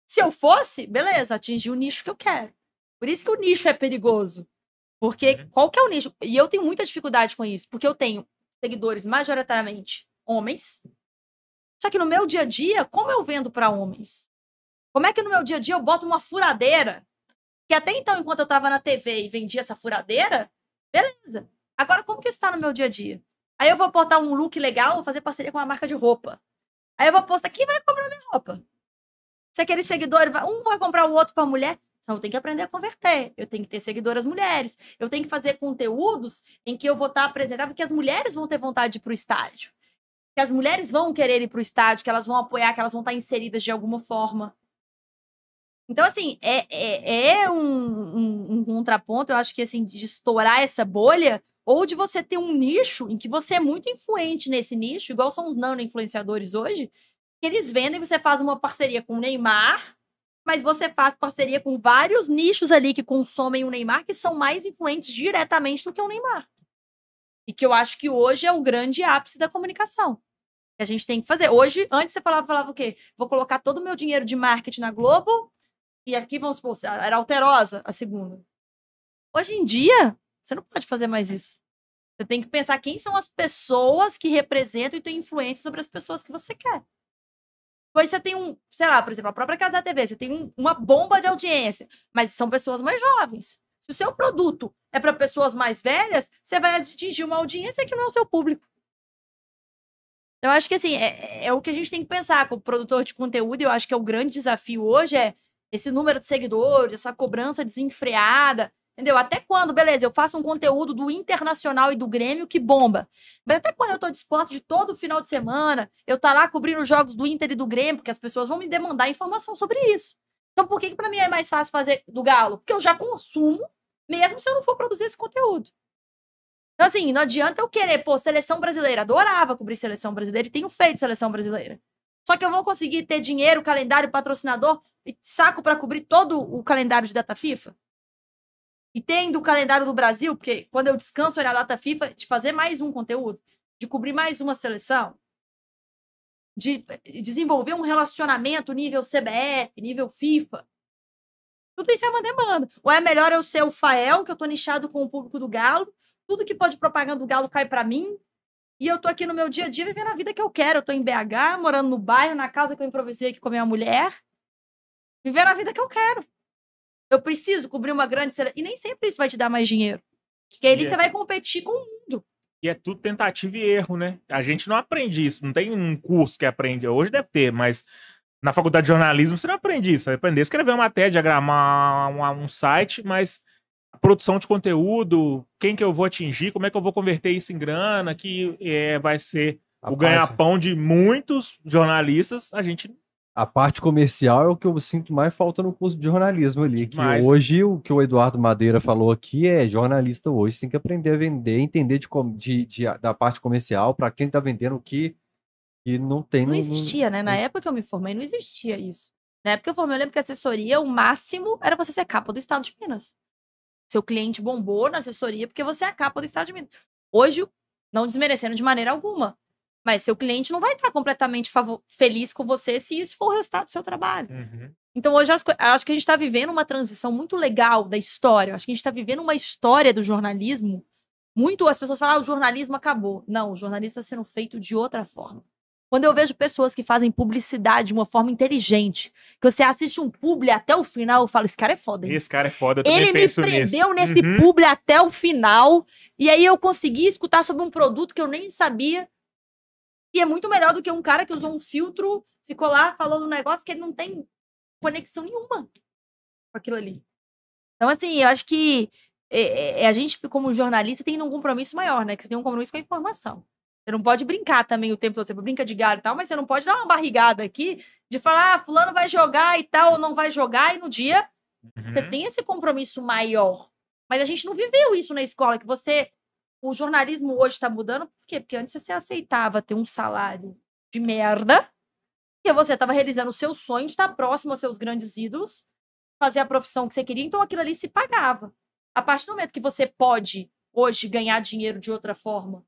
Se eu fosse, beleza, atingir o nicho que eu quero. Por isso que o nicho é perigoso. Porque Uhum. qual que é o nicho? E eu tenho muita dificuldade com isso, porque eu tenho seguidores majoritariamente homens. Só que no meu dia a dia, como eu vendo pra homens? Como é que no meu dia a dia eu boto uma furadeira que até então, enquanto eu tava na TV e vendia essa furadeira, beleza. Agora, como que isso tá no meu dia a dia? Aí eu vou botar um look legal, vou fazer parceria com uma marca de roupa. Aí eu vou postar, quem vai comprar minha roupa? Se aquele seguidor, vai- um vai comprar o outro pra mulher, então eu tenho que aprender a converter. Eu tenho que ter seguidoras mulheres. Eu tenho que fazer conteúdos em que eu vou estar apresentável, que as mulheres vão ter vontade de ir pro estádio. Que as mulheres vão querer ir pro estádio, que elas vão apoiar, que elas vão estar inseridas de alguma forma. Então, assim, é, é, é um, um- um contraponto, eu acho que, assim, de estourar essa bolha, ou de você ter um nicho em que você é muito influente nesse nicho, igual são os nano-influenciadores hoje, que eles vendem, você faz uma parceria com o Neymar, mas você faz parceria com vários nichos ali que consomem o Neymar que são mais influentes diretamente do que o Neymar. E que eu acho que hoje é o grande ápice da comunicação. A gente tem que fazer. Hoje, antes você falava, falava o quê? Vou colocar todo o meu dinheiro de marketing na Globo e aqui, vamos supor, era alterosa a segunda. Hoje em dia, você não pode fazer mais isso. Você tem que pensar quem são as pessoas que representam e têm influência sobre as pessoas que você quer. Pois você tem um, sei lá, por exemplo, a própria Casa da TV, você tem um, uma bomba de audiência, mas são pessoas mais jovens. Se o seu produto é para pessoas mais velhas, você vai atingir uma audiência que não é o seu público. Eu acho que assim, é, é o que a gente tem que pensar como produtor de conteúdo, eu acho que é o grande desafio hoje é esse número de seguidores, essa cobrança desenfreada. Entendeu? Até quando, beleza, eu faço um conteúdo do Internacional e do Grêmio que bomba. Mas até quando eu tô disposta de todo final de semana, eu tá lá cobrindo os jogos do Inter e do Grêmio, porque as pessoas vão me demandar informação sobre isso. Então por que, que para mim é mais fácil fazer do Galo? Porque eu já consumo, mesmo se eu não for produzir esse conteúdo. Então, assim, não adianta eu querer, pô, seleção brasileira. Adorava cobrir seleção brasileira e tenho feito seleção brasileira. Só que eu vou conseguir ter dinheiro, calendário, patrocinador e saco para cobrir todo o calendário de data FIFA? E tendo o calendário do Brasil, porque quando eu descanso na data FIFA, de fazer mais um conteúdo, de cobrir mais uma seleção, de desenvolver um relacionamento nível CBF, nível FIFA. Tudo isso é uma demanda. Ou é melhor eu ser o Fael, que eu tô nichado com o público do Galo, tudo que pode propaganda do Galo cai para mim, e eu tô aqui no meu dia a dia vivendo a vida que eu quero. Eu tô em BH, morando no bairro, na casa que eu improvisei aqui com a minha mulher, vivendo a vida que eu quero. Eu preciso cobrir uma grande. E nem sempre isso vai te dar mais dinheiro. Porque aí é... você vai competir com o mundo. E é tudo tentativa e erro, né? A gente não aprende isso. Não tem um curso que aprende. Hoje deve ter, mas na faculdade de jornalismo você não aprende isso. Você vai aprender a escrever uma matéria, diagramar um, um site, mas produção de conteúdo, quem que eu vou atingir, como é que eu vou converter isso em grana, que é, vai ser a o ganha-pão de muitos jornalistas, a gente a parte comercial é o que eu sinto mais falta no curso de jornalismo ali. Que Mas... hoje o que o Eduardo Madeira falou aqui é jornalista hoje tem que aprender a vender, entender de, de, de da parte comercial para quem está vendendo o que, que não tem. Não existia, né? Na época que eu me formei, não existia isso. Na época que eu formei, eu lembro que a assessoria, o máximo era você ser capa do Estado de Minas. Seu cliente bombou na assessoria porque você é a capa do Estado de Minas. Hoje, não desmerecendo de maneira alguma, mas seu cliente não vai estar completamente feliz com você se isso for o resultado do seu trabalho. Uhum. Então, hoje, acho, acho que a gente está vivendo uma transição muito legal da história. Acho que a gente está vivendo uma história do jornalismo. Muito as pessoas falam, ah, o jornalismo acabou. Não, o jornalismo está sendo feito de outra forma. Quando eu vejo pessoas que fazem publicidade de uma forma inteligente, que você assiste um publi até o final, eu falo, esse cara é foda. Hein? Esse cara é foda, eu Ele me prendeu nesse uhum. publi até o final, e aí eu consegui escutar sobre um produto que eu nem sabia, e é muito melhor do que um cara que usou um filtro, ficou lá falando um negócio que ele não tem conexão nenhuma com aquilo ali. Então, assim, eu acho que é, é, é a gente, como jornalista, tem um compromisso maior, né? Que você tem um compromisso com a informação. Você não pode brincar também o tempo todo. Você brinca de galho e tal, mas você não pode dar uma barrigada aqui de falar, ah, fulano vai jogar e tal, ou não vai jogar, e no dia uhum. você tem esse compromisso maior. Mas a gente não viveu isso na escola, que você o jornalismo hoje está mudando, por quê? Porque antes você aceitava ter um salário de merda, e você estava realizando o seu sonho de estar próximo aos seus grandes ídolos, fazer a profissão que você queria, então aquilo ali se pagava. A partir do momento que você pode hoje ganhar dinheiro de outra forma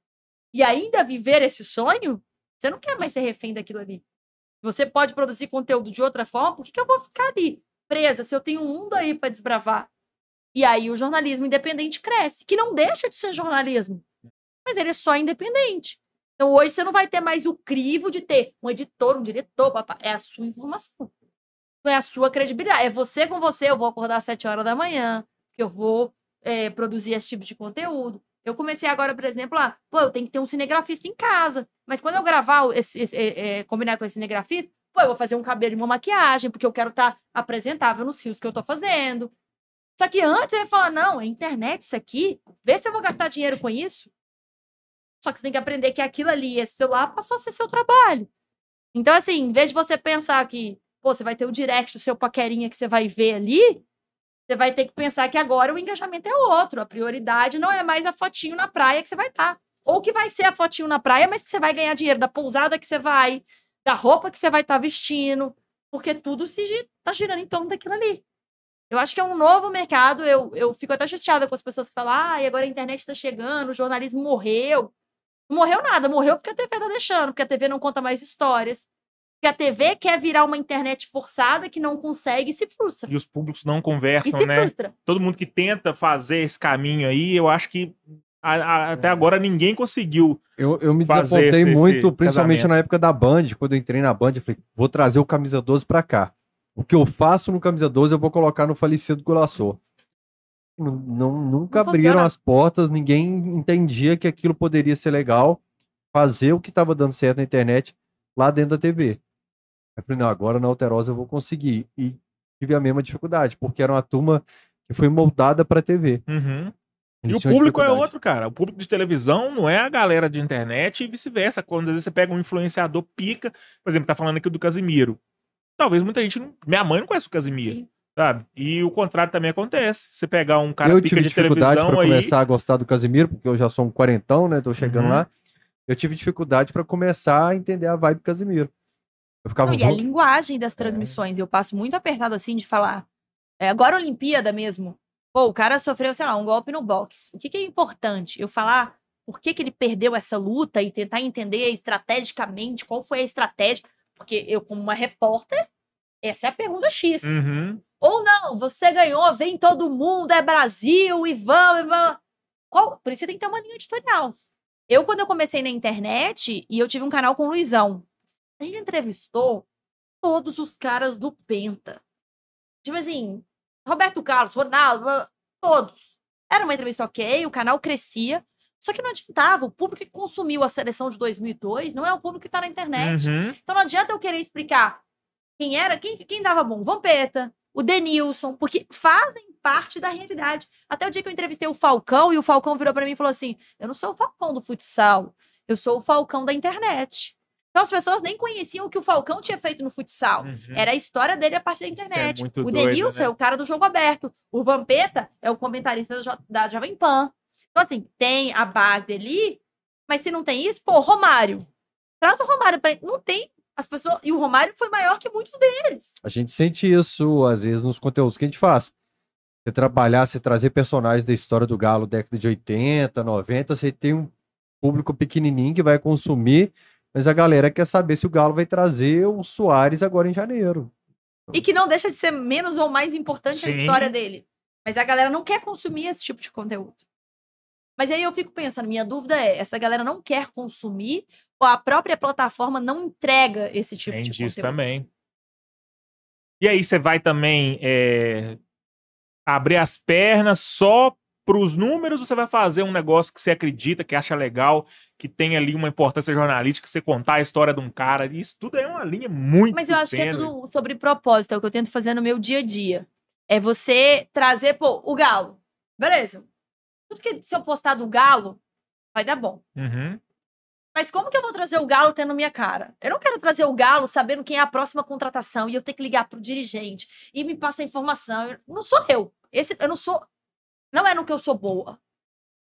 e ainda viver esse sonho, você não quer mais ser refém daquilo ali. Você pode produzir conteúdo de outra forma, por que, que eu vou ficar ali presa se eu tenho um mundo aí para desbravar? E aí o jornalismo independente cresce, que não deixa de ser jornalismo, mas ele é só independente. Então hoje você não vai ter mais o crivo de ter um editor, um diretor, papá. é a sua informação. Não é a sua credibilidade. É você com você. Eu vou acordar às 7 horas da manhã, que eu vou é, produzir esse tipo de conteúdo. Eu comecei agora, por exemplo, ah, pô, eu tenho que ter um cinegrafista em casa. Mas quando eu gravar, esse, esse é, é, combinar com esse cinegrafista, pô, eu vou fazer um cabelo e uma maquiagem, porque eu quero estar tá apresentável nos rios que eu tô fazendo. Só que antes eu ia falar, não, é internet isso aqui, vê se eu vou gastar dinheiro com isso. Só que você tem que aprender que aquilo ali, esse celular, passou a ser seu trabalho. Então, assim, em vez de você pensar que, pô, você vai ter o direct do seu paquerinha que você vai ver ali, você vai ter que pensar que agora o engajamento é outro. A prioridade não é mais a fotinho na praia que você vai estar. Tá. Ou que vai ser a fotinho na praia, mas que você vai ganhar dinheiro da pousada que você vai, da roupa que você vai estar tá vestindo, Porque tudo se gi- tá girando em torno daquilo ali. Eu acho que é um novo mercado. Eu, eu fico até chateada com as pessoas que falam, ah, e agora a internet tá chegando, o jornalismo morreu. Não morreu nada, morreu porque a TV tá deixando, porque a TV não conta mais histórias. Porque a TV quer virar uma internet forçada que não consegue e se frustra. E os públicos não E conversam, se né? frustra. Todo mundo que tenta fazer esse caminho aí, eu acho que a- a- até agora ninguém conseguiu. Eu, eu me fazer desapontei esse- esse muito, principalmente casamento. na época da Band, quando eu entrei na Band, eu falei, vou trazer o Camisa 12 pra cá. O que eu faço no Camisa 12 eu vou colocar no falecido Golaçor. Não, não- nunca Não abriram funciona. as portas, ninguém entendia que aquilo poderia ser legal, fazer o que estava dando certo na internet lá dentro da TV. Eu falei, não, agora na Alterosa eu vou conseguir. E tive a mesma dificuldade, porque era uma turma que foi moldada para TV. Uhum. E o público é outro, cara. O público de televisão não é a galera de internet e vice-versa. Quando às vezes você pega um influenciador pica, por exemplo, tá falando aqui do Casimiro. Talvez muita gente não. Minha mãe não conhece o Casimiro, Sim. sabe? E o contrário também acontece. Você pegar um cara eu pica tive de dificuldade televisão para aí. começar a gostar do Casimiro, porque eu já sou um quarentão, né? Tô chegando Uhum. lá. Eu tive dificuldade para começar a entender a vibe Casimiro. Eu ficava Não, e a "Vamos- linguagem É. das transmissões. Eu passo muito apertado assim de falar. É, agora Olimpíada mesmo. Pô, o cara sofreu, sei lá, um golpe no boxe. O que, que é importante? Eu falar por que, que ele perdeu essa luta e tentar entender estrategicamente qual foi a estratégia. Porque eu, como uma repórter, essa é a pergunta X. Uhum. Ou não, você ganhou, vem todo mundo, é Brasil e vamos. E vamos. Qual? Por isso você tem que ter uma linha editorial. Eu, quando eu comecei na internet, e eu tive um canal com o Luizão, a gente entrevistou todos os caras do Penta. Tipo assim, Roberto Carlos, Ronaldo, todos. Era uma entrevista ok, o canal crescia. Só que não adiantava, o público que consumiu a seleção de 2002 não é o público que tá na internet. Uhum. Então não adianta eu querer explicar quem era, quem, quem dava bom, Vampeta, o Denilson, porque fazem parte da realidade. Até o dia que eu entrevistei o Falcão e o Falcão virou pra mim e falou assim: Eu não sou o Falcão do futsal, eu sou o Falcão da internet. Então as pessoas nem conheciam o que o Falcão tinha feito no futsal. Uhum. Era a história dele a partir da é internet. muito o doido, Denilson né? é o cara do jogo aberto. O Vampeta é o comentarista da, Jo- da Jovem Pan. Então, assim, tem a base ali, mas se não tem isso, pô, Romário. Traz o Romário pra. Não tem. As pessoas. E o Romário foi maior que muitos deles. A gente sente isso, às vezes, nos conteúdos que a gente faz. Você trabalhar, você trazer personagens da história do Galo, década de 80, 90, você tem um público pequenininho que vai consumir, mas a galera quer saber se o Galo vai trazer o Soares agora em janeiro. E que não deixa de ser menos ou mais importante a Sim. história dele. Mas a galera não quer consumir esse tipo de conteúdo. Mas aí eu fico pensando, minha dúvida é, essa galera não quer consumir ou a própria plataforma não entrega esse tipo Tem de disso conteúdo? também. E aí você vai também é, abrir as pernas só para os números você vai fazer um negócio que você acredita, que acha legal, que tem ali uma importância jornalística, você contar a história de um cara. Isso tudo é uma linha muito Mas eu acho que é tênue. tudo sobre propósito, é o que eu tento fazer no meu dia a dia. É você trazer, pô, o galo. Beleza. Tudo que se eu postar do galo, vai dar bom. Uhum. Mas como que eu vou trazer o Galo tendo minha cara? Eu não quero trazer o Galo sabendo quem é a próxima contratação e eu ter que ligar pro dirigente e me passa a informação. Eu- Não sou eu. Esse, eu não sou. Não é no que eu sou boa.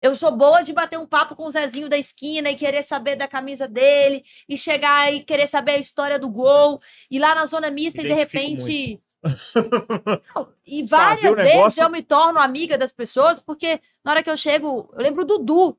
Eu sou boa de bater um papo com o Zezinho da esquina e querer saber da camisa dele e chegar e querer saber a história do gol e lá na zona mista e de repente. [LAUGHS] Não, e várias o vezes negócio- eu me torno amiga das pessoas, porque na hora que eu chego, eu lembro do Dudu.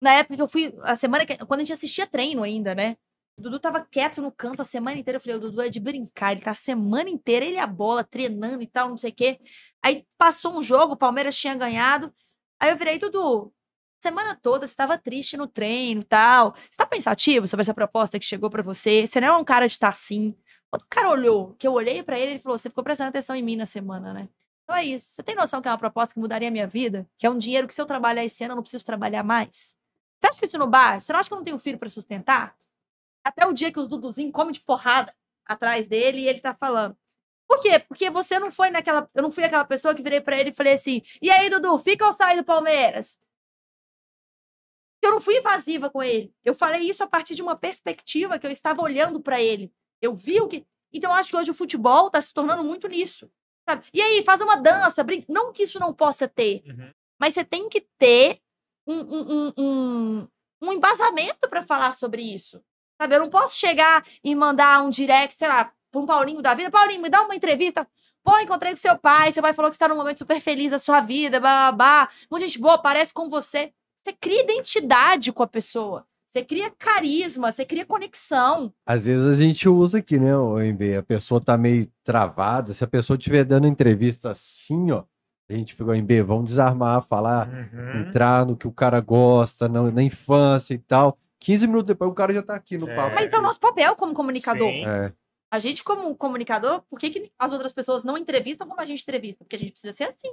Na época que eu fui, a semana que, quando a gente assistia treino ainda, né? Dudu tava quieto no canto a semana inteira. Eu falei, o Dudu é de brincar, ele tá a semana inteira, ele a bola, treinando e tal, não sei o quê. Aí passou um jogo, o Palmeiras tinha ganhado. Aí eu virei, Dudu, semana toda você tava triste no treino e tal. Você tá pensativo sobre essa proposta que chegou pra você? Você não é um cara de estar assim. Quando o cara olhou, que eu olhei pra ele, ele falou: Você ficou prestando atenção em mim na semana, né? Então é isso. Você tem noção que é uma proposta que mudaria a minha vida? Que é um dinheiro que se eu trabalhar esse ano eu não preciso trabalhar mais? Você acha que isso não basta? Você não acha que eu não tenho filho pra sustentar? Até o dia que os Duduzinho come de porrada atrás dele e ele tá falando. Por quê? Porque você não foi naquela. Eu não fui aquela pessoa que virei pra ele e falei assim: E aí, Dudu, fica ou sai do Palmeiras? Eu não fui invasiva com ele. Eu falei isso a partir de uma perspectiva que eu estava olhando pra ele. Eu vi o que. Então, eu acho que hoje o futebol tá se tornando muito nisso. Sabe? E aí, faz uma dança, brinca. Não que isso não possa ter, Uhum. mas você tem que ter um, um, um, um, um embasamento para falar sobre isso. Sabe? Eu não posso chegar e mandar um direct, sei lá, pra um Paulinho da vida, Paulinho, me dá uma entrevista. Pô, encontrei com seu pai, seu pai falou que você tá num momento super feliz da sua vida, babá. Muita gente boa, parece com você. Você cria identidade com a pessoa. Você cria carisma, você cria conexão. Às vezes a gente usa aqui, né, o MB? A pessoa tá meio travada. Se a pessoa estiver dando entrevista assim, ó, a gente ficou em B, vamos desarmar, falar, Uhum. entrar no que o cara gosta, na, na infância e tal. 15 minutos depois o cara já tá aqui no É. papo. Mas é o nosso papel como comunicador. Sim. É. A gente, como comunicador, por que, que as outras pessoas não entrevistam como a gente entrevista? Porque a gente precisa ser assim.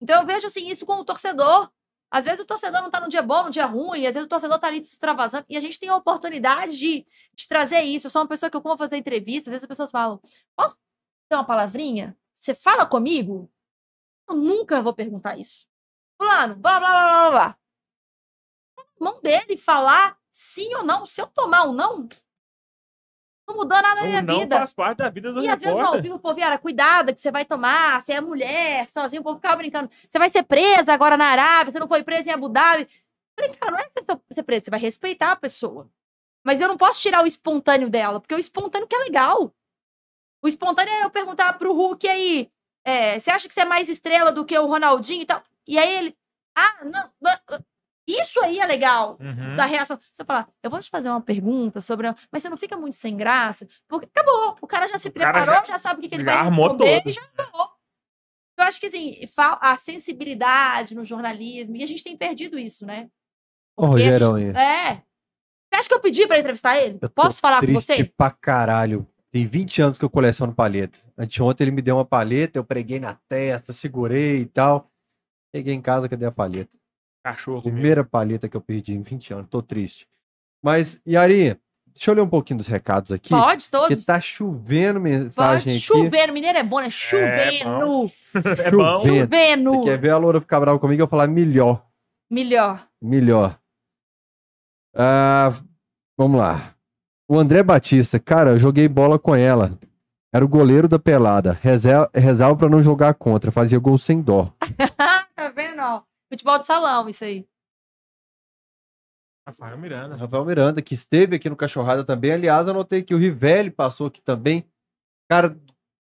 Então eu vejo assim, isso com o torcedor. Às vezes o torcedor não tá no dia bom, no dia ruim, às vezes o torcedor tá ali se extravasando, e a gente tem a oportunidade de, de trazer isso. Eu sou uma pessoa que eu como fazer entrevista, às vezes as pessoas falam: posso ter uma palavrinha? Você fala comigo? Eu nunca vou perguntar isso. Fulano, blá blá blá blá blá. Mão dele falar sim ou não. Se eu tomar um não, não mudou nada na minha não vida. faz parte da vida do E às vezes, não, repórter. viu, pô, Viara, cuidado que você vai tomar, você é mulher, sozinho, o povo ficava brincando. Você vai ser presa agora na Arábia, você não foi presa em Abu Dhabi. Eu Falei, cara, não é você ser- presa, você vai respeitar a pessoa. Mas eu não posso tirar o espontâneo dela, porque o espontâneo que é legal. O espontâneo é eu perguntar pro Hulk aí, é, você acha que você é mais estrela do que o Ronaldinho e tal? E aí ele, ah, não, isso aí é legal Uhum. da reação. Você fala, eu vou te fazer uma pergunta sobre. Mas você não fica muito sem graça? Porque acabou. O cara já se preparou, já- já, sabe o que, que ele já vai armou responder todo. e já armou. Eu acho que assim, a sensibilidade no jornalismo, e a gente tem perdido isso, né? Ô, Porque a gente- Rogerão, aí. É. Você acha que eu pedi pra entrevistar ele? Eu tô Posso falar com triste você? pra caralho. Tem 20 anos que eu coleciono palheta. Anteontem ele me deu uma palheta, eu preguei na testa, segurei e tal. Cheguei em casa, cadê a palheta? Cachorro. mesmo. Primeira palheta que eu perdi em 20 anos. Tô triste. Mas, Yari, deixa eu ler um pouquinho dos recados aqui. Pode, Porque todos. tá chovendo mensagem Pode. aqui. Chovendo, mineiro é bom, né? Chovendo. [LAUGHS] É bom. Chovendo. Chovendo. Você quer ver a Loura ficar brava comigo? Eu falar melhor. Melhor. Melhor. Ah, vamos lá. O André Batista, cara, eu joguei bola com ela. Era o goleiro da pelada. Reserva, reserva pra não jogar contra. Fazia gol sem dó. [LAUGHS] tá vendo, ó? Futebol de salão, isso aí. Rafael Miranda. Rafael Miranda, que esteve aqui no Cachorrada também. Aliás, eu notei que o Rivelli passou aqui também. Cara,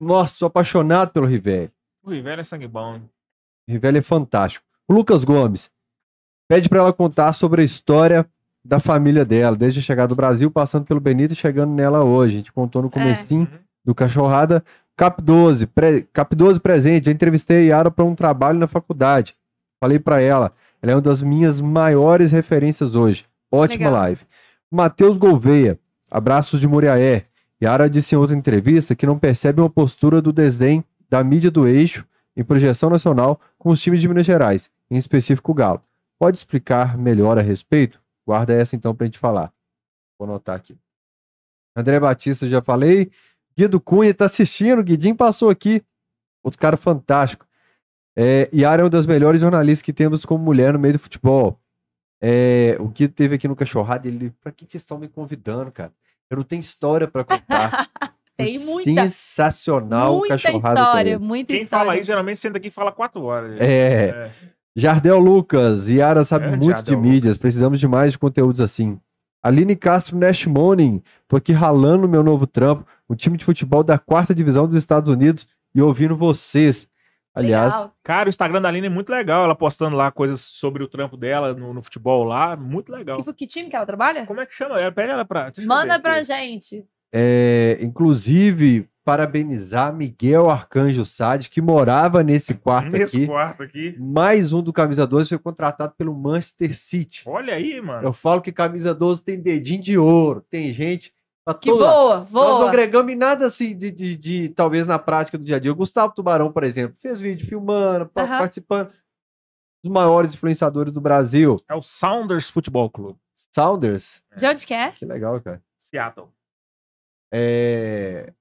nossa, sou apaixonado pelo Rivelli. O Rivelli é sangue bom. O Rivelli é fantástico. O Lucas Gomes pede pra ela contar sobre a história da família dela, desde a chegada do Brasil, passando pelo Benito e chegando nela hoje. A gente contou no comecinho Uhum. do Cachorrada. Cap 12, pre- Cap 12 presente. Já entrevistei a Yara para um trabalho na faculdade. Falei pra ela, ela é uma das minhas maiores referências hoje. Ótima Legal. live. Matheus Gouveia, abraços de Muriaé. Yara disse em outra entrevista que não percebe uma postura do desdém da mídia do eixo em projeção nacional com os times de Minas Gerais, em específico o Galo. Pode explicar melhor a respeito? Guarda essa então pra gente falar. Vou anotar aqui. André Batista, já falei. Guido Cunha tá assistindo, o Guidinho passou aqui. Outro cara fantástico. É, Yara é uma das melhores jornalistas que temos como mulher no meio do futebol. É, o Guido teve aqui no Cachorrada, ele, pra que vocês estão me convidando, cara? Eu não tenho história pra contar. [LAUGHS] Tem muita. Sensacional o muita Cachorrada. história, também. muita Quem história. fala aí, geralmente senta aqui e fala quatro horas. É, Jardel Lucas, Yara sabe É, muito Jardel de mídias, Lucas. precisamos de mais de conteúdos assim. Aline Castro Nash Morning, tô aqui ralando meu novo trampo, o time de futebol da quarta divisão dos Estados Unidos e ouvindo vocês. Aliás, Legal. Cara, o Instagram da Aline é muito legal. Ela postando lá coisas sobre o trampo dela no, no futebol lá. Muito legal. Que, que time que ela trabalha? Como é que chama ela? Pede ela pra. Manda ver pra aqui. gente. é, inclusive, parabenizar Miguel Arcanjo Sade, que morava nesse quarto Nesse aqui. quarto aqui. Mais um do Camisa 12 foi contratado pelo Manchester City. Olha aí, mano. Eu falo que Camisa 12 tem dedinho de ouro, tem gente pra Que todo lado. voa, Nós não voa. agregamos em nada assim de, de, de- talvez na prática do dia a dia. O Gustavo Tubarão, por exemplo, fez vídeo filmando, participando. Os maiores influenciadores do Brasil. É o Sounders Futebol Clube. Sounders. De onde que é? Que legal, cara. Seattle. É,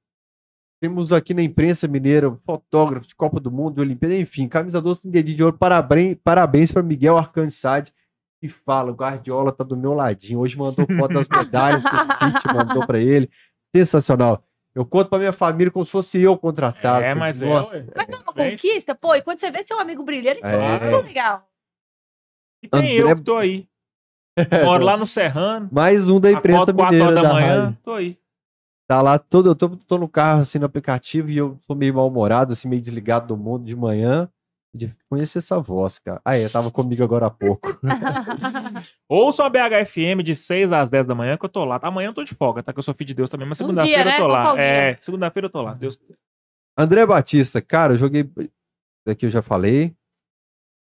Temos aqui na imprensa mineira fotógrafo de Copa do Mundo, de Olimpíada, enfim, camisa 12 tem dedinho de ouro. Parabéns, parabéns para Miguel Arcanjo Sade. E fala, o Guardiola tá do meu ladinho. Hoje mandou foto das medalhas que o City mandou para ele. Sensacional. Eu conto pra minha família como se fosse eu contratado. é, mas Nossa. é. Mas é uma conquista, pô. E quando você vê seu amigo brilhando, isso É. é muito legal. E tem André- eu que tô aí. [LAUGHS] Moro lá no Serrano. Mais um da imprensa Acordo 4 mineira horas da da manhã. rádio. Tô aí. Tá lá todo, eu tô, tô no carro, assim, no aplicativo, e eu tô meio mal-humorado, assim, meio desligado do mundo de manhã. De conhecer essa voz, cara. Ah, é, tava comigo agora há pouco. [LAUGHS] Ouçam a BHFM de 6 às 10 da manhã que eu tô lá. Amanhã eu tô de folga, tá? Que eu sou filho de Deus também, mas Um segunda-feira dia, eu tô né? Lá. É, segunda-feira eu tô lá. Deus André Batista, cara, eu joguei. Daqui eu já falei.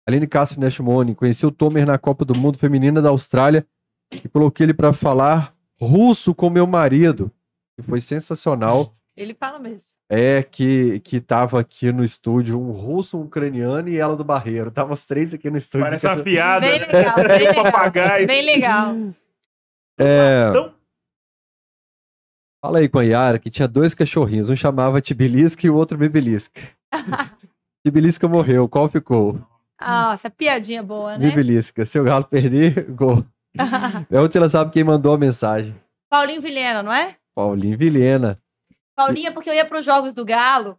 Aline Castro Neshmoni, conheci o Tomer na Copa do Mundo Feminina da Austrália e coloquei ele pra falar russo com meu marido. Que foi sensacional. Ele fala mesmo. É que, que tava aqui no estúdio um russo, um ucraniano e ela do Barreiro. Tava os três aqui no estúdio. Parece uma [LAUGHS] piada. Bem né? legal, bem legal. Papagaio. Bem legal. É, Então, fala aí com a Yara que tinha dois cachorrinhos. Um chamava Tibilisca e o outro Bibilisca. [LAUGHS] Tibilisca morreu. Qual ficou? Nossa, piadinha boa, né? Bibilisca. Se o Galo perder, gol. [LAUGHS] É onde ela sabe quem mandou a mensagem. Paulinho Vilhena, não é? Paulinho Vilhena. Paulinho é porque eu ia pros jogos do Galo.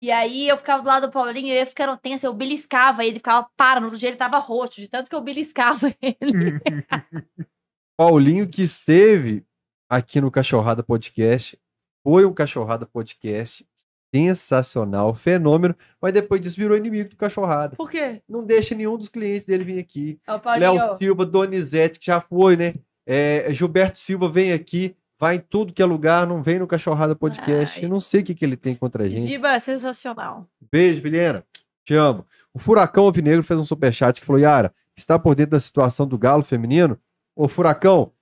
E aí eu ficava do lado do Paulinho, eu ia ficando tensa, eu beliscava ele, ficava para. No outro dia ele tava roxo, de tanto que eu beliscava [LAUGHS] ele. [LAUGHS] Paulinho que esteve aqui no Cachorrada Podcast. Foi um Cachorrada Podcast sensacional, fenômeno, mas depois disso virou inimigo do Cachorrada. Por quê? Não deixa nenhum dos clientes dele vir aqui. Léo Silva, Donizete, que já foi, né? É, Gilberto Silva vem aqui, vai em tudo que é lugar, não vem no Cachorrada Podcast. Ai. Eu não sei o que, que ele tem contra a gente. Giba sensacional. Beijo, Vilhena. Te amo. O Furacão Alvinegro fez um superchat que falou: Yara, está por dentro da situação do Galo feminino? Ô, Furacão,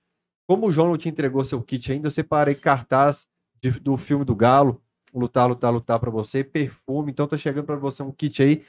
como o João não te entregou seu kit ainda, eu separei cartaz de- do filme do Galo, Lutar, Lutar, Lutar pra você, perfume. Então tá chegando pra você um kit aí.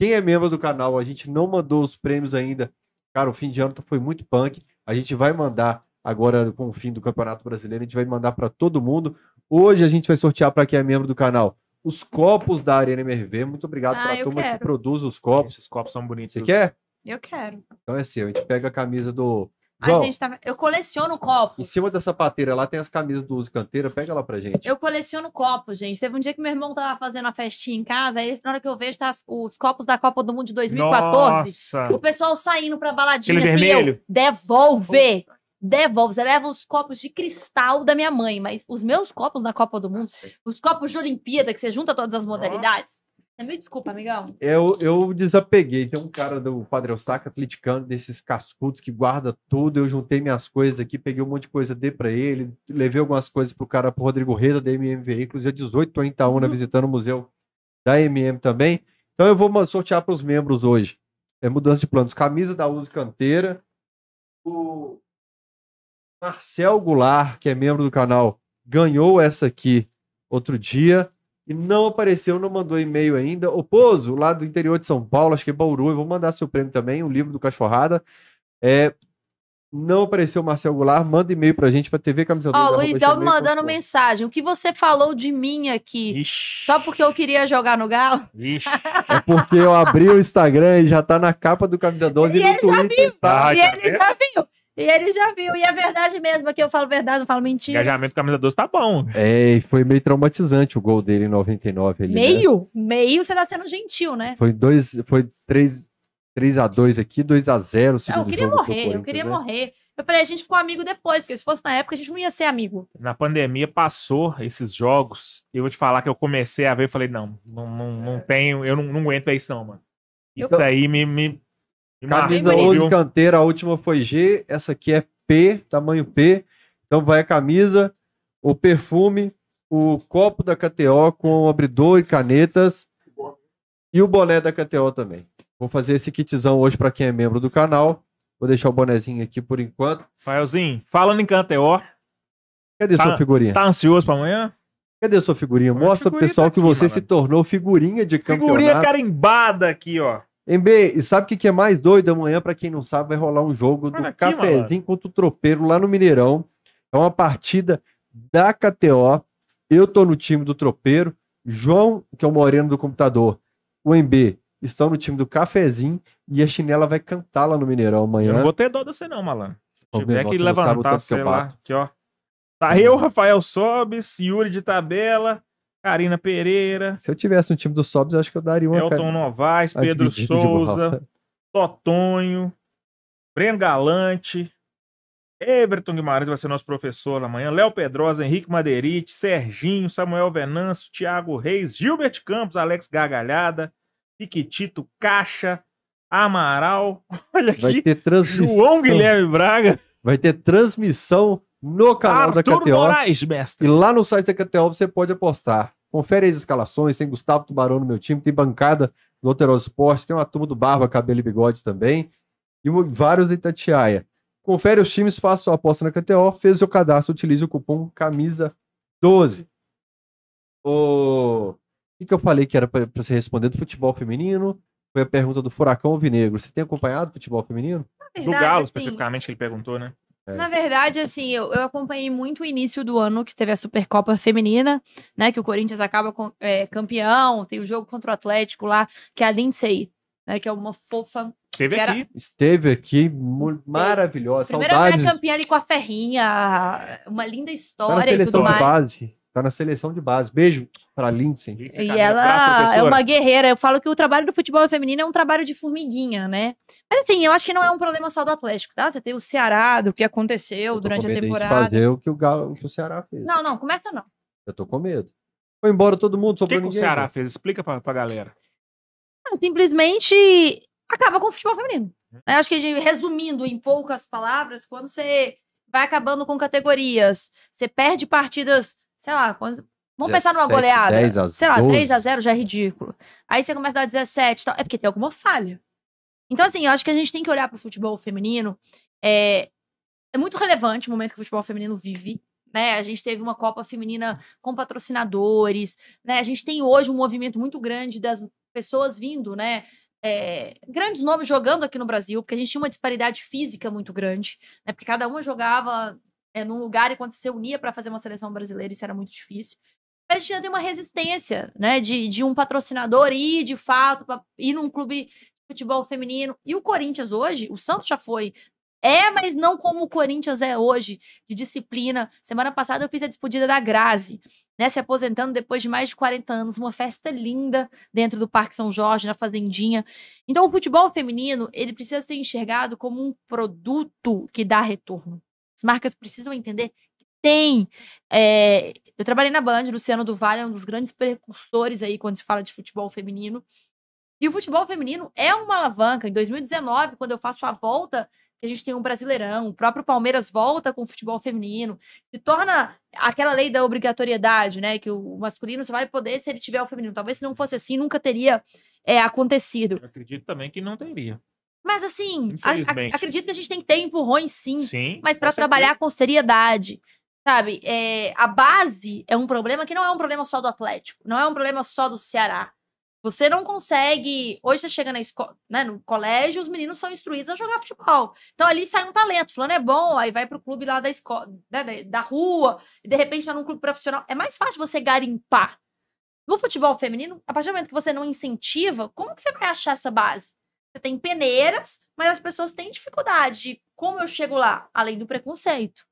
Quem é membro do canal, a gente não mandou os prêmios ainda. Cara, o fim de ano foi muito punk. A gente vai mandar agora com o fim do Campeonato Brasileiro, a gente vai mandar pra todo mundo. Hoje a gente vai sortear pra quem é membro do canal os copos da Arena MRV. Muito obrigado Ah, pra eu turma que quero. produz os copos. esses copos são bonitos. Você quer? Eu quero. Então é seu. A gente pega a camisa do. A João, gente tava... Eu coleciono copos. em cima da sapateira lá tem as camisas do Uso Canteira. Pega lá pra gente. Eu coleciono copos, gente. Teve um dia que meu irmão tava fazendo uma festinha em casa, aí na hora que eu vejo tá os copos da Copa do Mundo de 2014. Nossa. O pessoal saindo pra baladinha. Aquele assim, eu, vermelho? devolve! Devolve. Você leva os copos de cristal da minha mãe, mas os meus copos da Copa do Mundo, os copos de Olimpíada, que você junta todas as modalidades. Você me desculpa, amigão. Eu, eu desapeguei. Tem um cara do Padre Eustáquio atleticano, desses cascudos que guarda tudo. Eu juntei minhas coisas aqui, peguei um monte de coisa, dei pra ele. Levei algumas coisas pro cara, pro Rodrigo Reda, da MM Veículos. Dia 18, tô em Itaúna visitando o museu da MM também. Então eu vou sortear pros membros hoje. É mudança de planos. Camisa da Uso Canteira. O Marcel Goulart, que é membro do canal, ganhou essa aqui outro dia e não apareceu, não mandou e-mail ainda. O Pozo, lá do interior de São Paulo, acho que é Bauru, eu vou mandar seu prêmio também, o livro do Cachorrada. É, não apareceu o Marcel Goulart, manda e-mail pra gente pra TV Camisa Ó, 2, Luiz arroba Del gmail ponto mandando mensagem. O que você falou de mim aqui? Ixi. Só porque eu queria jogar no Galo? Ixi. É porque eu abri o Instagram e já tá na capa do Camisa 12 e, E no ele já Twitter tá. E tá ele vendo? já viu. E ele já viu. E é verdade mesmo, aqui eu falo verdade, não falo mentira. Engajamento camisa 12 tá bom. É, e foi meio traumatizante o gol dele em 99 ali, né? Meio? Meio você tá sendo gentil, né? Foi dois, foi 3 3 a 2 aqui, 2 a 0 o Não, segundo eu queria morrer, eu queria né? morrer. Eu falei, a gente ficou amigo depois, porque se fosse na época, a gente não ia ser amigo. Na pandemia passou esses jogos. Eu vou te falar que eu comecei a ver e falei, não, não, não, não tenho, eu não, não aguento isso não, mano. Isso Então- aí me, me, me Camisa Bem marcou, 11 viu? canteira, a última foi G, essa aqui é P, tamanho P. Então vai a camisa, o perfume, o copo da KTO com abridor e canetas e o boné da KTO também. Vou fazer esse kitzão hoje para quem é membro do canal. Vou deixar o bonezinho aqui por enquanto. Rafaelzinho, falando em Canteó, Cadê Tá- sua figurinha? tá ansioso pra amanhã? Cadê sua figurinha? Mostra pro figurinha pessoal tá que aqui, você se malandro. tornou figurinha de campeonato. Figurinha carimbada aqui, ó. MB, e sabe o que, que é mais doido? Amanhã, pra quem não sabe, vai rolar um jogo do Olha aqui, cafezinho contra o tropeiro lá no Mineirão. É uma partida da KTO. Eu tô no time do tropeiro. João, que é o moreno do computador, o MB, estão no time do cafezinho. E a chinela vai cantar lá no Mineirão Eu amanhã. não vou ter dó de você não, malandro. Se tiver que o levantar, eu sei lá. Aqui, ó. Tá eu, Rafael Sobes, Yuri de Tabela, Karina Pereira, Se eu tivesse no time do Sobs, eu acho que eu daria uma. Elton Novaes, Pedro Souza. Totonho, Breno Galante, Everton Guimarães vai ser nosso professor amanhã. Léo Pedrosa, Henrique Madeirite, Serginho, Samuel Venâncio, Thiago Reis, Gilbert Campos, Alex Gargalhada, Piquitito, Caixa, Amaral. [LAUGHS] Olha Vai aqui. ter transmissão. João Guilherme Braga. Vai ter transmissão no canal da Arthur KTO. Moraes, E mestre. lá no site da KTO você pode apostar. Confere as escalações, tem Gustavo Tubarão no meu time, tem bancada do Alterosa Esporte, tem uma turma do Barba, Cabelo e Bigode também, e vários da Itatiaia. Confere os times, faça sua aposta na KTO, fez seu cadastro, utilize o cupom CAMISA12. O... o que, que eu falei que era para você responder do futebol feminino? Foi a pergunta do Furacão Alvinegro. Você tem acompanhado futebol feminino? Na Do verdade, Galo, assim, especificamente, que ele perguntou, né? Na verdade, assim, eu, eu acompanhei muito o início do ano que teve a Supercopa Feminina, né? Que o Corinthians acaba com, é, campeão, tem o jogo contra o Atlético lá, que é a Lindsay, né? Que é uma fofa. Teve Que era- aqui. Esteve aqui, maravilhosa. Primeira Saudades. mulher campeã ali com a Ferrinha, uma linda Tá na história e seleção tudo de base. Tá na seleção de base. Beijo pra Lindsay. E Camila, ela abraço, é uma guerreira. Eu falo que o trabalho do futebol feminino é um trabalho de formiguinha, né? Mas assim, eu acho que não é um problema só do Atlético, tá? Você tem o Ceará, do que aconteceu durante com a medo de temporada. fazer o que o, Galo, o que o Ceará fez. Não, não, começa não. Eu tô com medo. Foi embora todo mundo, O que, sobrou que o ninguém. Ceará fez? Explica pra, pra galera. Não, Simplesmente acaba com o futebol feminino. Eu acho que, a gente, resumindo em poucas palavras, quando você vai acabando com categorias, você perde partidas, sei lá, quando- vamos pensar numa 17, goleada. 10 a sei lá, 12. 3 a 0 já é ridículo. Aí você começa a dar 17 e tal. É porque tem alguma falha. Então, assim, eu acho que a gente tem que olhar para o futebol feminino. É, é muito relevante o momento que o futebol feminino vive. Né? A gente teve uma Copa Feminina com patrocinadores, né? A gente tem hoje um movimento muito grande das pessoas vindo, né? é, grandes nomes jogando aqui no Brasil, porque a gente tinha uma disparidade física muito grande, né? Porque cada uma jogava é, num lugar e quando você se unia para fazer uma seleção brasileira, isso era muito difícil. Mas a gente ainda tem uma resistência, né? De, de um patrocinador ir de fato ir num clube de futebol feminino. E o Corinthians hoje, o Santos já foi. É, mas não como o Corinthians é hoje, de disciplina. Semana passada eu fiz a despedida da Grazi, né? Se aposentando depois de mais de 40 anos. Uma festa linda dentro do Parque São Jorge, na Fazendinha. Então, o futebol feminino, ele precisa ser enxergado como um produto que dá retorno. As marcas precisam entender que tem. é, Eu trabalhei na Band, Luciano do Vale é um dos grandes precursores aí quando se fala de futebol feminino. E o futebol feminino é uma alavanca. Em 2019, quando eu faço a volta, a gente tem um brasileirão, o próprio Palmeiras volta com o futebol feminino, se torna aquela lei da obrigatoriedade, né? Que o masculino só vai poder se ele tiver o feminino. Talvez se não fosse assim, nunca teria é, acontecido. Eu acredito também que não teria. Mas assim, a- a- acredito que a gente tem que ter empurrões sim, Sim. mas para trabalhar com seriedade. Sabe, é, a base é um problema que não é um problema só do Atlético, não é um problema só do Ceará. Você não consegue. Hoje você chega na escola, né, no colégio, os meninos são instruídos a jogar futebol. Então ali sai um talento, fulano é bom, aí vai pro clube lá da escola, né, da, da rua, e de repente tá num clube profissional. É mais fácil você garimpar. No futebol feminino, a partir do momento que você não incentiva, como que você vai achar essa base? Tem peneiras, mas as pessoas têm dificuldade de como eu chego lá, além do preconceito.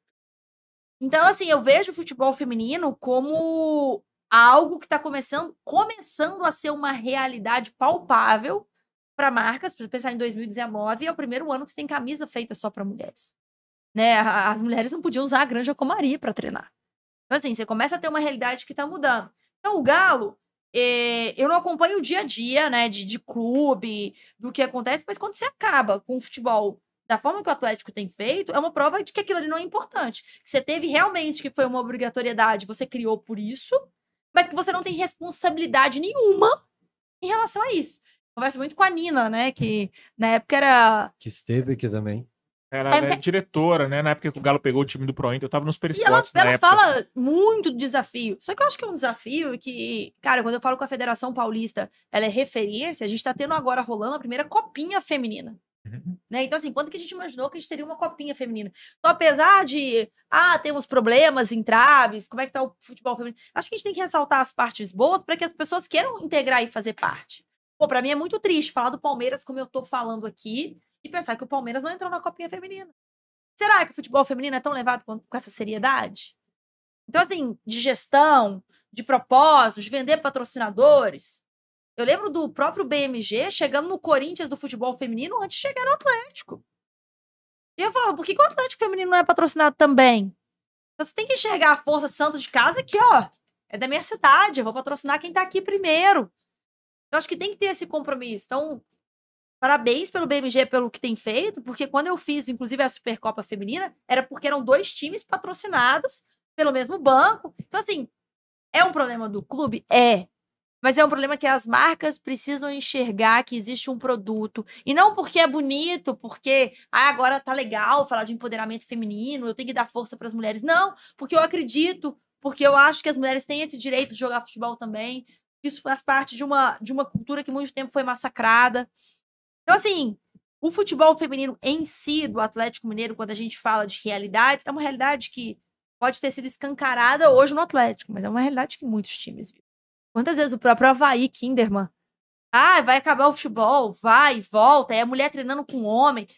Então, assim, eu vejo o futebol feminino como algo que está começando, começando a ser uma realidade palpável para marcas. Para pensar em 2019, é o primeiro ano que você tem camisa feita só para mulheres. Né? As mulheres não podiam usar a Granja Comari para treinar. Então, assim, você começa a ter uma realidade que está mudando. Então, o Galo, eu não acompanho o dia a dia, né, de, de clube, do que acontece, mas quando você acaba com o futebol da forma que o Atlético tem feito, é uma prova de que aquilo ali não é importante. Que Você teve realmente que foi uma obrigatoriedade, você criou por isso, mas que você não tem responsabilidade nenhuma em relação a isso. Converso muito com a Nina, né, que na época era Que esteve aqui também. Ela É, era é- diretora, né? Na época que o Galo pegou o time do Pro Inter, eu tava nos E ela, ela época. fala muito do desafio. Só que eu acho que é um desafio que, cara, quando eu falo com a Federação Paulista, ela é referência, a gente tá tendo agora rolando a primeira copinha feminina. Uhum. Né? Então, assim, quando que a gente imaginou que a gente teria uma copinha feminina? Então, apesar de, ah, temos problemas, entraves, como é que tá o futebol feminino? Acho que a gente tem que ressaltar as partes boas para que as pessoas queiram integrar e fazer parte. Pô, pra mim é muito triste falar do Palmeiras como eu tô falando aqui e pensar que o Palmeiras não entrou na copinha feminina. Será que o futebol feminino é tão levado com, com essa seriedade? Então, assim, de gestão, de propósitos, de vender patrocinadores. Eu lembro do próprio BMG chegando no Corinthians do futebol feminino antes de chegar no Atlético. E eu falava, por que, que o Atlético Feminino não é patrocinado também? Então, Você tem que enxergar a Força Santos de casa aqui, ó. É da minha cidade, eu vou patrocinar quem tá aqui primeiro. Eu acho que tem que ter esse compromisso. Então, parabéns pelo BMG pelo que tem feito, porque quando eu fiz, inclusive, a Supercopa Feminina, era porque eram dois times patrocinados pelo mesmo banco. Então, assim, é um problema do clube? É. Mas é um problema que as marcas precisam enxergar que existe um produto. E não porque é bonito, porque ah, agora tá legal falar de empoderamento feminino, eu tenho que dar força para as mulheres. Não, porque eu acredito, porque eu acho que as mulheres têm esse direito de jogar futebol também. Isso faz parte de uma, de uma cultura que muito tempo foi massacrada. Então, assim, o futebol feminino em si, do Atlético Mineiro, quando a gente fala de realidades, é uma realidade que pode ter sido escancarada hoje no Atlético, mas é uma realidade que muitos times vivem. Quantas vezes o próprio Havaí Kinderman, ah, vai acabar o futebol, vai volta, é a mulher treinando com o homem.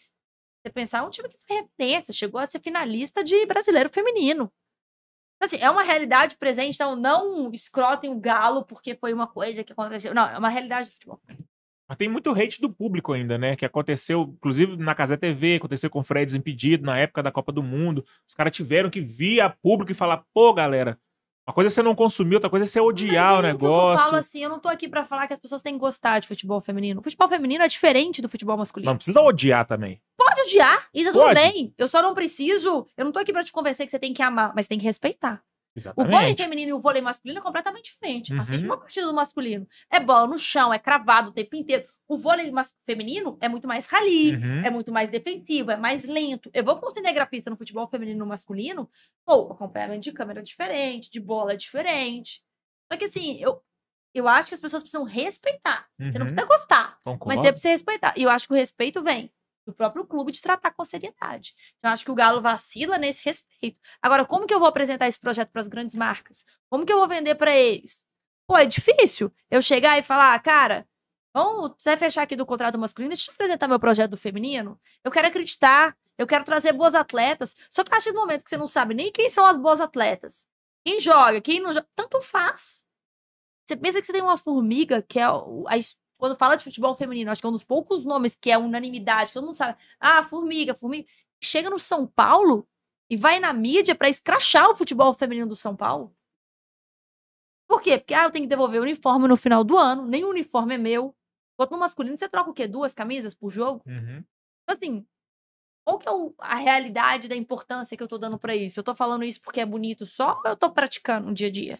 Você pensar, é um time que foi referência, chegou a ser finalista de brasileiro feminino. Então, Assim, é uma realidade presente, então não escrotem o galo porque foi uma coisa que aconteceu. Não, é uma realidade do futebol. Mas tem muito hate do público ainda, né? Que aconteceu, inclusive na Casa TV, aconteceu com o Fred Desimpedido na época da Copa do Mundo. Os caras tiveram que vir a público e falar, pô, galera, uma coisa é você não consumir, outra coisa é você odiar o Mas aí, que Eu negócio. falo assim, eu não tô aqui pra falar que as pessoas têm que gostar de futebol feminino. O futebol feminino é diferente do futebol masculino. Não precisa odiar também. Pode odiar, isso tudo bem. Eu só não preciso. Eu não tô aqui pra te convencer que você tem que amar, mas tem que respeitar. O vôlei Exatamente. feminino e o vôlei masculino é completamente diferente. Uhum. Assiste uma partida do masculino. É bola no chão, é cravado o tempo inteiro. O vôlei feminino é muito mais rally, Uhum. é muito mais defensivo, é mais lento. Eu vou como cinegrafista no futebol feminino e no masculino, pô, o acompanhamento de câmera é diferente, de bola é diferente. Só que assim, eu, eu acho que as pessoas precisam respeitar. Você não Uhum. precisa gostar. Concordo. Mas pra você respeitar. E eu acho que o respeito vem do próprio clube de tratar com seriedade. Então, acho que o Galo vacila nesse respeito. Agora, como que eu vou apresentar esse projeto para as grandes marcas? Como que eu vou vender para eles? Pô, é difícil eu chegar e falar, "Ah, cara, vamos você vai fechar aqui do contrato masculino, deixa eu apresentar meu projeto do feminino. Eu quero acreditar, eu quero trazer boas atletas. Só que a partir do momento que você não sabe nem quem são as boas atletas, quem joga, quem não joga, tanto faz. Você pensa que você tem uma formiga, que é a, quando fala de futebol feminino, acho que é um dos poucos nomes que é unanimidade, todo mundo sabe. Ah, formiga, formiga. Chega no São Paulo e vai na mídia pra escrachar o futebol feminino do São Paulo. Por quê? Porque ah, eu tenho que devolver o uniforme no final do ano, nem o uniforme é meu. Enquanto no masculino você troca o quê? Duas camisas por jogo? Uhum. Então, assim, qual que é a realidade da importância que eu tô dando pra isso? Eu tô falando isso porque é bonito só ou eu tô praticando no dia a dia?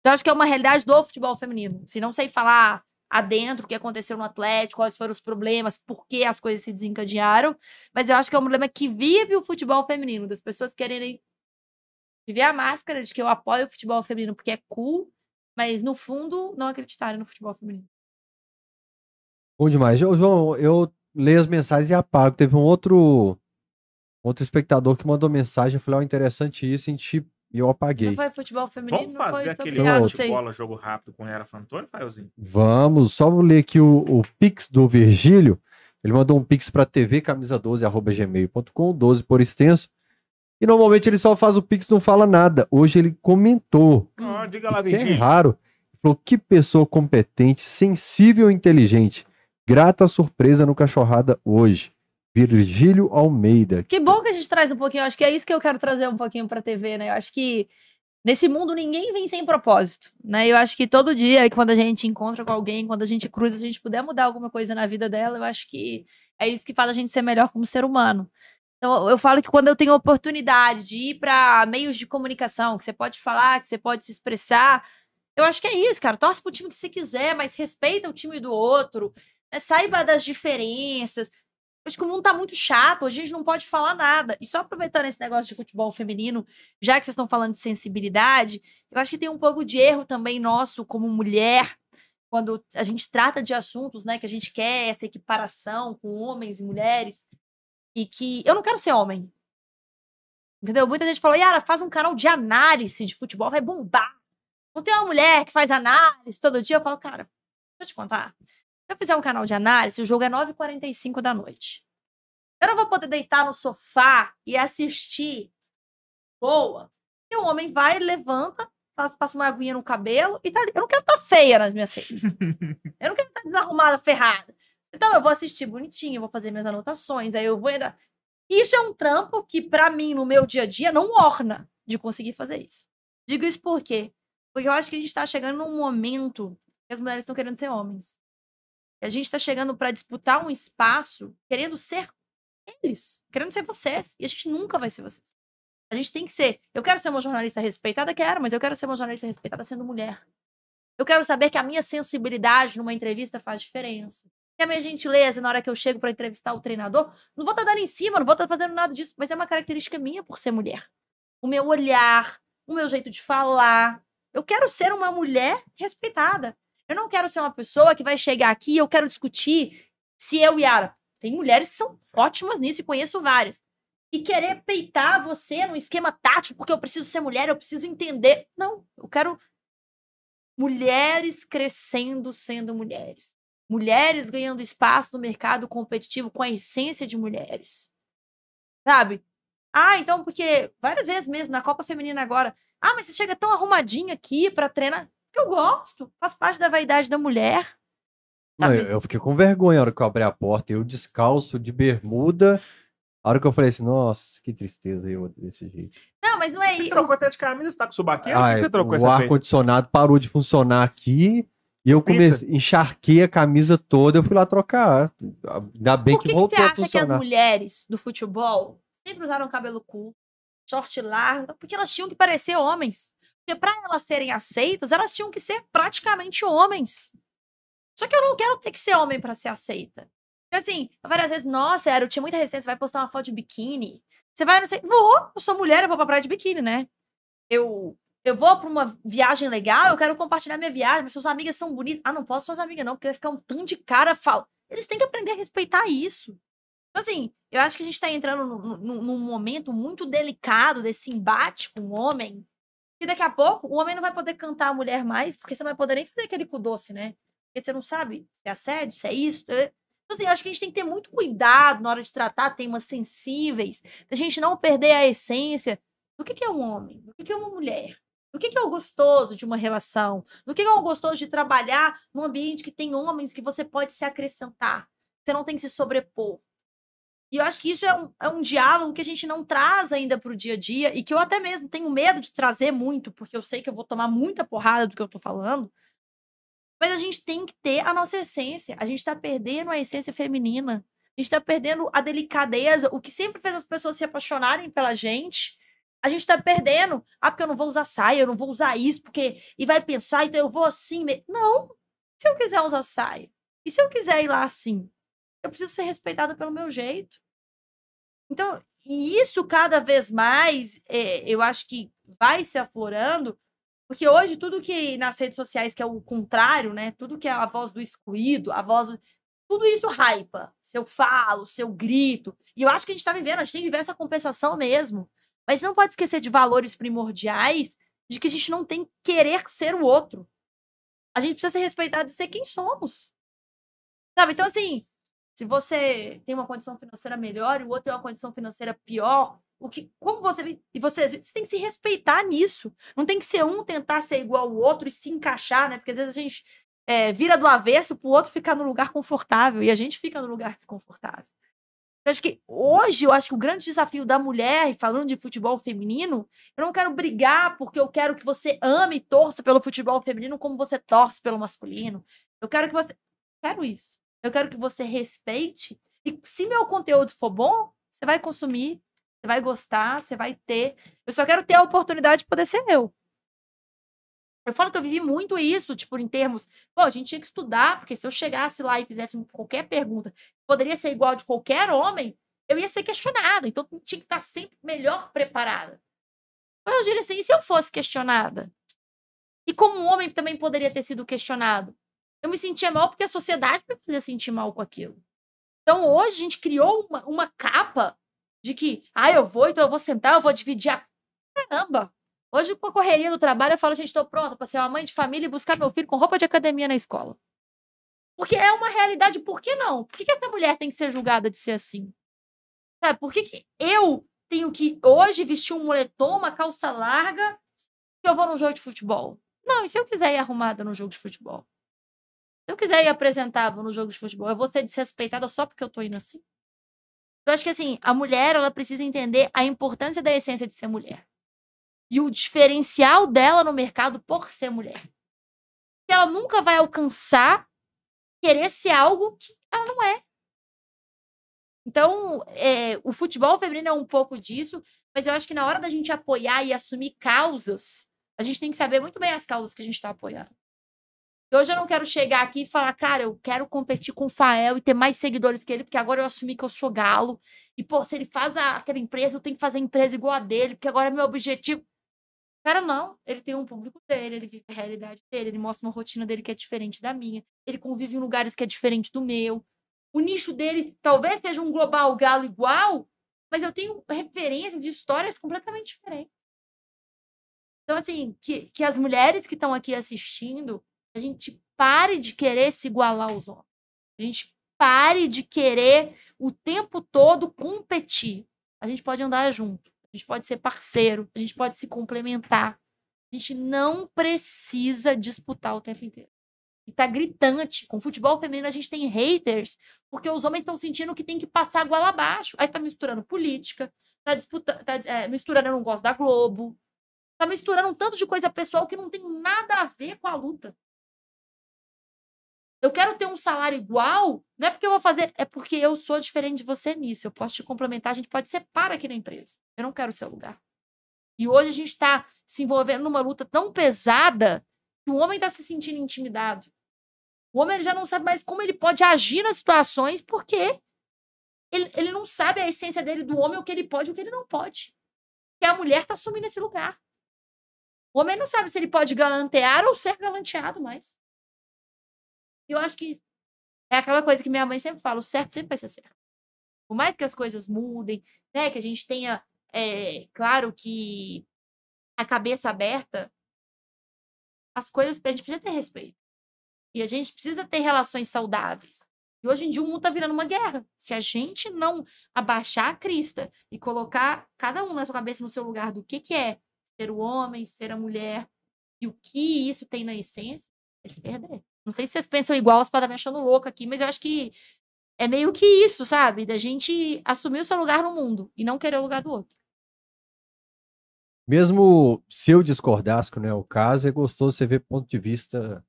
Então, eu acho que é uma realidade do futebol feminino. Se não sei falar adentro o que aconteceu no Atlético, quais foram os problemas, por que as coisas se desencadearam, mas eu acho que é um problema que vive o futebol feminino, das pessoas quererem viver a máscara de que eu apoio o futebol feminino porque é cool, mas no fundo não acreditarem no futebol feminino. Bom demais. João, eu leio as mensagens e apago. Teve um outro outro espectador que mandou mensagem. Eu falei, ó, interessante isso, a gente- e eu apaguei. Não foi futebol feminino, Vamos não foi fazer sobre aquele Ah, não sei. bola jogo rápido com Era Fantônio, Faelzinho? Vamos, só vou ler aqui o, o Pix do Virgílio. Ele mandou um Pix para tvcamisa12.gmail.com, 12 por extenso. E normalmente ele só faz o Pix e não fala nada. Hoje ele comentou. Ó, diga lá, é Virgílio. raro. Ele falou, que pessoa competente, sensível e inteligente. Grata surpresa no Cachorrada hoje. Virgílio Almeida. Que bom que a gente traz um pouquinho. Acho que é isso que eu quero trazer um pouquinho pra TV, né? Eu acho que nesse mundo ninguém vem sem propósito, né? Eu acho que todo dia, quando a gente encontra com alguém, quando a gente cruza, a gente puder mudar alguma coisa na vida dela, eu acho que é isso que faz a gente ser melhor como ser humano. Então, eu falo que quando eu tenho a oportunidade de ir pra meios de comunicação, que você pode falar, que você pode se expressar, eu acho que é isso, cara. Torce pro time que você quiser, mas respeita o time do outro, né? saiba das diferenças. Acho que o mundo tá muito chato, a gente não pode falar nada. E só aproveitando esse negócio de futebol feminino, já que vocês estão falando de sensibilidade, eu acho que tem um pouco de erro também nosso como mulher, quando a gente trata de assuntos, né, que a gente quer essa equiparação com homens e mulheres, e que eu não quero ser homem. Entendeu? Muita gente falou, Yara, faz um canal de análise de futebol, vai bombar. Não tem uma mulher que faz análise todo dia? Eu falo, cara, deixa eu te contar. Se eu fizer um canal de análise, o jogo é 9h45 da noite. Eu não vou poder deitar no sofá e assistir. Boa. E o homem vai, levanta, passa uma aguinha no cabelo e tá ali. Eu não quero estar feia nas minhas redes. eu não quero estar desarrumada, ferrada. Então eu vou assistir bonitinho, vou fazer minhas anotações, aí eu vou. Isso é um trampo que, pra mim, no meu dia a dia, não orna de conseguir fazer isso. Digo isso por quê? Porque eu acho que a gente tá chegando num momento que as mulheres estão querendo ser homens. A gente tá chegando pra disputar um espaço querendo ser eles, querendo ser vocês. E a gente nunca vai ser vocês. A gente tem que ser. Eu quero ser uma jornalista respeitada, quero, mas eu quero ser uma jornalista respeitada sendo mulher. Eu quero saber que a minha sensibilidade numa entrevista faz diferença. Que a minha gentileza na hora que eu chego para entrevistar o treinador, não vou estar tá dando em cima, não vou estar tá fazendo nada disso, mas é uma característica minha por ser mulher. O meu olhar, o meu jeito de falar. Eu quero ser uma mulher respeitada. Eu não quero ser uma pessoa que vai chegar aqui e eu quero discutir se eu e Yara. Tem mulheres que são ótimas nisso e conheço várias e querer peitar você no esquema tático, porque eu preciso ser mulher, eu preciso entender. Não, eu quero mulheres crescendo sendo mulheres. Mulheres ganhando espaço no mercado competitivo com a essência de mulheres. Sabe? Ah, então, porque várias vezes mesmo, na Copa Feminina agora, ah, mas você chega tão arrumadinha aqui para treinar. Que eu gosto, faz parte da vaidade da mulher. Não, eu, eu, fiquei com vergonha na hora que eu abri a porta, eu descalço de bermuda a hora que eu falei assim, nossa, que tristeza eu desse jeito. Não, mas não é isso. Você trocou até de camisa, você tá com subaqueira? Ah, que você trocou o ar-condicionado parou de funcionar aqui e eu comecei, encharquei a camisa toda, eu fui lá trocar. Ainda bem Por que, que voltou você acha que as mulheres do futebol sempre usaram cabelo curto, short largo? Porque elas tinham que parecer homens. Porque para elas serem aceitas, elas tinham que ser praticamente homens. Só que eu não quero ter que ser homem para ser aceita. Assim, várias vezes, nossa, eu tinha muita resistência, você vai postar uma foto de biquíni. Você vai, não sei, vou, eu sou mulher, eu vou pra praia de biquíni, né? Eu, eu vou pra uma viagem legal, eu quero compartilhar minha viagem, mas suas amigas são bonitas. Ah, não posso suas amigas não, porque vai ficar um tanto de cara fala. Eles têm que aprender a respeitar isso. Então, assim, eu acho que a gente tá entrando num momento muito delicado desse embate com o homem, e daqui a pouco o homem não vai poder cantar a mulher mais, porque você não vai poder nem fazer aquele cu doce, né? Porque você não sabe se é assédio, se é isso. É... Então, assim, acho que a gente tem que ter muito cuidado na hora de tratar temas sensíveis, da gente não perder a essência do que, que é um homem, do que, que é uma mulher, do que, que é o gostoso de uma relação, do que, que é o gostoso de trabalhar num ambiente que tem homens que você pode se acrescentar, você não tem que se sobrepor. E eu acho que isso é um, é um diálogo que a gente não traz ainda para o dia a dia e que eu até mesmo tenho medo de trazer muito, porque eu sei que eu vou tomar muita porrada do que eu estou falando, mas a gente tem que ter a nossa essência. A gente está perdendo a essência feminina. A gente está perdendo a delicadeza, o que sempre fez as pessoas se apaixonarem pela gente. A gente está perdendo. Ah, porque eu não vou usar saia, eu não vou usar isso, porque. E vai pensar, então eu vou assim. Não! Se eu quiser usar saia, e se eu quiser ir lá assim, eu preciso ser respeitada pelo meu jeito. Então, e isso cada vez mais, é, eu acho que vai se aflorando porque hoje tudo que nas redes sociais que é o contrário, né? Tudo que é a voz do excluído, a voz do... tudo isso hypa. Se eu falo, se eu grito. E eu acho que a gente está vivendo, a gente tem que viver essa compensação mesmo. Mas não pode esquecer de valores primordiais de que a gente não tem que querer ser o outro. A gente precisa ser respeitado e ser quem somos. Sabe? Então, assim, se você tem uma condição financeira melhor e o outro tem uma condição financeira pior, o que, como você e você, você tem que se respeitar nisso. Não tem que ser um tentar ser igual ao outro e se encaixar, né? Porque às vezes a gente é, vira do avesso para o outro ficar no lugar confortável e a gente fica no lugar desconfortável. Eu acho que hoje, eu acho que o grande desafio da mulher, falando de futebol feminino, eu não quero brigar porque eu quero que você ame e torça pelo futebol feminino como você torce pelo masculino. Eu quero que você. quero isso. Eu quero que você respeite e se meu conteúdo for bom, você vai consumir, você vai gostar, você vai ter. Eu só quero ter a oportunidade de poder ser eu. Eu falo que eu vivi muito isso, tipo, em termos. Pô, a gente tinha que estudar, porque se eu chegasse lá e fizesse qualquer pergunta, poderia ser igual de qualquer homem, eu ia ser questionada. Então tinha que estar sempre melhor preparada. Mas eu diria assim: e se eu fosse questionada? E como um homem também poderia ter sido questionado? Eu me sentia mal porque a sociedade me fazia sentir mal com aquilo. Então hoje a gente criou uma, uma capa de que, ah, eu vou, então eu vou sentar, eu vou dividir a. Caramba! Hoje, com a correria do trabalho, eu falo, gente, estou pronta para ser uma mãe de família e buscar meu filho com roupa de academia na escola. Porque é uma realidade, por que não? Por que, que essa mulher tem que ser julgada de ser assim? Sabe, por que, que eu tenho que hoje vestir um moletom, uma calça larga, que eu vou num jogo de futebol? Não, e se eu quiser ir arrumada no jogo de futebol? Se eu quiser ir apresentável no jogo de futebol, eu vou ser desrespeitada só porque eu tô indo assim? Eu acho que assim, a mulher ela precisa entender a importância da essência de ser mulher. E o diferencial dela no mercado por ser mulher. Que ela nunca vai alcançar querer ser algo que ela não é. Então, é, o futebol feminino é um pouco disso, mas eu acho que na hora da gente apoiar e assumir causas, a gente tem que saber muito bem as causas que a gente está apoiando. Hoje eu não quero chegar aqui e falar, cara, eu quero competir com o Fael e ter mais seguidores que ele, porque agora eu assumi que eu sou galo. E, pô, se ele faz a, aquela empresa, eu tenho que fazer a empresa igual a dele, porque agora é meu objetivo. Cara, não. Ele tem um público dele, ele vive a realidade dele, ele mostra uma rotina dele que é diferente da minha. Ele convive em lugares que é diferente do meu. O nicho dele talvez seja um global galo igual, mas eu tenho referências de histórias completamente diferentes. Então, assim, que, que as mulheres que estão aqui assistindo, a gente pare de querer se igualar aos homens. A gente pare de querer o tempo todo competir. A gente pode andar junto, a gente pode ser parceiro, a gente pode se complementar. A gente não precisa disputar o tempo inteiro. E tá gritante. Com futebol feminino a gente tem haters, porque os homens estão sentindo que tem que passar a goela abaixo. Aí tá misturando política, tá, disputando, tá é, misturando eu não gosto da Globo, tá misturando um tanto de coisa pessoal que não tem nada a ver com a luta. Eu quero ter um salário igual, não é porque eu vou fazer, é porque eu sou diferente de você nisso. Eu posso te complementar, a gente pode ser para aqui na empresa. Eu não quero o seu lugar. E hoje a gente está se envolvendo numa luta tão pesada que o homem está se sentindo intimidado. O homem já não sabe mais como ele pode agir nas situações porque ele, ele não sabe a essência dele do homem, o que ele pode e o que ele não pode. Porque a mulher está assumindo esse lugar. O homem não sabe se ele pode galantear ou ser galanteado mais. Eu acho que é aquela coisa que minha mãe sempre fala: o certo sempre vai ser certo. Por mais que as coisas mudem, né, que a gente tenha, é, claro que a cabeça aberta, as coisas a gente precisa ter respeito. E a gente precisa ter relações saudáveis. E hoje em dia o mundo está virando uma guerra. Se a gente não abaixar a crista e colocar cada um na sua cabeça no seu lugar do que, que é ser o homem, ser a mulher e o que isso tem na essência, vai se perder. Não sei se vocês pensam igual, vocês podem me achando louca aqui, mas eu acho que é meio que isso, sabe? Da gente assumir o seu lugar no mundo e não querer o lugar do outro. Mesmo se eu discordasse que não é o caso, é gostoso você ver ponto de vista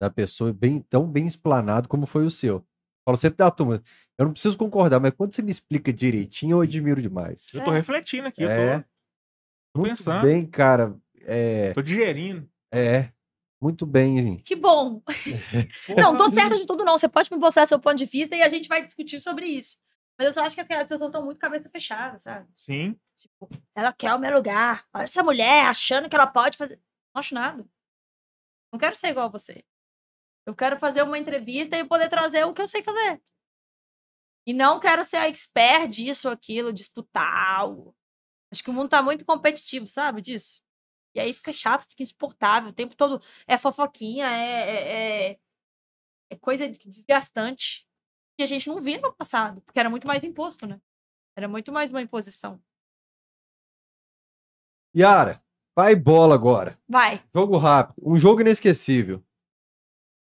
da pessoa bem, tão bem explanado como foi o seu. Falo sempre da turma. Eu não preciso concordar, mas quando você me explica direitinho, eu admiro demais. Eu tô É. refletindo aqui, eu É. tô, tô Muito pensando, bem, cara. É, tô digerindo. é. Muito bem. Que bom. [LAUGHS] Não, tô certa de tudo, não. Você pode me mostrar seu ponto de vista e a gente vai discutir sobre isso. Mas eu só acho que as pessoas estão muito cabeça fechada, sabe? Sim. Tipo, ela quer o meu lugar. Olha essa mulher achando que ela pode fazer. Não acho nada. Não quero ser igual a você. Eu quero fazer uma entrevista e poder trazer o que eu sei fazer. E não quero ser a expert disso ou aquilo, disputar algo. Acho que o mundo tá muito competitivo, sabe disso? E aí fica chato, fica insuportável. O tempo todo é fofoquinha, é, é, é- é coisa desgastante. Que a gente não via no passado, porque era muito mais imposto, né? Era muito mais uma imposição. Yara, vai bola agora. Vai. Jogo rápido. Um jogo inesquecível.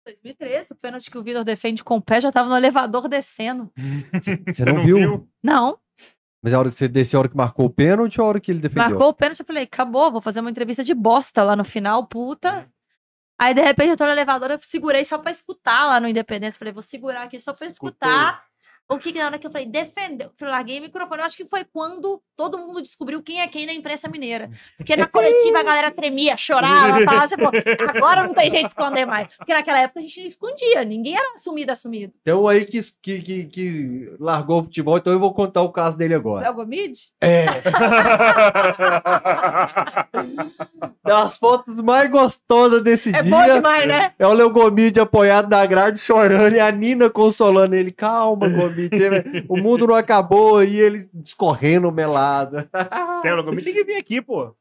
2013, o pênalti que o Vitor defende com o pé já tava no elevador descendo. [LAUGHS] Você não, viu? Não, Mas a hora que você desceu, a hora que marcou o pênalti ou a hora que ele defendeu? marcou o pênalti, eu falei, acabou, vou fazer uma entrevista de bosta lá no final, puta. Aí, de repente, eu tô no elevador, eu segurei só pra escutar lá no Independência. Falei, vou segurar aqui só pra Escutou. escutar. O que que na hora que eu falei, defendeu. Eu falei, larguei o microfone. Eu acho que foi quando todo mundo descobriu quem é quem na imprensa mineira. Porque na coletiva a galera tremia, chorava, [LAUGHS] falava assim, pô, agora não tem jeito de esconder mais. Porque naquela época a gente não escondia, ninguém era assumido, assumido. Tem um aí que, que, que, que largou o futebol, então eu vou contar o caso dele agora. É o Gomide? É. [LAUGHS] Das fotos mais gostosas desse É dia. bom demais, né? É o Leo Gomide apoiado na grade, chorando, e a Nina consolando ele. Calma, [LAUGHS] Você- o mundo não acabou, e ele discorrendo melado. [LAUGHS] Tem logo, me liga e vem aqui, pô.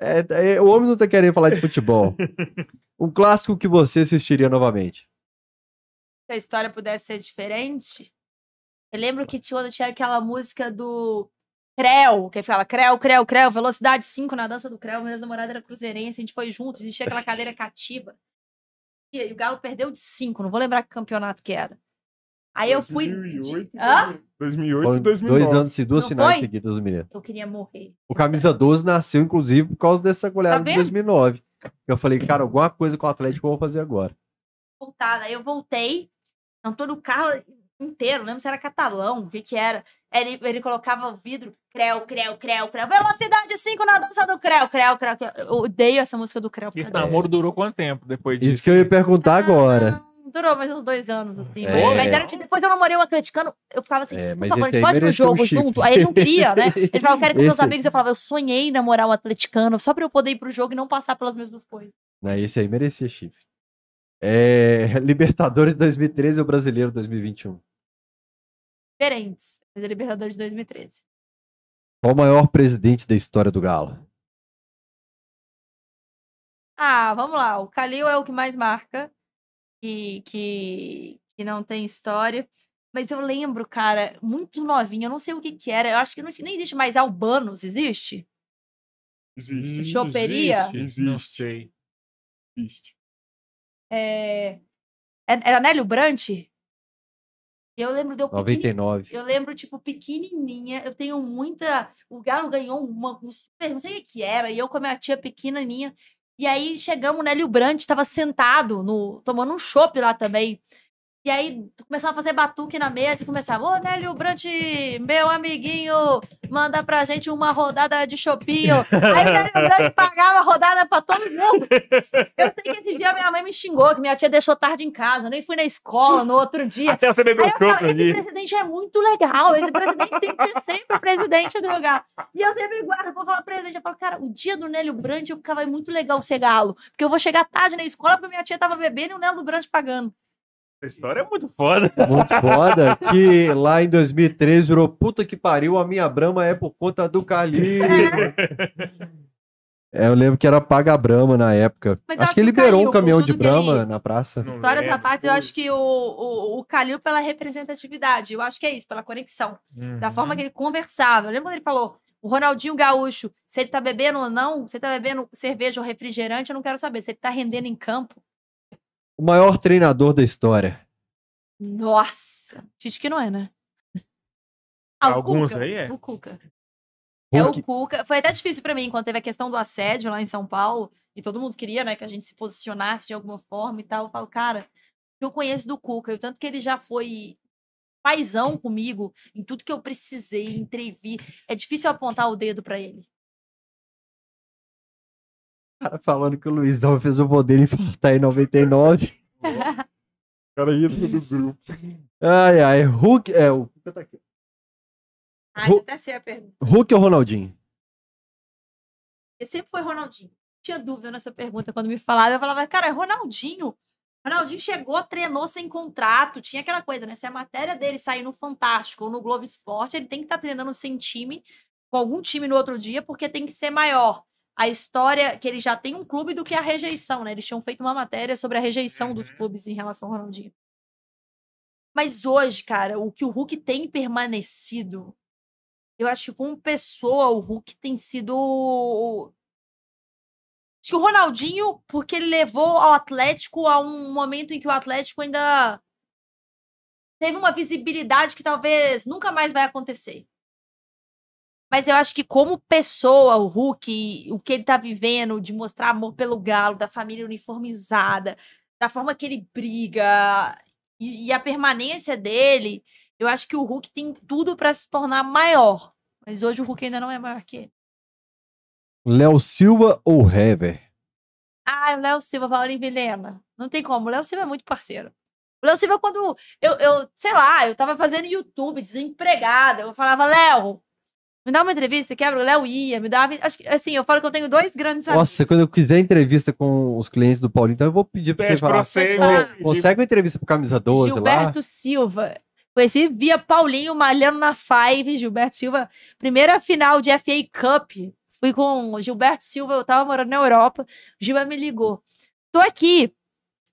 É, é, o homem não tá querendo falar de futebol. Um clássico que você assistiria novamente. Se a história pudesse ser diferente, eu lembro que tinha, tinha aquela música do Creu, que fala Creu, Creu, Creu, velocidade 5 na dança do Creu. Minha namorada era cruzeirense, a gente foi junto, existia aquela cadeira cativa. E aí o Galo perdeu de 5, não vou lembrar que campeonato que era. Aí eu fui. 2008, Hã? 2008 Foram e 2009. dois anos e duas Não finais foi? seguidas do Mineiro. Eu queria morrer. O Camisa 12 nasceu, inclusive, por causa dessa goleada Tá de vendo? 2009. Eu falei, cara, alguma coisa com o Atlético eu vou fazer agora. voltada. Aí eu voltei, não tô no carro inteiro, não lembro se era catalão, o que que era. Ele, ele colocava o vidro, creu, creu, creu, creu. Velocidade 5 na dança do creu, creu, creu, creu. Eu odeio essa música do creu. Esse namoro durou quanto tempo depois disso? Isso que eu ia perguntar agora. Ah, Durou mais uns dois anos, assim. É. Mas era, tipo, depois eu namorei um atleticano, eu ficava assim, É, por favor, a gente pode ir um jogo chifre. junto? Aí ele não queria, né? [LAUGHS] Ele falava, eu quero ir com meus Esse- amigos. Eu falava, eu sonhei namorar um atleticano, só pra eu poder ir pro jogo e não passar pelas mesmas coisas. Né, Esse aí merecia chifre. É, [LAUGHS] Libertadores 2013 ou Brasileiro 2021? Diferentes. Mas é Libertadores de 2013. Qual o maior presidente da história do Galo? Ah, vamos lá. O Calil é o que mais marca. Que, que, que não tem história. Mas eu lembro, cara, muito novinha, eu não sei o que que era. Eu acho que não, nem existe mais Albanos, existe? Existe. Choperia? Existe. Não sei. Existe. É... é- Era Nélio Brant? Eu lembro de eu pequeni- 99. Eu lembro, tipo, pequenininha. Eu tenho muita. O Galo ganhou uma. um super- Não sei o que que era. E eu com a minha tia pequenininha. E aí chegamos, o Nélio Brandt estava sentado, no, tomando um chopp lá também. E aí começava a fazer batuque na mesa e começava, ô Nélio Brandt, meu amiguinho, manda pra gente uma rodada de chopinho. [LAUGHS] Aí o Nélio Brandt pagava a rodada pra todo mundo. Eu sei que esse dia minha mãe me xingou, que minha tia deixou tarde em casa. Eu nem fui na escola no outro dia. Até você eu falava, chopp esse presidente é muito legal, esse presidente tem que ser sempre presidente do lugar. E eu sempre guardo pra falar presidente. Eu falo, cara, o dia do Nélio Brandt eu ficava "É muito legal ser galo. Porque eu vou chegar tarde na escola porque minha tia tava bebendo e o Nélio Brandt pagando. Essa história é muito foda. Muito foda. Que lá em 2013 virou puta que pariu, a minha brama é por conta do Calil. É, eu lembro que era Paga Brama na época. Mas acho que liberou um caminhão de ele- Brama na praça. Não Histórias à lembro. parte, eu acho que o, o, o Calil pela representatividade. Eu acho que é isso, pela conexão. Da Uhum. forma que ele conversava. Eu lembro quando ele falou, o Ronaldinho Gaúcho, se ele tá bebendo ou não, se ele tá bebendo cerveja ou refrigerante, eu não quero saber. Se ele tá rendendo em campo, O maior treinador da história. nossa. Tite que não é, né? Ah, Alguns Cuca. aí é. O Cuca. É o Cuca. Foi até difícil pra mim quando teve a questão do assédio lá em São Paulo e todo mundo queria, né, que a gente se posicionasse de alguma forma e tal. Eu falo, cara, eu conheço do Cuca, e o tanto que ele já foi paizão comigo em tudo que eu precisei, entrevi. É difícil eu apontar o dedo pra ele. O cara falando que o Luizão fez o dele infartar em 99. [LAUGHS] Cara ídolo do grupo. Ai, ai. Hulk. É, o Cuca tá aqui. Ah, Ru- até sei a pergunta. Hulk ou Ronaldinho? Ele sempre foi Ronaldinho. Tinha dúvida nessa pergunta quando me falaram. Eu falava, cara, é Ronaldinho. Ronaldinho chegou, treinou sem contrato. Tinha aquela coisa, né? Se a matéria dele sair no Fantástico ou no Globo Esporte, ele tem que estar treinando sem time, com algum time no outro dia, porque tem que ser maior. A história que ele já tem um clube do que a rejeição, né? Eles tinham feito uma matéria sobre a rejeição dos clubes em relação ao Ronaldinho. Mas hoje, cara, o que o Hulk tem permanecido, eu acho que como pessoa, o Hulk tem sido Acho que o Ronaldinho, porque ele levou ao Atlético a um momento em que o Atlético ainda teve uma visibilidade que talvez nunca mais vai acontecer. Mas eu acho que como pessoa, o Hulk, o que ele tá vivendo, de mostrar amor pelo galo, da família uniformizada, da forma que ele briga e, e a permanência dele, eu acho que o Hulk tem tudo pra se tornar maior. Mas hoje o Hulk ainda não é maior que ele. Léo Silva ou Hever? Ah, o Léo Silva, Paulinho Vilena. Não tem como. O Léo Silva é muito parceiro. O Léo Silva, quando eu, eu, sei lá, eu tava fazendo YouTube, desempregada, eu falava, Léo, me dá uma entrevista, quebra. O Léo ia, me dava. Acho que, assim, eu falo que eu tenho dois grandes amigos. Nossa, quando eu quiser entrevista com os clientes do Paulinho, então eu vou pedir pra Pede você falar. pra você, pedir- Consegue uma entrevista pro Camisa 12 lá? Gilberto Silva. Conheci via Paulinho malhando na Five, Gilberto Silva. Primeira final de FA Cup. Fui com o Gilberto Silva, eu tava morando na Europa. O Gilberto me ligou. Tô aqui.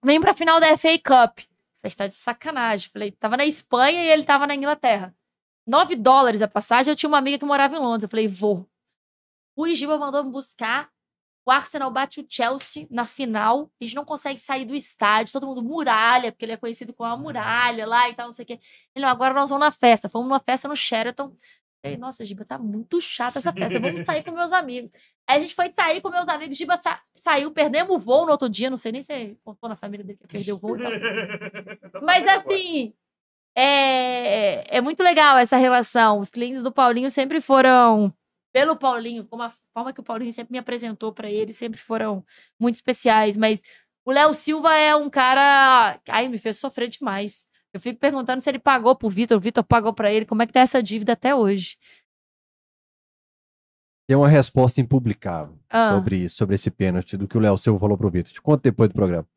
Vem pra final da FA Cup. Falei, você tá de sacanagem. Falei, tava na Espanha e ele tava na Inglaterra. 9 dólares a passagem. Eu tinha uma amiga que morava em Londres. Eu falei, vou. O Giba mandou me buscar. o Arsenal bate o Chelsea na final, a gente não consegue sair do estádio, todo mundo muralha, porque ele é conhecido como a muralha lá e tal, não sei o quê. Ele, não, agora nós vamos na festa. Fomos numa festa no Sheraton. Falei, nossa, Giba, tá muito chata essa festa, vamos sair com meus amigos. Aí a gente foi sair com meus amigos, Giba sa saiu, perdemos o voo no outro dia, não sei nem se contou na família dele que perdeu o voo e tal. [LAUGHS] Tá Mas assim, é, é muito legal essa relação. Os clientes do Paulinho sempre foram, pelo Paulinho, como a forma que o Paulinho sempre me apresentou pra ele, sempre foram muito especiais. Mas o Léo Silva é um cara. Ai, me fez sofrer demais. Eu fico perguntando se ele pagou pro Vitor, o Vitor pagou pra ele, como é que tá essa dívida até hoje. Tem uma resposta impublicável Ah, sobre isso, sobre esse pênalti do que o Léo Silva falou pro Vitor. Te conto depois do programa.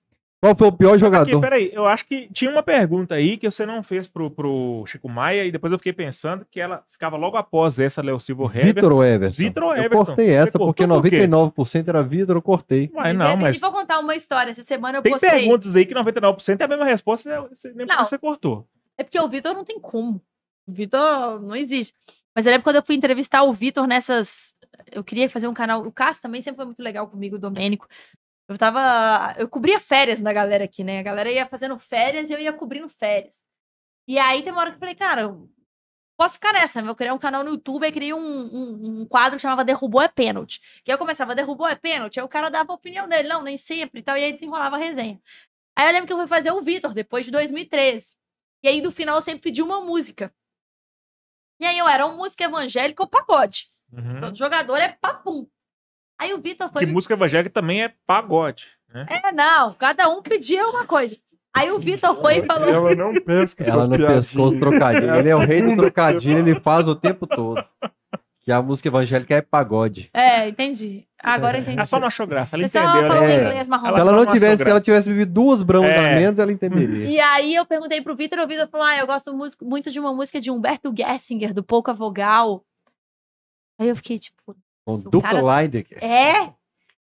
Qual foi o pior Mas aqui, jogador? peraí, eu acho que tinha uma pergunta aí que você não fez pro, pro Chico Maia e depois eu fiquei pensando que ela ficava logo após essa, Léo Silva Heber. Vitor ou Everton? Vitor ou Eu cortei Você essa cortou porque por quê? 99% era Vitor, eu cortei. Me não, mas E vou contar uma história. Essa semana eu tem postei. perguntas aí que 99% é a mesma resposta, você- nem porque Não. você cortou. É porque o Vitor não tem como. O Vitor não existe. Mas eu lembro quando eu fui entrevistar o Vitor nessas. Eu queria fazer um canal. O Cássio também sempre foi muito legal comigo, o Domênico. Eu tava. Eu cobria férias da galera aqui, né? A galera ia fazendo férias e eu ia cobrindo férias. E aí tem uma hora que eu falei, cara, eu posso ficar nessa, né? Eu criei um canal no YouTube, aí criei um, um, um quadro que chamava Derrubou é Pênalti. Que aí eu começava, derrubou é pênalti, aí o cara dava a opinião dele, não, nem sempre e tal, e aí desenrolava a resenha. Aí eu lembro que eu fui fazer o Vitor depois de 2013. E aí, no final, eu sempre pedi uma música. E aí, eu era uma música evangélica ou pagode. Uhum. Todo jogador é papum. Aí o Vitor foi. Que música evangélica também é pagode. Né? É, não, cada um pedia uma coisa. Aí o Vitor foi e falou. Ela não pesca Ela não pescou os trocadilhos. É a Ele é o rei do trocadilho, ele faz o tempo todo. Que a música evangélica é pagode. É, entendi. Agora eu entendi. Ela só não achou graça, ela Você só entendeu. falou Ela... é. inglês marrom. Ela Se ela só não não tivesse, se ela tivesse bebido duas brancas a É. menos, ela entenderia. E aí eu perguntei pro Vitor, o Vitor falou: Ah, eu gosto muito de uma música de Humberto Gessinger, do Pouca Vogal. Aí eu fiquei, tipo, Com o dupla cara- Lineker. É?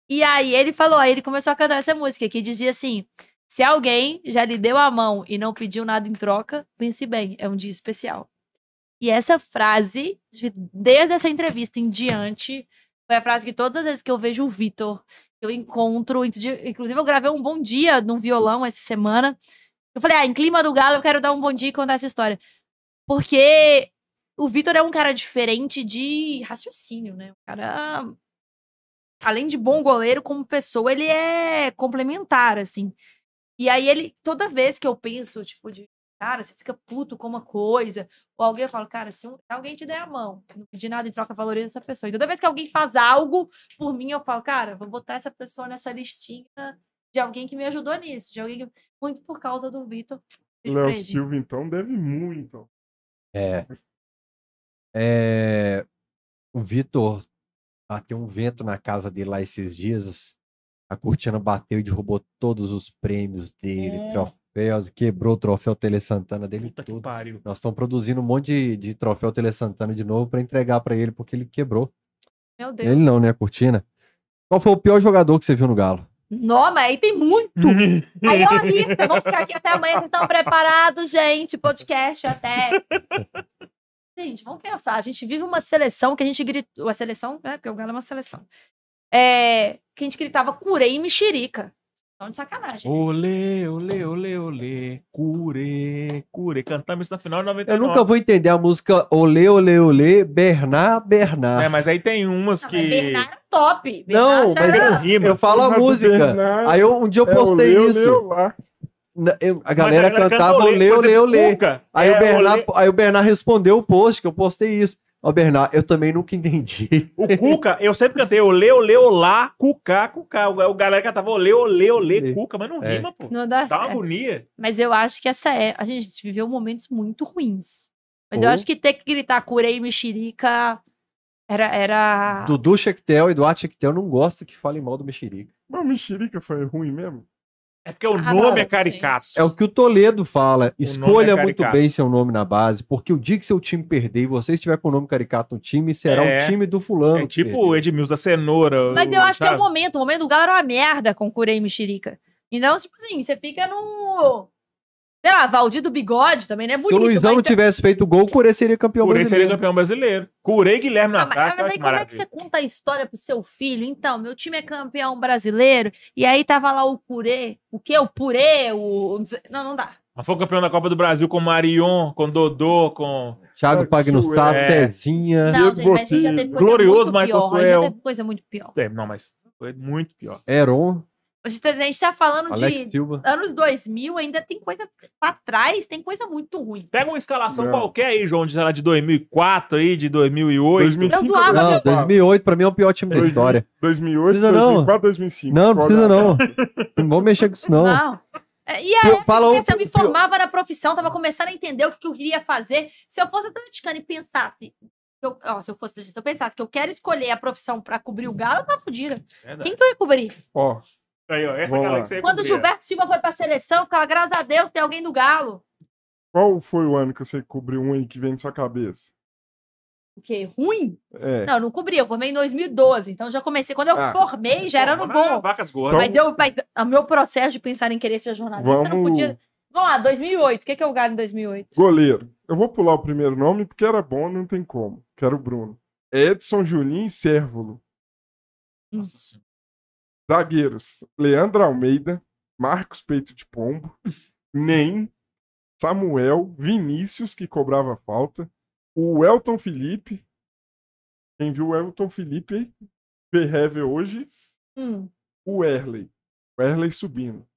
E aí ele falou, aí ele começou a cantar essa música que dizia assim: se alguém já lhe deu a mão e não pediu nada em troca, pense bem, é um dia especial. E essa frase, de- desde essa entrevista em diante, foi a frase que todas as vezes que eu vejo o Vitor, eu encontro, inclusive eu gravei um bom dia num violão essa semana. Eu falei, ah, em clima do galo eu quero dar um bom dia e contar essa história. Porque o Vitor é um cara diferente de raciocínio, né? Um cara além de bom goleiro, como pessoa, ele é complementar, assim. E aí ele, toda vez que eu penso, tipo, de cara, você fica puto com uma coisa, ou alguém eu falo, cara, se um- alguém te der a mão, não pedir nada em troca, valoriza essa pessoa. E toda vez que alguém faz algo por mim, eu falo, cara, vou botar essa pessoa nessa listinha de alguém que me ajudou nisso, de alguém que. Muito por causa do Vitor. Léo. Silva, então, deve muito. É. É, O Vitor bateu um vento na casa dele lá esses dias. A cortina bateu e derrubou todos os prêmios dele, Hum. troféus, quebrou o troféu Tele Santana dele Puta todo. Nós estamos produzindo um monte de, de troféu Tele Santana de novo para entregar para ele, porque ele quebrou. Meu Deus. Ele não, né? A cortina. Qual foi o pior jogador que você viu no Galo? Não, mas aí tem muito. [LAUGHS] Aí, ó, lista, vamos ficar aqui até amanhã. Vocês estão preparados, gente? Podcast até. [LAUGHS] Gente, vamos pensar. A gente vive uma seleção que a gente gritou. A seleção, é, porque o Galo é uma seleção. É, que a gente gritava curei e mexerica. Não de sacanagem. Olê, olê, olê, olê, cure, cure. Cantamos isso na final de Eu 99. nunca vou entender a música Olê, Olê, Olê, Bernard, Bernard. É, mas aí tem umas Não, que... mas Bernardo é top. Não, Bernardo mas já- eu, não rima. eu falo a música. Bernard Aí eu, um dia eu é postei Leo, isso. Leo lá. Na- eu- a galera canta cantava Olê, por Olê, exemplo, Olê. Cuca. Aí, É, o Bernard, olê. aí o Bernard respondeu o post que eu postei isso. Ó, Bernard, eu também nunca entendi. O Cuca, eu sempre cantei olê, olê, olá, cuca, cuca. O, o galera cantava olê, olê, olê, Olê. cuca, mas não É. rima, pô. Não dá Dá uma certo. agonia. Mas eu acho que essa é. A gente viveu momentos muito ruins. Mas eu acho que ter que gritar curei e mexerica era. era... Dudu Chectel, Eduardo Chectel não gosta que fale mal do Mexerica. Mas o Mexerica foi ruim mesmo? É porque o Ah, nome não, é caricato. É o que o Toledo fala. nome Escolha é muito bem seu nome na base, porque o dia que seu time perder e você estiver com o nome caricato no time, será É. o time do fulano. É tipo o Edmilson da Cenoura. Mas o- eu acho que é o sabe? momento. O momento do Galo era uma merda com curei e mexerica. Então, tipo assim, você fica no. Sei lá, Valdir do Bigode também, né? Se Bonito, o Luizão não mas- tivesse feito gol, o Curê seria campeão Curei seria brasileiro. campeão brasileiro. Curei Guilherme no Ah, mas, ataque. mas olha aí como é que maravilha. você conta a história pro seu filho? Então, meu time é campeão brasileiro, e aí tava lá o Curê, o quê? O Purê, o... Não, não dá. Mas foi campeão da Copa do Brasil com Marion, com Dodô, com. Thiago É, Pagnussá, é. Não, gente, mas a gente já teve coisa Glorioso muito Michael pior. Já teve coisa muito pior. É, não, mas foi muito pior. Heron, A gente tá- a gente tá falando Alex de Silva. anos 2000, ainda tem coisa pra trás, tem coisa muito ruim. Pega uma escalação Não. qualquer aí, João, de, sei lá, de 2004 aí, de 2008. 2005, Eu doava, Não, meu- 2008 pra mim é o pior time da história. 2008, Precisa não. 2004, 2005. Não, não precisa não. Não vamos mexer com isso não. Não. É, E aí, Eu- Fala eu me formava na profissão, tava começando a entender o que, que eu queria fazer. Se eu fosse atleticana e pensasse. Eu, ó, se eu fosse se eu pensasse que eu quero escolher a profissão pra cobrir o galo, eu tava fodida. Quem que eu ia cobrir? Ó, Aí, ó, essa Vamos Quando o. Gilberto Silva foi pra seleção, eu ficava, graças a Deus, tem alguém do galo. qual foi o ano que você cobriu um aí que vem na sua cabeça? O quê? Ruim? É. Não, não cobri. Eu formei em 2012. Então já comecei. Quando eu Ah. formei, já era ano lá, bom. Vacas gordas. Mas, eu, mas o meu processo de pensar em querer ser jornalista não Vamos- podia. Vamos lá, 2008. O que, que é o Galo em 2008? Goleiro. Eu vou pular o primeiro nome porque era bom, não tem como. Quero o Bruno. Edson, Julinho e Sérvulo. Nossa senhora. Zagueiros. Leandro Almeida, Marcos Peito de Pombo, [LAUGHS] Nem, Samuel, Vinícius, que cobrava falta, o Elton Felipe. Quem viu o Elton Felipe vê Hever hoje, Hum. o Erley. O Erley subindo.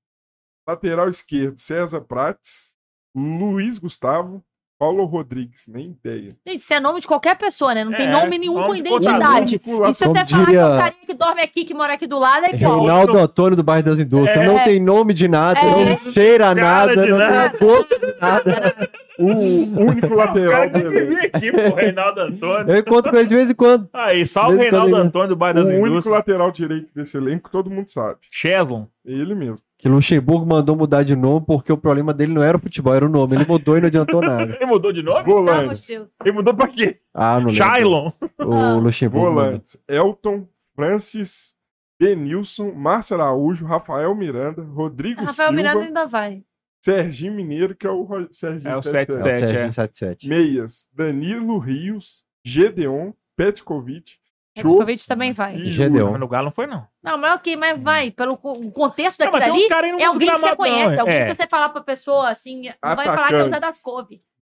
Lateral esquerdo, César Prates, Luiz Gustavo, Paulo Rodrigues, nem ideia. Gente, Isso é nome de qualquer pessoa, né? Não tem É, nome nenhum nome com de identidade. Único E se Como você falar que é o carinha que dorme aqui, que mora aqui do lado, é igual. Reinaldo Antônio do bairro das Indústrias. É. Não tem nome de nada, É. não cheira a Cara nada, não nada. tem gosto de nada. O único O cara lateral tem que dele. vir aqui, pô, Reinaldo Antônio. Eu encontro com ele de vez em quando. Aí, salve Desde quando Reinaldo Antônio do bairro O das único indústrias. lateral direito desse elenco, todo mundo sabe. Cheslon. Ele mesmo. Que Luxemburgo mandou mudar de nome porque o problema dele não era o futebol, era o nome. Ele mudou e não adiantou [LAUGHS] nada. Ele mudou de nome? Volantes. Ele mudou pra quê? Ah, não lembro. Shailon. O Luxemburgo. mandou. Volantes. Elton, Francis, Denilson, Márcio Araújo, Rafael Miranda, Rodrigo Rafael Silva, Miranda ainda vai. Serginho Mineiro, que é o Serginho É o 77. É o 77. Serginho é. 77. Meias, Danilo Rios, Gedeon, Petkovic, Petkovic também vai. Gedeon. Mas no Galo não foi, não. Não, mas ok, mas vai. Pelo co- o contexto Não, daquilo ali, no é alguém que você gramadão, conhece. é. Alguém É. que você falar pra pessoa assim, não vai falar que é o Zé das.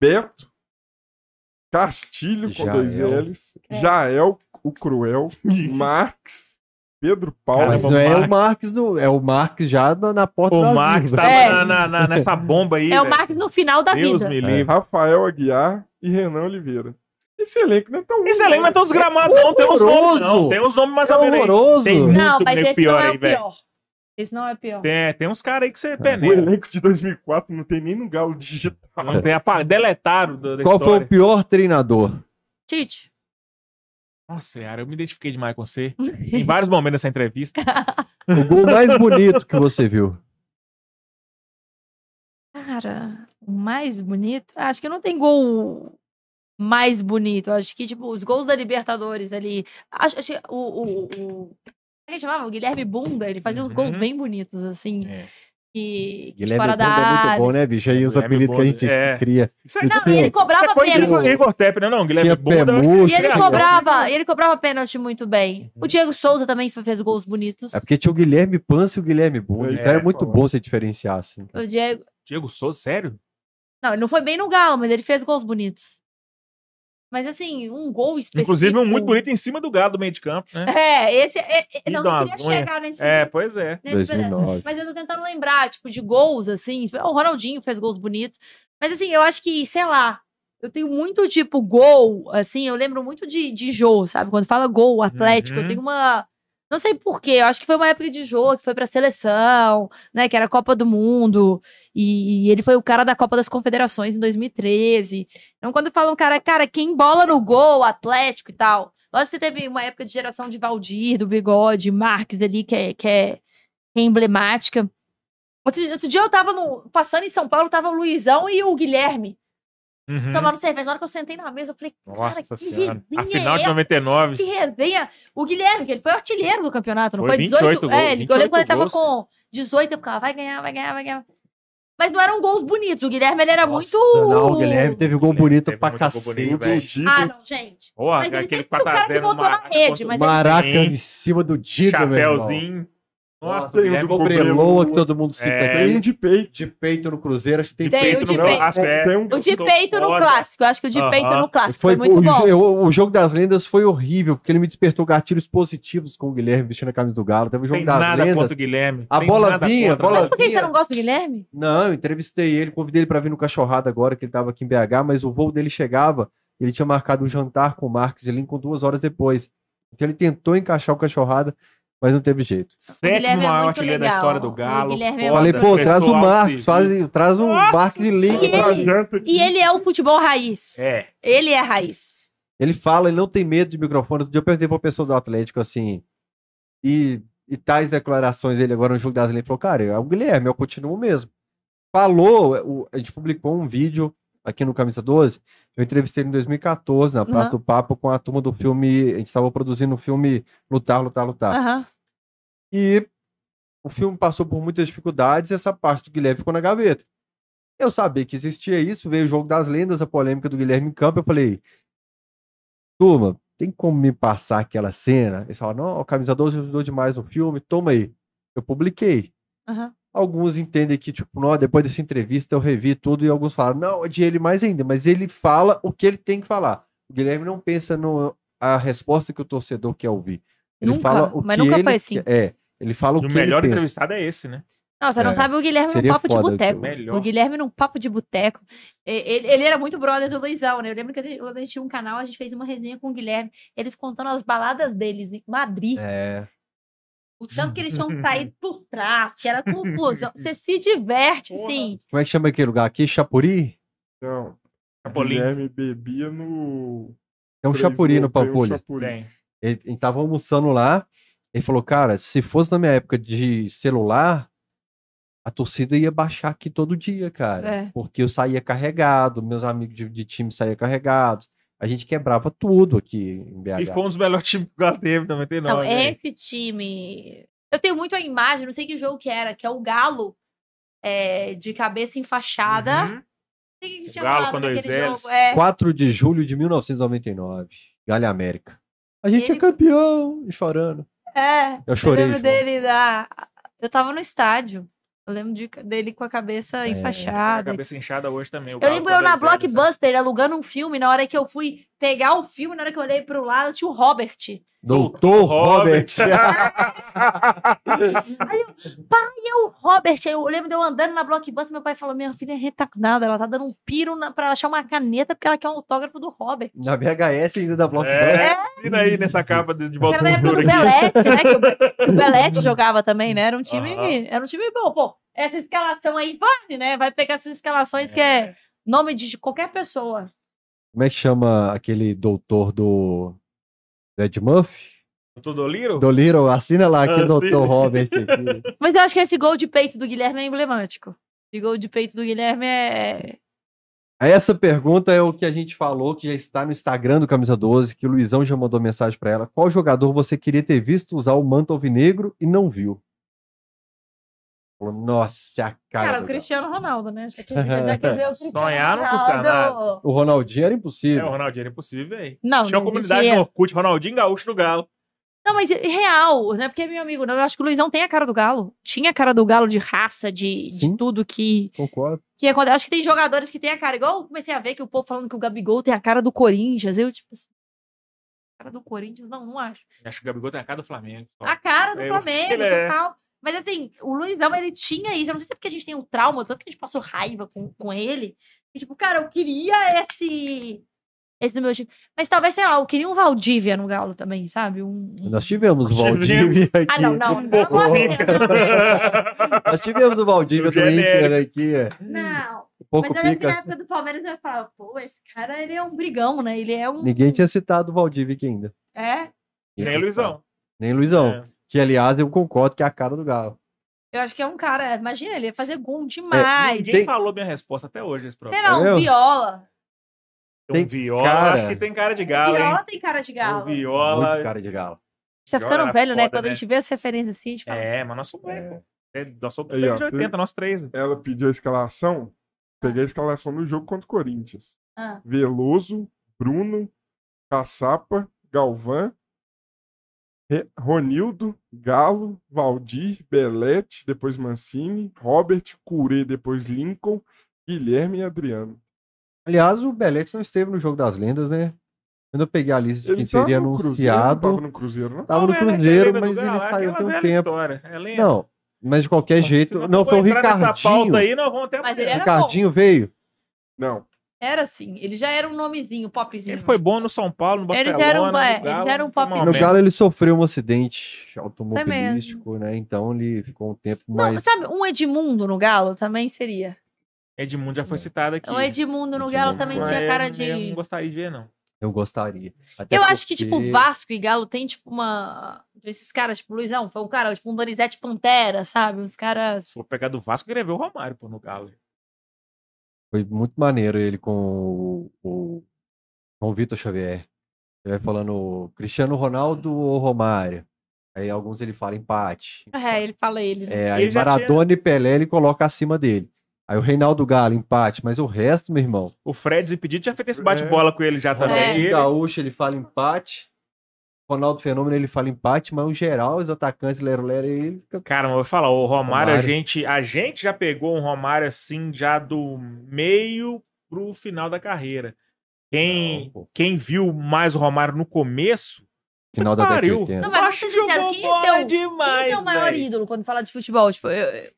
Beto, Castilho com Jael. dois L's, É. Jael, o Cruel, [LAUGHS] Marx, Pedro Paulo, Mas não é Marques. o Marques, no, é o Marques já na, na porta O das Max urnas. tava É. na, na- nessa bomba aí. É o velho. Marques no final da Deus vida. me É. livre. Rafael Aguiar e Renan Oliveira. Esse elenco não é tão Esse elenco não é tão desgramado, não. Tem uns nomes, não. Tem uns nomes mais É horroroso. Tem Não, muito mas nego esse pior não é aí, o velho. pior. Esse não é o pior. Tem, tem uns caras aí que você O peneira. elenco de 2004 não tem nem no Galo Digital. Não tem apa... Deletaram do, da Qual foi história. o pior treinador? Tite. Nossa, cara, eu me identifiquei demais com você. [LAUGHS] Em vários momentos dessa entrevista. O gol mais bonito que você viu? Cara, o mais bonito? Acho que não tem gol mais bonito. Acho que, tipo, os gols da Libertadores ali. Acho, acho que o. o, o... Como é que chamava? O Guilherme Bunda, ele fazia uns gols Uhum. bem bonitos, assim. É. E, que de Guilherme fora Bunda da é muito bom, né, bicho? Aí os apelidos que a gente é. cria. Isso aí Não, Tinha- e ele cobrava é pênalti. Igor, né? Não, Guilherme Bunda. E ele É, cobrava, e ele cobrava pênalti muito bem. O Diego Souza também fe- fez gols bonitos. É porque tinha o Guilherme Pance e o Guilherme Bunda. É, Isso aí é muito bom você diferenciar, assim. O Diego. Diego Souza, sério? Não, ele não foi bem no Galo, mas ele fez gols bonitos. Mas assim, um gol específico. Inclusive, um muito bonito em cima do galo do meio de campo, né? [LAUGHS] É, esse. É, é- não, não queria unhas. chegar nesse. É, pois é. nesse pedaço. 2009. Mas eu tô tentando lembrar, tipo, de gols, assim. O Ronaldinho fez gols bonitos. Mas assim, eu acho que, sei lá, eu tenho muito, tipo, gol, assim, eu lembro muito de, de Jô, sabe? Quando fala gol, Atlético, eu Uhum. tenho uma. Não sei porquê, eu acho que foi uma época de Jô, que foi pra seleção, né? Que era a Copa do Mundo. E, ele foi o cara da Copa das Confederações em 2013. Então, quando falam, cara, cara, quem bola no gol, Atlético e tal. Lógico que você teve uma época de geração de Valdir, do Bigode, Marques ali, que é, que é, que é emblemática. Outro, outro dia eu tava no, passando em São Paulo, tava o Luizão e o Guilherme Uhum. tomando cerveja. Na hora que eu sentei na mesa, eu falei, cara, Nossa que senhora. A resenha final é de essa? 99. Que resenha. O Guilherme, que ele foi o artilheiro do campeonato, não Foi foi? 28 18, gols, é, ele, eu lembro quando ele 28 tava com 18, eu ficava, vai ganhar, vai ganhar, vai ganhar. Mas não eram gols bonitos. O Guilherme ele era Nossa, muito. Não, o Guilherme teve gol Guilherme bonito teve pra cacete. bonito, velho. Ah, não, gente. Porra, Mas ele aquele foi o cara que 4x0 no botou na Maraca rede, contra o mas ele Maraca em cima do Dida, meu irmão. Chapéuzinho. Nossa, o tem Guilherme um Cobreloa, que todo mundo cita É. Tem um de peito. De peito no Cruzeiro, acho que tem de Tem, o peito de no peito. Vasco, é. Tem um O de peito no clássico. Eu acho que o de Aham. peito no clássico foi, Foi, muito o, bom. eu- o jogo das lendas foi horrível, porque ele me despertou gatilhos positivos com o Guilherme vestindo a camisa do Galo. Teve o jogo Tem das nada lendas. contra o Guilherme. A Tem bola nada vinha, contra, a bola mas- Por que você não gosta do Guilherme? Não, eu entrevistei ele, convidei ele pra vir no Cachorrada agora, que ele tava aqui em BH, mas o voo dele chegava, ele tinha marcado um jantar com o Marques e Lincoln duas horas depois. Então ele tentou encaixar o Cachorrada, mas não teve jeito. Sétimo é maior muito artilheiro da história do Galo. Guilherme é foda, Falei, pô, traz o alto faz, traz o Nossa! Marques e Lincoln. E ele-. E ele é o futebol raiz. É. Ele é raiz. Ele fala, ele não tem medo de microfone. Eu perguntei pra uma pessoa do Atlético assim, e, e tais declarações dele agora no jogo das. Ele falou, cara, é o Guilherme, eu continuo mesmo. Falou, o- a gente publicou um vídeo aqui no Camisa 12. Eu entrevistei ele em 2014, na Praça Aham. do Papo, com a turma do filme. A gente estava produzindo o filme Lutar, Lutar, Lutar. Aham. E o filme passou por muitas dificuldades e essa parte do Guilherme ficou na gaveta. Eu sabia que existia isso, veio o jogo das lendas, a polêmica do Guilherme em campo. Eu falei, turma, tem como me passar aquela cena? Eles falaram, não, o camisa 12 ajudou demais no filme, toma aí. Eu publiquei. Aham. Alguns entendem que, tipo, não, depois dessa entrevista eu revi tudo, e alguns falaram, não, é de ele mais ainda, mas ele fala o que ele tem que falar. O Guilherme não pensa no, a resposta que o torcedor quer ouvir. Ele Nunca, fala o mas que nunca ele foi assim. quer- É, ele fala o E o que melhor ele pensa. entrevistado é esse, né? Não, você não É. sabe o Guilherme no Seria papo de boteco. O Guilherme num papo de boteco. Ele, ele era muito brother do Luizão, né? Eu lembro que a gente- quando a gente tinha um canal, a gente fez uma resenha com o Guilherme, eles contando as baladas deles em Madrid. É, O tanto que eles tinham [LAUGHS] saído por trás, que era confusão. Você se diverte, Porra. sim. como é que chama aquele lugar aqui? Chapuri? Não. O Chapolin. Guilherme bebia no. É um Chapuri no tem um Ele, gente tava almoçando lá, ele falou, cara, se fosse na minha época de celular, a torcida ia baixar aqui todo dia, cara. É. Porque eu saía carregado, meus amigos de, de time saíam carregados. A gente quebrava tudo aqui em BH. E foi um dos melhores times que o Galo teve, 99. Não, velho. esse time. Eu tenho muito a imagem, não sei que jogo que era, que é o Galo é, de cabeça enfaixada. Uhum. Não sei o que O tinha Galo falado com dois Ls. jogo. É, 4 de julho de 1999. Galha América. A gente Ele- é campeão! E chorando. é. Eu chorei. lembro João. dele da. Eu tava no estádio. Eu lembro de- dele com a cabeça É. A enfaixada. cabeça inchada hoje também. o Eu lembro eu na Ls, né? Blockbuster alugando um filme. Na hora que eu fui pegar o filme, na hora que eu olhei pro lado, tinha o Robert. Doutor Robert. [LAUGHS] E o Robert, aí eu lembro de eu andando na Blockbuster, meu pai falou: Minha filha é retardada, ela tá dando um piro na, pra achar uma caneta porque ela quer um autógrafo do Robert. Na VHS ainda da Blockbuster. É, assina aí nessa capa de, de volta época do. Belete, né? Que o, que o [LAUGHS] Belete jogava também, né? Era um time, era um time bom. Pô, essa escalação aí vale, né? Vai pegar essas escalações que é nome de qualquer pessoa. Como é que chama aquele doutor do do Ed Murphy? Do Little, assina lá aqui, Ah, doutor sim. Robert. [LAUGHS] aqui. Mas eu acho que esse gol de peito do Guilherme é emblemático. Esse gol de peito do Guilherme é. Essa pergunta é o que a gente falou, que já está no Instagram do Camisa 12, que o Luizão já mandou mensagem para ela. Qual jogador você queria ter visto usar o manto alvinegro e não viu? Falou, Nossa, é a cara. Cara, o Cristiano Ronaldo, né? Já quis, já quis ver o [LAUGHS] Cristiano Sonhar não custa Ronaldo. Galo. O Ronaldinho era É, impossível. o Ronaldinho era impossível, velho. Não, Tinha uma comunidade existia. no Orkut, Ronaldinho Gaúcho do Galo. Não, mas é real, não é porque é meu amigo, não. Eu acho que o Luizão tem a cara do Galo. Tinha a cara do Galo de raça, de, de Sim. tudo que, Concordo. que acontece. Acho que tem jogadores que têm a cara. Igual eu comecei a ver que o povo falando que o Gabigol tem a cara do Corinthians. Eu, tipo assim. Cara do Corinthians? Não, não acho. Acho que o Gabigol tem a cara do Flamengo. só. A cara do que Flamengo, é. Mas assim, o Luizão, ele tinha isso. Eu não sei se é porque a gente tem um trauma, tanto que a gente passou raiva com, com ele. E, tipo, cara, eu queria esse. Esse do meu time. Mas talvez, sei lá, eu queria um Valdívia no Galo também, sabe? Um, um- Nós tivemos o Valdívia aqui. Ah, não, não. Um não, pouco não. [LAUGHS] Nós tivemos o Valdívia do Inter aqui. é. Não. Um pouco Mas eu lembro que na época do Palmeiras eu falava, pô, esse cara, ele é um brigão, né? Ele é um... Ninguém tinha citado o Valdívia aqui ainda. É, Nem Luizão. Nem Luizão. É. Que, aliás, eu concordo que é a cara do Galo. eu acho que é um cara, imagina, ele ia fazer gol demais. Ninguém tem- falou minha resposta até hoje nesse Sei programa. lá, um? Viola. Tem um Viola, cara. acho que tem cara de Galo, Viola hein? tem cara de galo. Viola. Muito cara de Galo. A gente tá ficando velho, né? foda, Quando a né? gente vê essa referência assim, a gente fala, É, mas nós somos é. É, nós somos Aí, três ó, de você- 80, nós três. Ela pediu a escalação. Peguei a escalação no jogo contra o Corinthians. Ah. Veloso, Bruno, Caçapa, Galvão, Ronildo, Galo, Valdir, Belete, depois Mancini, Robert, Curê, depois Lincoln, Guilherme e Adriano. Aliás, o Belete não esteve no Jogo das Lendas, né? Quando eu peguei a lista de quem tava seria no Cruzeiro, não anunciado, tava no Cruzeiro, não? tava no Não, é, Cruzeiro, mas ele Galo, é saiu tem um tempo. História. É. Não, mas de qualquer Nossa, jeito. Não, foi o Ricardinho. aí, até Mas ele era Ricardinho veio. Não. Era assim, ele já era um nomezinho, popzinho. Ele foi bom no São Paulo, no Ele Barcelona. já era um- no é, ele Galo, já era um pop- No. Galo ele sofreu um acidente automobilístico, né? Então ele ficou um tempo Não, mais. sabe, um Edmundo no Galo também seria. Edmundo já foi citado aqui. O Edmundo no Edmundo. Galo também tinha cara Eu não de. gostaria de ver, não. Eu gostaria. Até Eu acho que, tipo, porque- Vasco e Galo tem, tipo, uma. Esses caras, tipo, Luizão, foi um cara, tipo, um Donizete Pantera, sabe? Uns caras. Se for pegar do Vasco, eu queria ver o Romário, pô, no Galo. Foi muito maneiro ele com o, o, com o Vitor Xavier. Ele vai falando Cristiano Ronaldo ou Romário. Aí alguns ele fala empate. É, ele fala ele. né? É, aí Ele Maradona e Pelé ele coloca acima dele. Aí o Reinaldo Galo, empate. Mas o resto, meu irmão. O Fred Desimpedido já fez esse bate-bola com ele já também. É. Ele- Gaúcho ele fala empate. Ronaldo Fenômeno ele fala empate, mas o geral, os atacantes Lero Lero ele Cara, mas eu vou falar, o Romário, a Romário. gente, a gente já pegou um Romário assim, já do meio pro final da carreira. Quem, Não, quem viu mais o Romário no começo, final da década de pariu. 80. Não, mas acho que sinceros, jogou quem é seu- demais, Quem é o maior velho. ídolo quando fala de futebol? Tipo, eu- eu-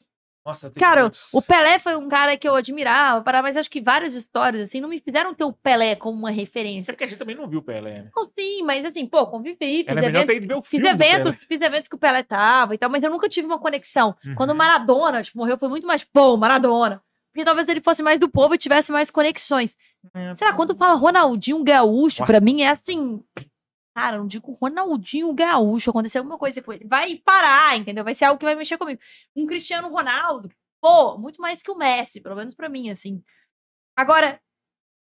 Nossa, Cara, muitos. o Pelé foi um cara que eu admirava, mas acho que várias histórias, assim, não me fizeram ter o Pelé como uma É referência. porque a gente também não viu o Pelé, né? Não, sim, mas assim, pô, convivi, fiz Era melhor ter eventos, fiz eventos, fiz eventos que o Pelé tava e tal, mas eu nunca tive uma conexão. Uhum. Quando o Maradona, tipo, morreu, foi muito mais, pô, Maradona. Porque talvez ele fosse mais do povo e tivesse mais conexões. É, Sei lá, quando fala Ronaldinho Gaúcho, Nossa. pra mim é assim. Cara, não digo Ronaldinho Gaúcho, aconteceu alguma coisa com ele. Vai parar, entendeu? Vai ser algo que vai mexer comigo. Um Cristiano Ronaldo, pô, muito mais que o Messi, pelo menos pra mim, assim. Agora,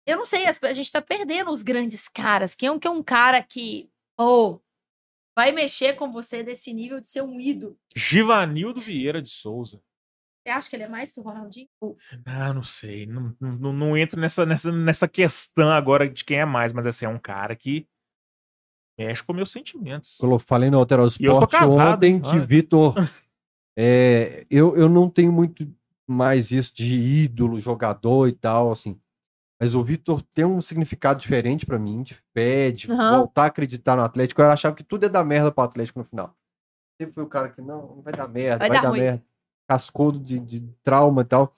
eu não sei, a gente tá perdendo os grandes caras. Quem é um, que é um cara que, pô, vai mexer com você desse nível de ser um ídolo? Givanildo Vieira de Souza. Você acha que ele é mais que o Ronaldinho? Ah, não sei. Não, não, não entro nessa, nessa, nessa questão agora de quem é mais, mas assim, é um cara que mexe com meus sentimentos. Eu falei no casado, ontem que. Vitor. [LAUGHS] é, eu, eu não tenho muito mais isso de ídolo, jogador e tal, assim. Mas o Vitor tem um significado diferente pra mim, de fé, de Aham. voltar a acreditar no Atlético. Eu achava que tudo ia dar merda pro Atlético no final. Sempre foi o cara que não, não vai dar merda, Vai vai, dar dar, merda. Cascudo de, de trauma e tal.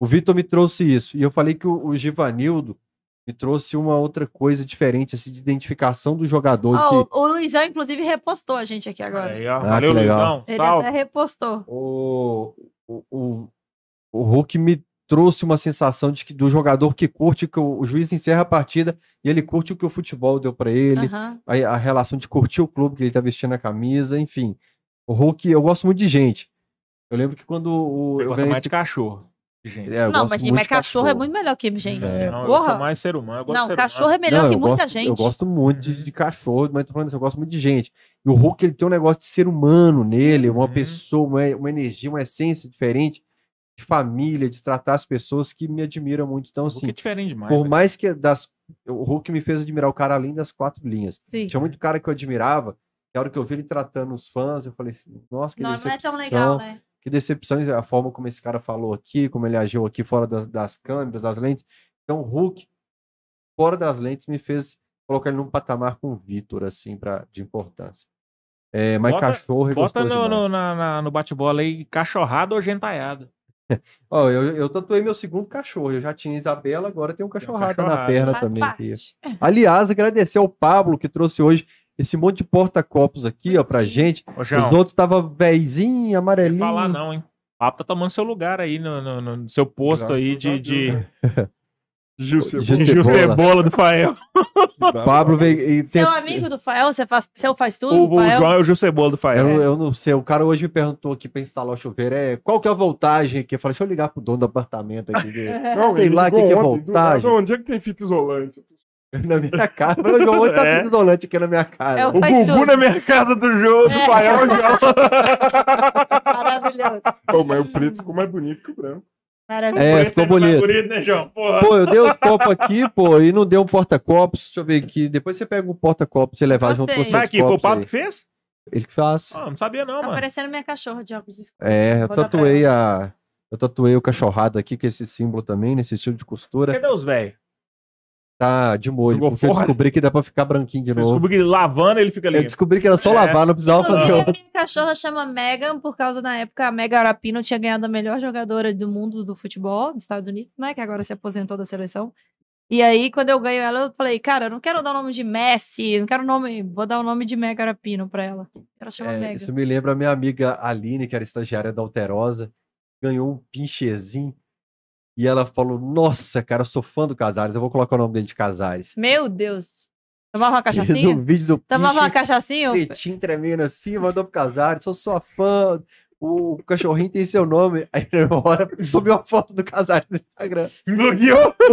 O Vitor me trouxe isso. E eu falei que o, o Givanildo me trouxe uma outra coisa diferente, assim, de identificação do jogador. Ó, que- o, o Luizão, inclusive, repostou a gente aqui agora. Aí, ó. Ah, Valeu, legal. Luizão. Ele Salve. até repostou. o, o, o, o Hulk me trouxe uma sensação de que do jogador que curte que o, o juiz encerra a partida e ele curte o que o futebol deu pra ele, Aham. a, a relação de curtir o clube que ele tá vestindo a camisa, enfim. O Hulk, eu gosto muito de gente. Eu lembro que quando o Você eu gosta mais esse- de cachorro. Gente. É, Não, mas, mas de cachorro, é muito melhor que gente. É. Não, eu Porra. sou mais ser humano. Eu gosto Não, de ser cachorro humano. é melhor Não, que muita gosto, gente. Eu gosto muito de, de cachorro, mas tô falando assim, eu gosto muito de gente. E o Hulk, ele tem um negócio de ser humano nele, uma Uhum. pessoa, uma, uma energia, uma essência diferente de família, de tratar as pessoas que me admiram muito. Então, assim, é diferente demais. por né? mais que das, o Hulk me fez admirar o cara além das quatro linhas. Sim. Tinha muito cara que eu admirava, que a hora que eu vi ele tratando os fãs, eu falei assim, nossa, que Não, não é decepção. tão legal, né? Que decepção a forma como esse cara falou aqui, como ele agiu aqui fora das, das câmeras, das lentes. Então, o Hulk, fora das lentes, me fez colocar ele num patamar com o Vitor, assim, pra, de importância. É, mas Bota- cachorro é Bota no, no, na- na- no bate-bola aí, cachorrada ou gentaiada. [LAUGHS] Ó, eu, eu tatuei meu segundo cachorro. Eu já tinha Isabela, agora tem um cachorrada na cachorrada. perna Faz também. Aliás, agradecer ao Pablo que trouxe hoje esse monte de porta-copos aqui, ó, pra Sim. gente. Ô, João, Os outros tava vezinho, não amarelinho. falar não, hein? O Papo tá tomando seu lugar aí no, no- no- no seu posto aí Graças a de, Deus, de, né? [LAUGHS] Gil Cebola. Do Fael. [LAUGHS] Pablo veio e Seu tent- amigo do Fael, você faz, seu faz tudo? O, o? João é o Gil Cebola do Fael. Eu, eu não sei, o cara hoje me perguntou aqui pra instalar o chuveiro, é, qual que é a voltagem aqui? Eu falei, deixa eu ligar pro dono do apartamento aqui. [LAUGHS] Não, Sei lá, ligou que que é do voltagem? Onde é que tem fita isolante? [LAUGHS] na minha casa. O João hoje tá É. isolante aqui na minha casa. É o- O Gugu tudo. na minha casa do jogo, do É. Fael é o João. Maravilhoso. Pô, mas o preto ficou mais bonito que o branco. Maravilhoso. É, ficou bonito. bonito, né, João? Porra. Pô, eu dei os copos aqui, pô, e não deu um porta-copos. Deixa eu ver aqui. Depois você pega um porta-copos você levar junto com os seus Mas aqui, foi o Pablo aí. que fez? Ele que faz. Ah, não sabia não, Tá mano. parecendo minha cachorra de óculos escuros. É, eu Vou tatuei a. Eu tatuei o cachorrado aqui com esse símbolo também, nesse estilo de costura. Cadê os velhos? Tá de molho, Jogou porque eu fora? descobri que dá pra ficar branquinho de Eu novo. descobri que lavando ele fica Eu limpo. descobri que era só É. lavar, não precisava fazer Inclusive, minha cachorra chama Megan por causa na época a Megan Rapino tinha ganhado a melhor jogadora do mundo do futebol dos Estados Unidos, né? Que agora se aposentou da seleção. E aí, quando eu ganho ela, eu falei, cara, eu não quero dar o nome de Messi, não quero o nome, vou dar o nome de Megan Rapino pra ela. Ela chama É, Megan. isso me lembra a minha amiga Aline, que era estagiária da Alterosa, ganhou um pinchezinho. E ela falou: Nossa, cara, eu sou fã do Casares, eu vou colocar o nome dele de Casares. Meu Deus. Tomava uma [LAUGHS] cachaçinha? um vídeo do Tomava uma pinche cachaçinha? pretinho tremendo assim, mandou pro Casares, sou sua fã. O cachorrinho tem seu nome. Aí na hora subiu a foto do Casares no Instagram. Bloqueou. [LAUGHS]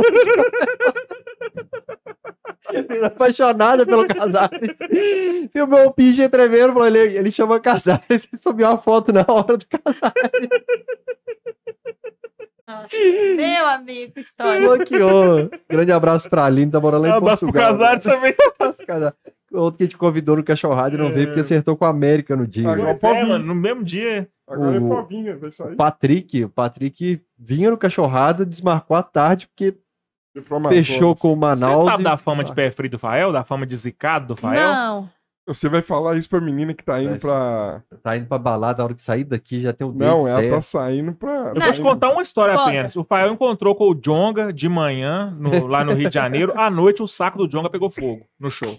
Menina apaixonada pelo Casares. Filmou o pinche tremendo, falou, ele, ele chama Casares e subiu a foto na hora do Casares. Nossa, meu amigo, história. Bloqueou. Grande abraço pra Aline, tá morando lá em Um abraço pro Portugal. Casares também. Abraço. Outro que a gente convidou no cachorrado e não veio porque acertou com a América no dia. Agora- é, mano, no mesmo dia. Agora O- é povinha, vai sair. O Patrick, o Patrick vinha no cachorrado, desmarcou à tarde porque fechou com o Você Manaus. sabe e- da fama de pé frio do Fael? Da fama de zicado do Fael? Não. Você vai falar isso pra menina que tá indo pra. Tá indo pra balada, a hora que sair daqui já tem o Não, date ela certo. tá saindo pra. Eu Não. vou te contar uma história Conta. apenas. O Fael encontrou com o Jonga de manhã, no- lá no Rio de Janeiro. À noite, o saco do Jonga pegou fogo no show.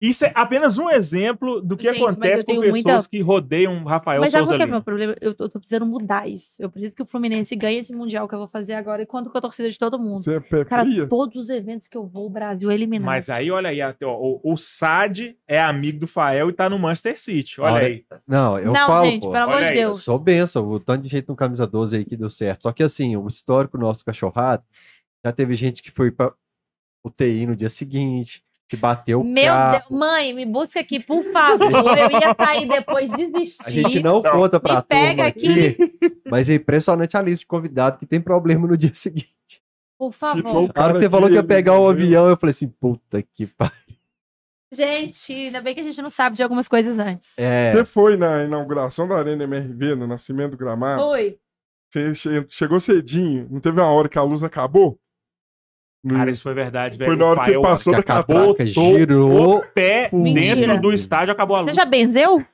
Isso é apenas um exemplo do que Gente, acontece com pessoas muita- que rodeiam Rafael Mas sabe Souza qual é o meu problema? Eu tô, eu tô precisando mudar isso. Eu preciso que o Fluminense ganhe esse Mundial que eu vou fazer agora e conto com a torcida de todo mundo. Você é Cara, todos os eventos que eu vou, o Brasil é eliminado. Mas aí, olha aí, ó, o, o Sad é amigo do Fael e tá no Manchester City. Olha Olha, aí. Não, eu não, falo, gente, pô. pelo amor de Deus. Sou benção, o tanto de gente no camisa 12 aí que deu certo. Só que assim, o histórico nosso do cachorrado, já teve gente que foi pra UTI no dia seguinte, que bateu o Meu carro. Deus, mãe, me busca aqui, por favor. Eu ia sair depois desistir. A gente não Não. conta pra Me pega turma aqui, mas é impressionante a lista de convidados que tem problema no dia [LAUGHS] seguinte. Por favor. o A hora que você falou que ia pegar o morreu. avião, eu falei assim, puta que pariu. Gente, ainda bem que a gente não sabe de algumas coisas antes. É, Você foi na inauguração da Arena MRV, no Nascimento do Gramado? Foi. Você che- chegou cedinho, não teve uma hora que a luz acabou? Cara, isso foi verdade, velho. Foi na O hora que passou que da a cabeça. catraca girou. o pé Mentira. dentro do estádio, acabou a Você luz. já benzeu?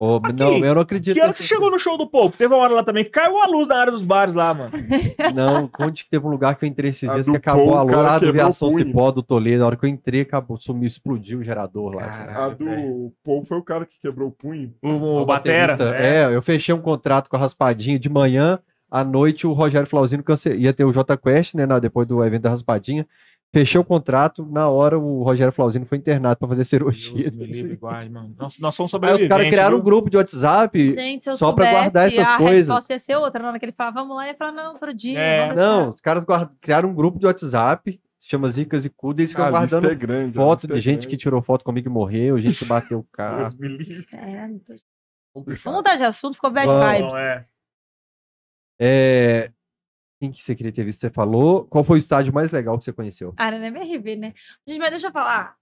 Ô, não, eu não acredito. Que hora você chegou no show do Povo? Teve uma hora lá também que caiu a luz na área dos bares lá, mano. [LAUGHS] Não, onde que teve um lugar que eu entrei esses A dias que acabou Paul, a o luz cara lá do Viação. Cipó do Toledo. Na hora que eu entrei, acabou, sumiu, explodiu o gerador lá. Cara. A do Paul foi o cara que quebrou o punho. O, o O Batera. baterista, é. É, eu fechei um contrato com a Raspadinha de manhã. À noite, o Rogério Flauzino cance... ia ter o J Quest, né? na- Depois do evento da Raspadinha. Fechei o contrato. Na hora, o Rogério Flauzino foi internado pra fazer cirurgia. Deus me livre, [LAUGHS] guarde, mano. Nós, nós somos Aí sobreviventes. os caras criaram um viu? grupo de WhatsApp. Gente, só pra soubesse, guardar essas a coisas. resposta ia ser outra. Na hora que ele falava, vamos lá, ia falar, não, outro dia. É. Não, os caras guarda- criaram um grupo de WhatsApp. Se chama Zicas e Cuda. E eles ficam a lista guardando é grande. foto de é gente que grande. tirou foto comigo e morreu. Gente que bateu o carro. Deus me livre. É, não tô- Complicado. Vamos mudar de assunto, ficou bad vibes. Não, é. É... Quem que você queria ter visto? Você falou. Qual foi o estádio mais legal que você conheceu? Arena MRV, né? Gente, mas deixa eu falar.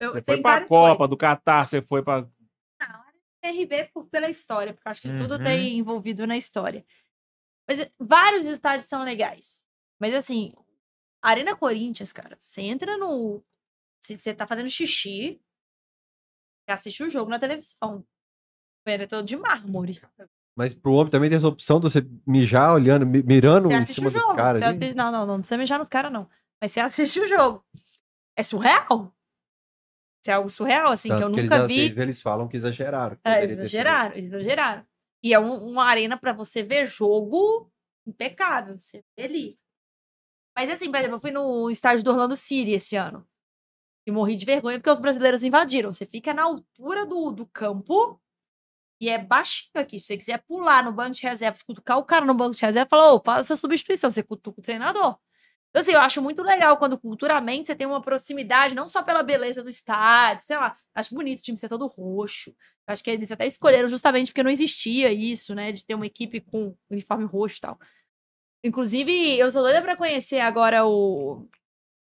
Eu, Você foi pra Copa coisas. do Catar, você foi pra. Não, MRV por, pela história, porque eu acho que tudo Uhum. tem envolvido na história. Mas eh, vários estádios são legais. Mas assim, Arena Corinthians, cara, você entra no. Se você tá fazendo xixi, você assiste o jogo na televisão. É todo de mármore. Mas pro homem também tem essa opção de você mijar olhando, mi- mirando Você em cima o do jogo. cara. você ali. assiste- Não, não, não, não precisa mijar nos caras, não. Mas você assiste o jogo. É surreal. Isso é algo surreal, assim, que eu Tanto que nunca eles, vi. eles, eles falam que exageraram. que É, exageraram, exageraram. E é um- uma arena pra você ver jogo impecável, você vê ali. Mas assim, por exemplo, eu fui no estádio do Orlando City esse ano. E morri de vergonha porque os brasileiros invadiram. Você fica na altura do, do campo e é baixinho aqui. Se você quiser pular no banco de reserva, cutucar o cara no banco de reserva, fala, ô, faz essa substituição. Você cutuca o treinador. Então, assim, eu acho muito legal quando culturalmente você tem uma proximidade, não só pela beleza do estádio, sei lá. Acho bonito o time ser todo roxo. Acho que eles até escolheram justamente porque não existia isso, né? De ter uma equipe com uniforme roxo e tal. Inclusive, eu sou doida pra conhecer agora o,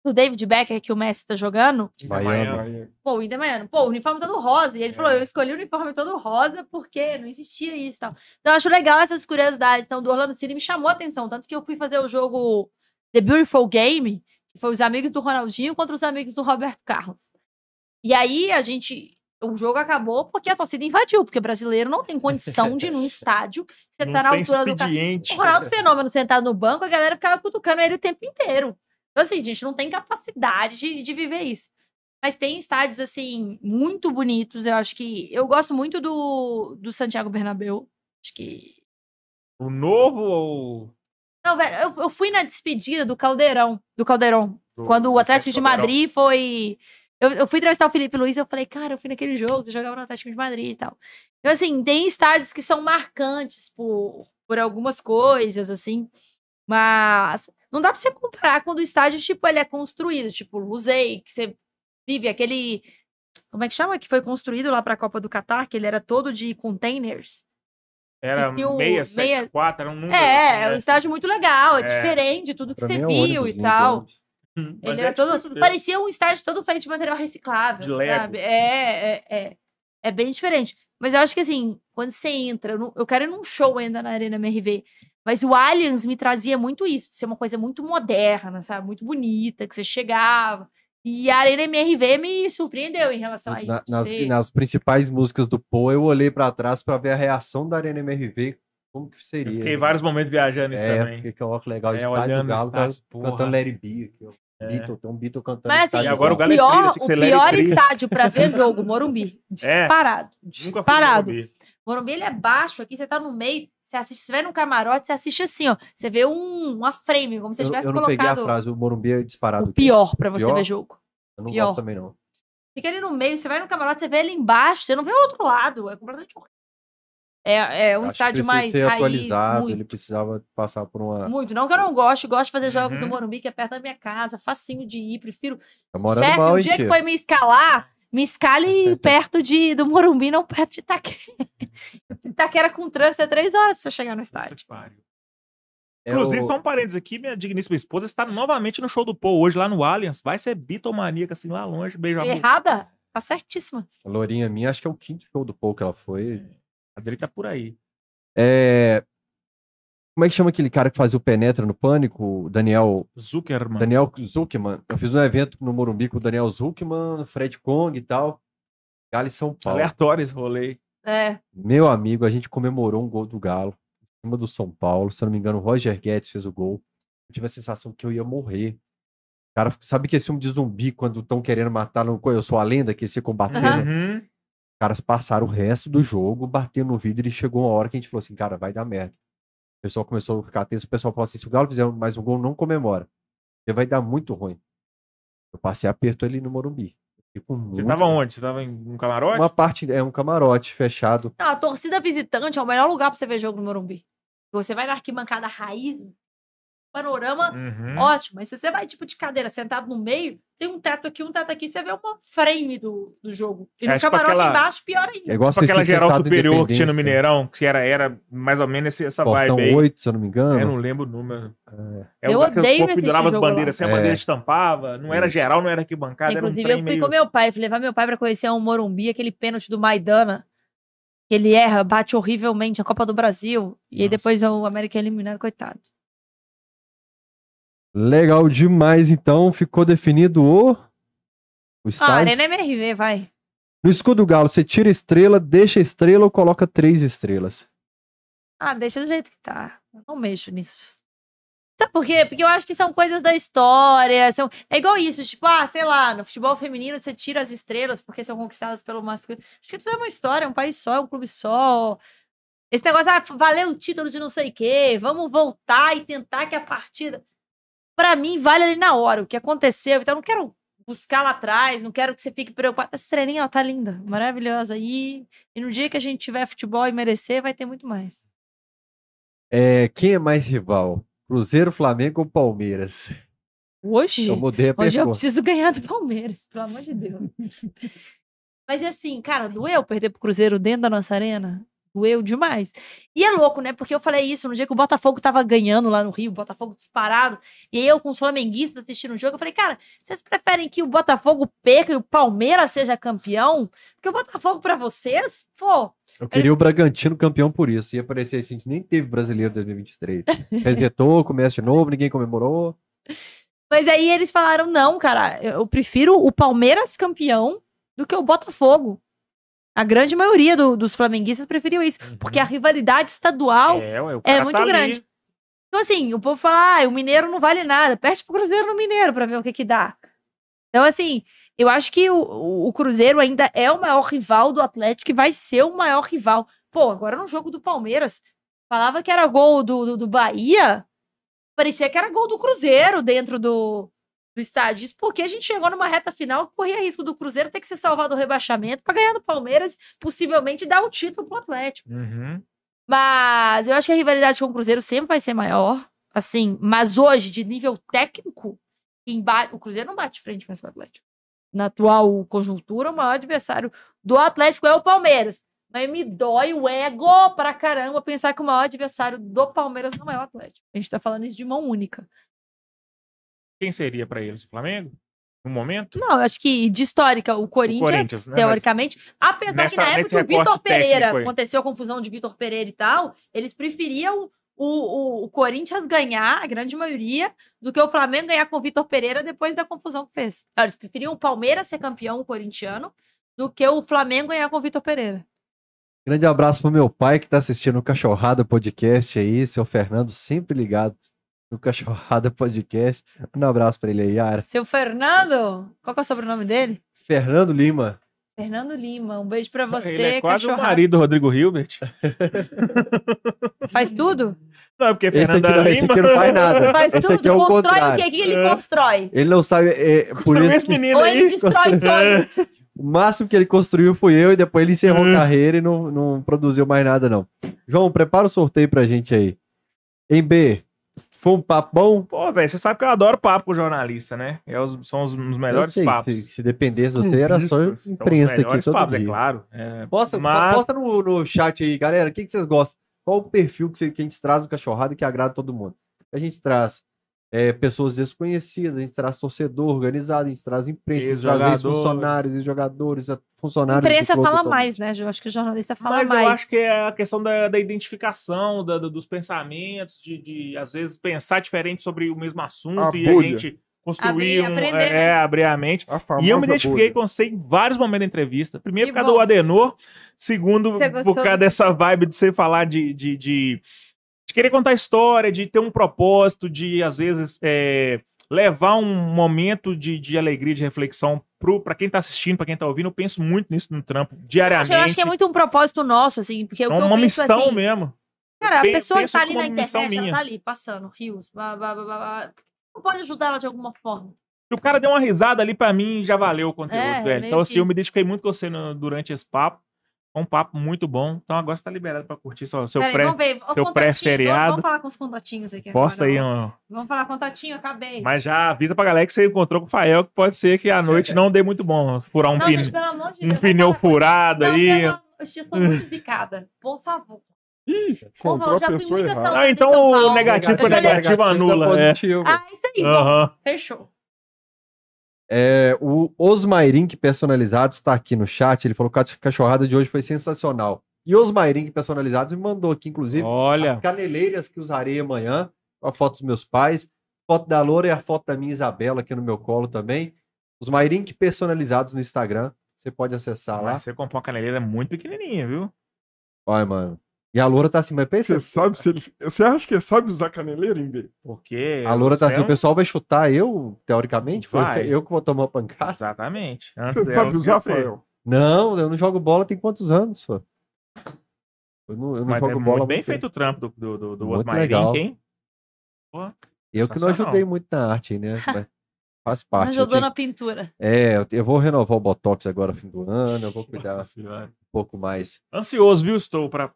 o David Becker, que o Messi tá jogando. Miami. Miami. Pô, o Inter Miami. Pô, o uniforme todo rosa. E ele É. falou: eu escolhi o uniforme todo rosa porque não existia isso e tal. Então, eu acho legal essas curiosidades. Então, do Orlando City me chamou a atenção. Tanto que eu fui fazer o jogo The Beautiful Game, que foi os amigos do Ronaldinho contra os amigos do Roberto Carlos. E aí, a gente. O jogo acabou porque a torcida invadiu, porque o brasileiro não tem condição de ir num [LAUGHS] estádio. Você Não tá na tem altura do cara. O Ronaldo Fenômeno sentado no banco, a galera ficava cutucando ele o tempo inteiro. Então, assim, a gente não tem capacidade de, de viver isso. Mas tem estádios, assim, muito bonitos. Eu acho que. Eu gosto muito do, do Santiago Bernabéu. Acho que. O novo ou. Não, velho, eu, eu fui na despedida do Caldeirão. Do Caldeirão. do- quando o Atlético de Caldeirão? Madrid foi. Eu, eu fui entrevistar o Felipe Luiz e eu falei, cara, eu fui naquele jogo, eu jogava no Atlético de Madrid e tal. Então, assim, tem estádios que são marcantes por, por algumas coisas, assim. Mas não dá pra você comparar quando o estádio, tipo, ele é construído, tipo, Luzei, que você vive aquele. Como é que chama? Que foi construído lá pra Copa do Catar, que ele era todo de containers. Era Esqueci o- 674, era um número. É, assim, é um né? estádio muito legal, é, É. diferente de tudo que Pra você é viu ônibus, e gente, tal. ônibus. Hum, mas Ele é era todo. Parecia um estádio todo feito de material reciclável. De Lego. sabe? É, é, é. É bem diferente. Mas eu acho que assim, quando você entra, eu, não- eu quero ir num show ainda na Arena MRV. Mas o Aliens me trazia muito isso, de ser uma coisa muito moderna, sabe? Muito bonita, que você chegava. E a Arena MRV me surpreendeu em relação a isso. Na- nas, ser- nas principais músicas do Poe, eu olhei pra trás pra ver a reação da Arena MRV, como que Eu seria. fiquei vários momentos viajando isso É, também. porque que eu legal. É, estádio do olhando o Galo tá estádio, porra. cantando Larry B aqui, ó. É. Beatle, tem um Beatle cantando. Mas assim, E agora do o é pior, o pior estádio pra ver jogo, Morumbi. [LAUGHS] É. Disparado. Nunca fui no Disparado. Morumbi. Morumbi, ele é baixo aqui, você tá no meio, você assiste, se vai num camarote, você assiste assim, ó. Você vê um, uma frame, como se você Eu, tivesse eu não peguei a colocado frase, o Morumbi é disparado. o pior pra você Pior? ver jogo. Eu não pior. gosto também, não. Fica ali no meio, você vai no camarote, você vê ele embaixo, você não vê o outro lado. É completamente horrível. É, é um Acho que estádio precisa mais ser raiz, atualizado, muito, ele precisava passar por uma... muito. Não que eu não gosto, gosto de fazer jogos Uhum. no Morumbi, que é perto da minha casa, facinho de ir, prefiro. Tá morando Chefe, mal, o hein, dia que tia? foi me escalar, me escale [LAUGHS] perto de, do Morumbi, não perto de Itaquera. [LAUGHS] Itaquera com trânsito é três horas pra você chegar no estádio. É Inclusive, o- só um parênteses aqui, minha digníssima esposa está novamente no show do Paul hoje lá no Allianz. Vai ser bitomaníaca, assim, lá longe. Beijo, amor. Errada? Tá certíssima. A Lourinha minha, acho que é o quinto show do Paul que ela foi. A dele tá por aí. É... Como é que chama aquele cara que fazia o Penetra no Pânico? O Daniel, Zuckerman. Daniel Zuckman. Eu fiz um evento no Morumbi com o Daniel Zuckman, Fred Kong e tal. Galo e São Paulo. Aleatório esse rolê. É. Meu amigo, a gente comemorou um gol do Galo em cima do São Paulo. Se eu não me engano, o Roger Guedes fez o gol. Eu tive a sensação que eu ia morrer. Cara, sabe que esse filme de zumbi, quando estão querendo matar, no... eu sou a lenda, que se combatendo? Aham. Uhum. Os caras passaram o resto do jogo, batendo no vidro e chegou uma hora que a gente falou assim, cara, vai dar merda. O pessoal começou a ficar tenso, o pessoal falou assim, se o Galo fizer mais um gol, não comemora. Porque vai dar muito ruim. Eu passei aperto ali no Morumbi. Você tava onde? Você tava em um camarote? Uma parte, é um camarote fechado. Não, a torcida visitante é o melhor lugar pra você ver jogo no Morumbi. Você vai na arquibancada raiz, panorama Uhum. ótimo. Mas se você vai, tipo, de cadeira, sentado no meio, tem um teto aqui, um teto aqui, você vê uma frame do, do jogo. E no É, tipo camarote aquela- embaixo, pior É ainda. igual Tipo aquela geral superior que tinha no Independência. Mineirão, que era, era mais ou menos esse- essa Portão vibe aí. 8, se eu não me engano. Eu não lembro o número. É Eu que o odeio assistir pendurava as jogo lá. bandeiras, assim, a É. bandeira estampava. Não era geral, não era arquibancada, Inclusive, era um eu fui com meio... meu pai, fui levar meu pai pra conhecer um Morumbi, aquele pênalti do Maidana. Que ele erra, bate horrivelmente a Copa do Brasil. E aí depois o América é eliminado, coitado. Legal demais, então. Ficou definido o, o Ah, estádio. Arena MRV, vai. No escudo galo, você tira estrela, deixa estrela ou coloca três estrelas? Ah, deixa do jeito que tá. Eu não mexo nisso. Sabe por quê? Porque eu acho que são coisas da história. São... É igual isso, tipo, ah, sei lá, no futebol feminino você tira as estrelas porque são conquistadas pelo masculino. Acho que tudo é uma história, é um país só, é um clube só. Esse negócio, ah, valeu o título de não sei o quê, vamos voltar e tentar que a partida. Pra mim, vale ali na hora o que aconteceu. Então, eu não quero buscar lá atrás, não quero que você fique preocupado. Essa estrelinha, ó, tá linda, maravilhosa. E, e no dia que a gente tiver futebol e merecer, vai ter muito mais. É, quem é mais rival? Cruzeiro, Flamengo ou Palmeiras? Hoje? Eu mudei a Hoje eu preciso ganhar do Palmeiras, pelo amor de Deus. [LAUGHS] Mas assim, cara, doeu perder pro Cruzeiro dentro da nossa arena? Doeu demais. E é louco, né? Porque eu falei isso no dia que o Botafogo tava ganhando lá no Rio, o Botafogo disparado. E eu, com os flamenguistas assistindo o jogo, eu falei, cara, vocês preferem que o Botafogo perca e o Palmeiras seja campeão? Porque o Botafogo, pra vocês, pô, Eu queria o Bragantino campeão por isso. Ia parecer assim, nem teve brasileiro 2023. [LAUGHS] Resetou, começa de novo, ninguém comemorou. Mas aí eles falaram: não, cara, eu prefiro o Palmeiras campeão do que o Botafogo. A grande maioria do- dos flamenguistas preferiu isso, porque a rivalidade estadual É, ué, é muito tá ali. grande. Então, assim, o povo fala: ah, o Mineiro não vale nada, perde pro Cruzeiro no Mineiro pra ver o que que dá. Então, assim, eu acho que o, o- o Cruzeiro ainda é o maior rival do Atlético e vai ser o maior rival. Pô, agora no jogo do Palmeiras, falava que era gol do, do, do Bahia, parecia que era gol do Cruzeiro dentro do, do estádio. Isso porque a gente chegou numa reta final que corria risco do Cruzeiro ter que ser salvado do rebaixamento pra ganhar do Palmeiras, possivelmente dar o título pro Atlético. Uhum. Mas eu acho que a rivalidade com o Cruzeiro sempre vai ser maior. Assim, mas hoje, de nível técnico, o Cruzeiro não bate frente mais com o Atlético. Na atual conjuntura, o maior adversário do Atlético é o Palmeiras. Mas me dói o ego pra caramba pensar que o maior adversário do Palmeiras não é o Atlético. A gente tá falando isso de mão única. Quem seria pra eles? O Flamengo? No momento? Não, eu acho que de histórica, o O Corinthians, Corinthians, né? Mas- teoricamente, apesar que nessa- na época que o Vitor Pereira aí. aconteceu a confusão de Vitor Pereira e tal, eles preferiam o, o, o Corinthians ganhar, a grande maioria, do que o Flamengo ganhar com o Vitor Pereira depois da confusão que fez. Eles preferiam o Palmeiras ser campeão corintiano do que o Flamengo ganhar com o Vitor Pereira. Grande abraço pro meu pai que tá assistindo o Cachorrada Podcast aí, seu Fernando, sempre ligado no Cachorrada Podcast. Um abraço pra ele aí, Yara. Seu Fernando, qual que é o sobrenome dele? Fernando Lima. Fernando Lima, um beijo pra você, Ele é quase o marido do Rodrigo Hilbert. [LAUGHS] Faz tudo? Não, porque Esse aqui, Fernanda não, esse Lima... aqui não faz [LAUGHS] nada. Faz esse tudo, aqui é o constrói o contrário. que? O que ele É. constrói? Ele não sabe, é, por Construiu isso esse que Ou aí. ele destrói sonho? o máximo que ele construiu foi eu e depois ele encerrou a Hum. carreira e não, não produziu mais nada não. João, prepara o sorteio pra gente aí. Em B, foi um papo bom? Pô, velho, você sabe que eu adoro papo com jornalista, né? É os- são os, os melhores Eu sei, papos. Se, se dependesse de você, era só Isso, são os imprensa aqui melhores todo papos, dia. é claro. É, Posta, mas- posta no, no chat aí, galera. O que, que vocês gostam? Qual o perfil que, você- que a gente traz no cachorrada que agrada todo mundo? A gente traz é, pessoas desconhecidas, a gente traz torcedor organizado, a gente traz imprensa, a gente traz ex-funcionários, jogadores, funcionários. do imprensa fala todo. mais, né? Eu acho que o jornalista fala Mas mais. eu acho que é a questão da, da identificação, da- dos pensamentos, de, de, às vezes pensar diferente sobre o mesmo assunto A e a bolha. gente construir Abrir, um, aprender, é, né? abrir a mente. A E eu me identifiquei bolha. com você em vários momentos da entrevista. Primeiro Que por causa bom. do Adenor, segundo por causa dessa vibe de você falar de, de, de querer contar história, de ter um propósito, de às vezes é, levar um momento de, de alegria, de reflexão pro, pra quem tá assistindo, pra quem tá ouvindo. Eu penso muito nisso no trampo, diariamente. Eu acho que é muito um propósito nosso, assim, porque É o que eu uma penso missão aqui, mesmo. Cara, a Pe- pessoa que tá ali na internet, ela minha. tá ali, passando, rios, blá, blá, blá, blá, blá. Não pode ajudar ela de alguma forma. Se o cara deu uma risada ali, pra mim, já valeu o conteúdo, É, velho. meio Então, que assim, eu me isso. identifiquei muito com você no- durante esse papo. Foi um papo muito bom. Então, agora você tá liberado pra curtir seu, seu Peraí, pré... vamos ver. Ó, seu pré-feriado. Vamos, vamos falar com os contatinhos aqui. Posta agora, aí, ó. ó. Vamos falar contatinho, acabei. Mas já avisa pra galera que você encontrou com o Fael, que pode ser que a noite não dê muito bom. Furar um, não, pneu, gente, pelo amor de um Deus. pneu vamos furado Não, aí. amor- Eu estou muito picada. Por favor. Por Comprou favor, já fui errada. saudades Ah, então o negativo Eu foi já negativo, Negativo anula. É. positivo. Ah, isso aí. Aham. Fechou. É, o Osmairink Personalizados está aqui no chat. Ele falou que a cachorrada de hoje foi sensacional. E Osmairink Personalizados me mandou aqui, inclusive, Olha, as caneleiras que usarei amanhã. A foto dos meus pais, foto da Loura e a foto da minha Isabela aqui no meu colo também. Os Mairink personalizados no Instagram. Você pode acessar lá. mas você comprou uma caneleira muito pequenininha, viu? Olha, mano. E a Loura tá assim, mas pensa. Você sabe se ele. Você acha que ele sabe usar caneleira em B? Porque. A Loura tá assim, é o pessoal vai chutar eu, teoricamente? Foi Vai. eu que vou tomar pancada? Exatamente. Antes Você sabe usar, você. Fael? Não, eu não jogo bola tem quantos anos, pô? Eu não, eu não Mas jogo é bola. bem muito feito tempo. o trampo do, do, do, do Muito Osmar legal. Link, hein? Eu que não ajudei muito na arte, né? Mas [LAUGHS] faz parte. eu Ajudou tinha- na pintura. É, eu- vou renovar o Botox agora no fim do ano, eu vou cuidar um pouco mais. Ansioso, viu? Estou pra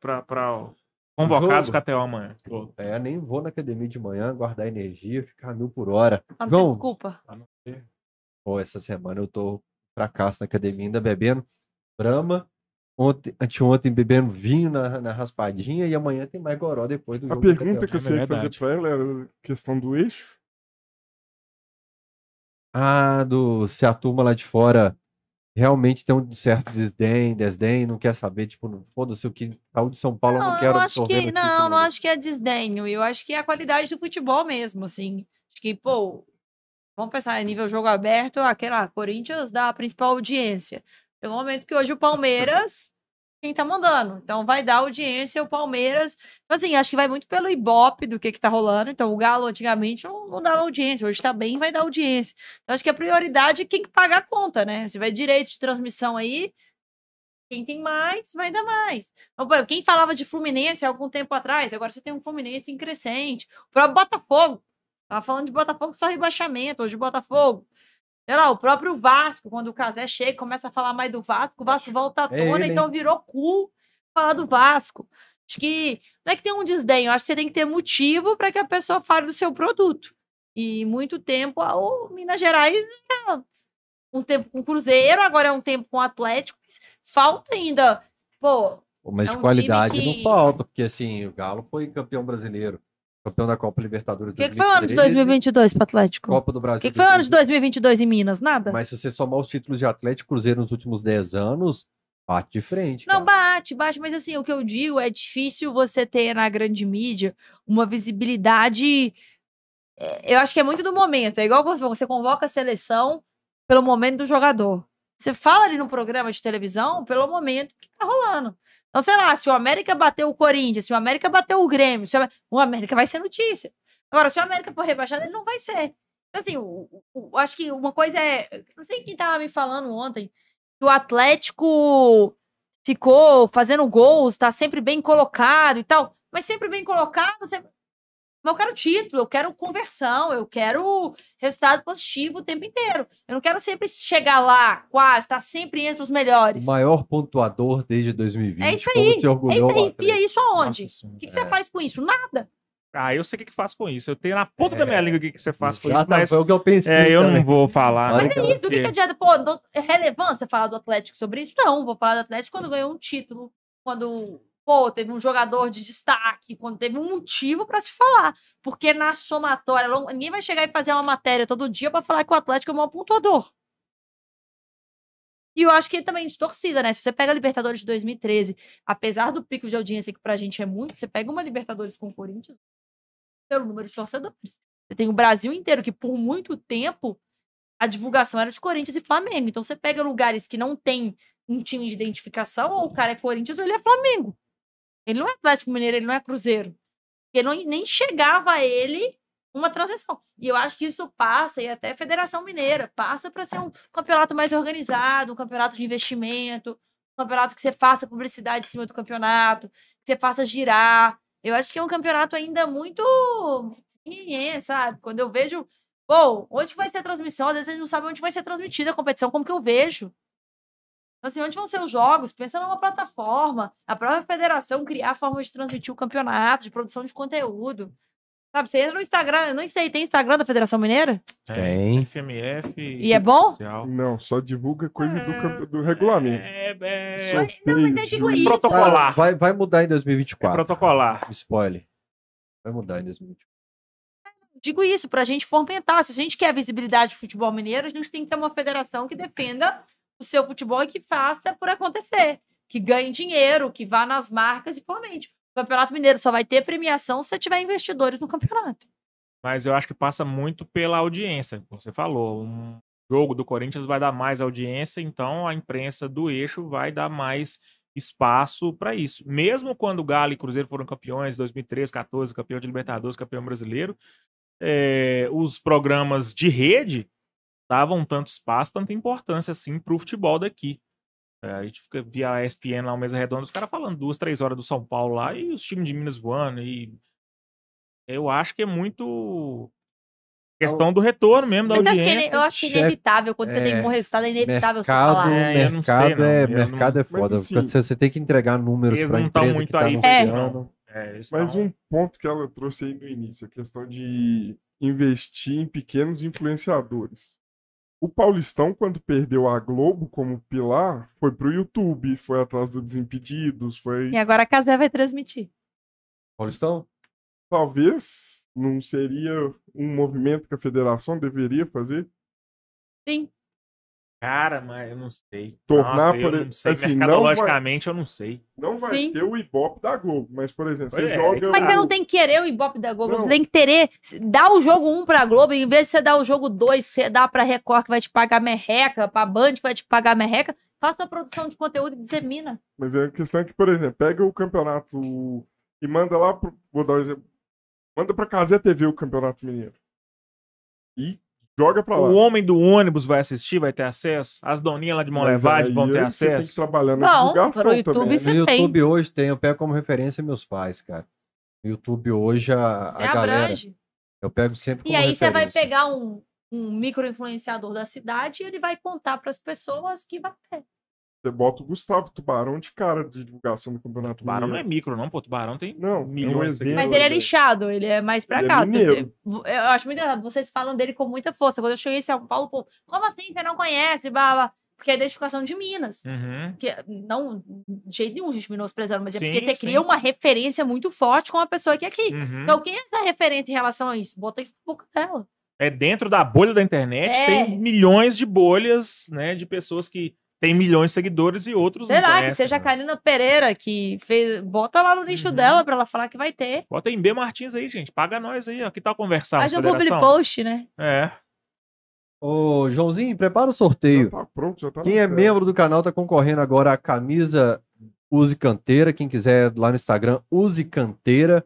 Convocados Jogo. KTO amanhã. É, nem vou na academia de manhã, guardar energia, ficar mil por hora. Não tem desculpa. pô, essa semana eu tô fracasso na academia, ainda bebendo Brahma. Ontem, anteontem bebendo vinho na, na raspadinha e amanhã tem mais goró depois do A pergunta que eu sei É fazer pra ela era a questão do eixo. Ah, do se a turma lá de fora realmente tem um certo desdém, desdém, não quer saber, tipo, não- foda-se o que saúde de São Paulo, eu não, Não, quero eu acho absorver que não, não acho que é desdenho. Eu acho que é a qualidade do futebol mesmo, assim. Acho que, pô, vamos pensar em nível jogo aberto, aquela Corinthians dá a principal audiência. Chegou um momento que hoje o [LAUGHS] Palmeiras quem tá mandando. Então vai dar audiência o Palmeiras. Então, assim, acho que vai muito pelo Ibope do que que tá rolando. Então o Galo antigamente não, não dava audiência, hoje tá bem, vai dar audiência. Então acho que a prioridade é quem que paga a conta, né? Se vai direito de transmissão aí, quem tem mais, vai dar mais. Então, quem falava de Fluminense há algum tempo atrás, agora você tem um Fluminense em crescente. O próprio Botafogo. Tava falando de Botafogo só rebaixamento, hoje Botafogo. Sei lá, o próprio Vasco, quando o Casé chega, começa a falar mais do Vasco, o Vasco volta à É tona, ele, então virou cool falar do Vasco. Acho que não é que tem um desdém, eu acho que você tem que ter motivo para que a pessoa fale do seu produto. E muito tempo, a- o Minas Gerais era um tempo com o Cruzeiro, agora é um tempo com o Atlético, falta ainda. Pô, Mas É de um qualidade time não que- falta, porque assim, o Galo foi campeão brasileiro, campeão da Copa Libertadores o que, que foi o ano de 2013, 2022 pro Atlético? O Copa do Brasil. que, que foi o ano de 2020. 2022 em Minas? Nada? Mas se você somar os títulos de Atlético e Cruzeiro nos últimos 10 anos, bate de frente. Não, cara. bate, bate, mas assim, o que eu digo é difícil você ter na grande mídia uma visibilidade. é, Eu acho que é muito do momento. É igual você convoca a seleção pelo momento do jogador. Você fala ali no programa de televisão pelo momento que tá rolando. Então, sei lá, se o América bateu o Corinthians, se o América bateu o Grêmio, se o, Am- o América vai ser notícia. Agora, se o América for rebaixado, ele não vai ser. Então, Assim, o- o- acho que uma coisa é. Não sei quem tava me falando ontem, que o Atlético ficou fazendo gols, tá sempre bem colocado e tal. Mas sempre bem colocado, sempre... Mas eu quero título, eu quero conversão, eu quero resultado positivo o tempo inteiro. Eu não quero sempre chegar lá, quase, estar sempre entre os melhores. O maior pontuador desde 2020. É isso como aí, É isso aí, enfia isso aonde? Nossa O que, que Senhora. você faz com isso? Nada. Ah, eu sei o que que faço com isso. Eu tenho na ponta da minha língua o que que você faz com isso, Já tá, mas foi o que eu pensei. é, eu não também. vou falar. Mas né, Mas é isso, do que, que adianta? Pô, do- é relevância falar do Atlético sobre isso? Não, vou falar do Atlético quando ganhou um título, quando, pô, teve um jogador de destaque, quando teve um motivo pra se falar. Porque na somatória, ninguém vai chegar e fazer uma matéria todo dia pra falar que o Atlético é o maior pontuador. E eu acho que também de torcida, né? Se você pega a Libertadores de 2013, apesar do pico de audiência que pra gente é muito, você pega uma Libertadores com o Corinthians, pelo número de torcedores. Você tem o Brasil inteiro, que por muito tempo a divulgação era de Corinthians e Flamengo. Então você pega lugares que não tem um time de identificação, ou o cara é Corinthians ou ele é Flamengo. Ele não é Atlético Mineiro, ele não é Cruzeiro. Porque não, nem chegava a ele uma transmissão. E eu acho que isso passa, e até a Federação Mineira, passa para ser um campeonato mais organizado, um campeonato de investimento, um campeonato que você faça publicidade em cima do campeonato, que você faça girar. Eu acho que é um campeonato ainda muito. Sabe? Quando eu vejo. Pô, onde vai ser a transmissão? Às vezes eles não sabem onde vai ser transmitida a competição, como que eu vejo. Assim, onde vão ser os jogos? Pensa numa plataforma. A própria federação criar formas de transmitir o campeonato, de produção de conteúdo. Sabe, você entra no Instagram, eu não sei, tem Instagram da Federação Mineira? Tem. FMF. E é bom? Não, só divulga coisa do, campe- do regulamento. É, é, Mas- não, mas eu digo isso. protocolar. Ah, vai, vai mudar em é 2024. protocolar. Spoiler. Vai mudar em 2024. digo isso, pra gente fomentar. Se a gente quer visibilidade do futebol mineiro, a gente tem que ter uma federação que defenda o seu futebol e que faça por acontecer. Que ganhe dinheiro, que vá nas marcas e fomente. O Campeonato Mineiro só vai ter premiação se tiver investidores no campeonato. Mas eu acho que passa muito pela audiência. como Você falou, um jogo do Corinthians vai dar mais audiência, então a imprensa do eixo vai dar mais espaço para isso. Mesmo quando Galo e Cruzeiro foram campeões, 2013, 14, campeão de Libertadores, campeão brasileiro, é, os programas de rede davam tanto espaço, tanta importância assim para o futebol daqui. É, a gente fica via a ESPN lá, uma mesa redonda, os caras falando duas, três horas do São Paulo lá e os times de Minas voando. E eu acho que é muito questão do retorno mesmo da Mas eu acho, que, audiência. é- eu acho que é inevitável. Quando você tem é, um bom resultado, é inevitável você Mercado, falar. É, não sei, mercado, não. é, Eu não- mercado é Mas foda. assim, você, você tem que entregar números para a empresa muito que tá aí, É. anunciando. É, Mas um ponto que ela trouxe aí no início, a questão de investir em pequenos influenciadores. O Paulistão, quando perdeu a Globo como pilar, foi pro YouTube, foi atrás do Desimpedidos, foi. E agora a Casé vai transmitir. Paulistão? Talvez não seria um movimento que a federação deveria fazer? Sim. Cara, mas eu não sei. Tornar, Nossa, por eu não sei. assim, não Mercadologicamente, eu não sei. Não vai Sim. ter o Ibope da Globo, mas, por exemplo, você é, joga. Mas o- você não tem que querer o Ibope da Globo. Não. Você tem que querer dar o jogo 1 pra Globo, em vez de você dar o jogo 2, você dá pra Record, que vai te pagar merreca, pra Band, que vai te pagar merreca. Faça uma produção de conteúdo e dissemina. Mas a questão é que, por exemplo, pega o campeonato e manda lá. Pro... Vou dar um exemplo. Manda pra Casé TV o Campeonato Mineiro. E joga pra lá. O homem do ônibus vai assistir, vai ter acesso. As doninhas lá de aí vão ter você Tem que acesso. trabalhar na Não, divulgação pro YouTube também. Você no tem. YouTube hoje tem, eu pego como referência meus pais, cara. No YouTube hoje a, Você a galera. abrange. Eu pego sempre E como aí você vai referência. pegar um, um micro-influenciador da cidade e ele vai contar pras pessoas que vai ter. Você bota o Gustavo Tubarão de cara de divulgação do Campeonato Tubarão não é Mineiro. micro, não, pô. Tubarão tem Não, milhões é um de. Mas ele é lixado, ele é mais pra Ele é cá. mineiro. Eu acho muito engraçado. Vocês falam dele com muita força. Quando eu cheguei em São Paulo, pô, como assim você não conhece? Blá. Porque é identificação de Minas. Uhum. Que, não de jeito nenhum, gente, menosprezando, mas é Sim, porque você sim. cria uma referência muito forte com a pessoa que é aqui. Uhum. Então, quem é essa referência em relação a isso? Bota isso na boca dela. É dentro da bolha da internet, É. tem milhões de bolhas, né? De pessoas que têm milhões de seguidores e outros Sei não lá, que conhecem, seja a né? Karina Pereira, que fez. Bota lá no nicho Uhum. dela pra ela falar que vai ter. Bota em B Martins aí, gente. Paga nós aí, ó. Que tal conversar? Faz um public post, né? É. Ô, Joãozinho, prepara o Já sorteio. tá pronto, já tá Quem é membro do canal tá concorrendo agora a camisa Use Canteira. Quem quiser lá no Instagram, Use Canteira.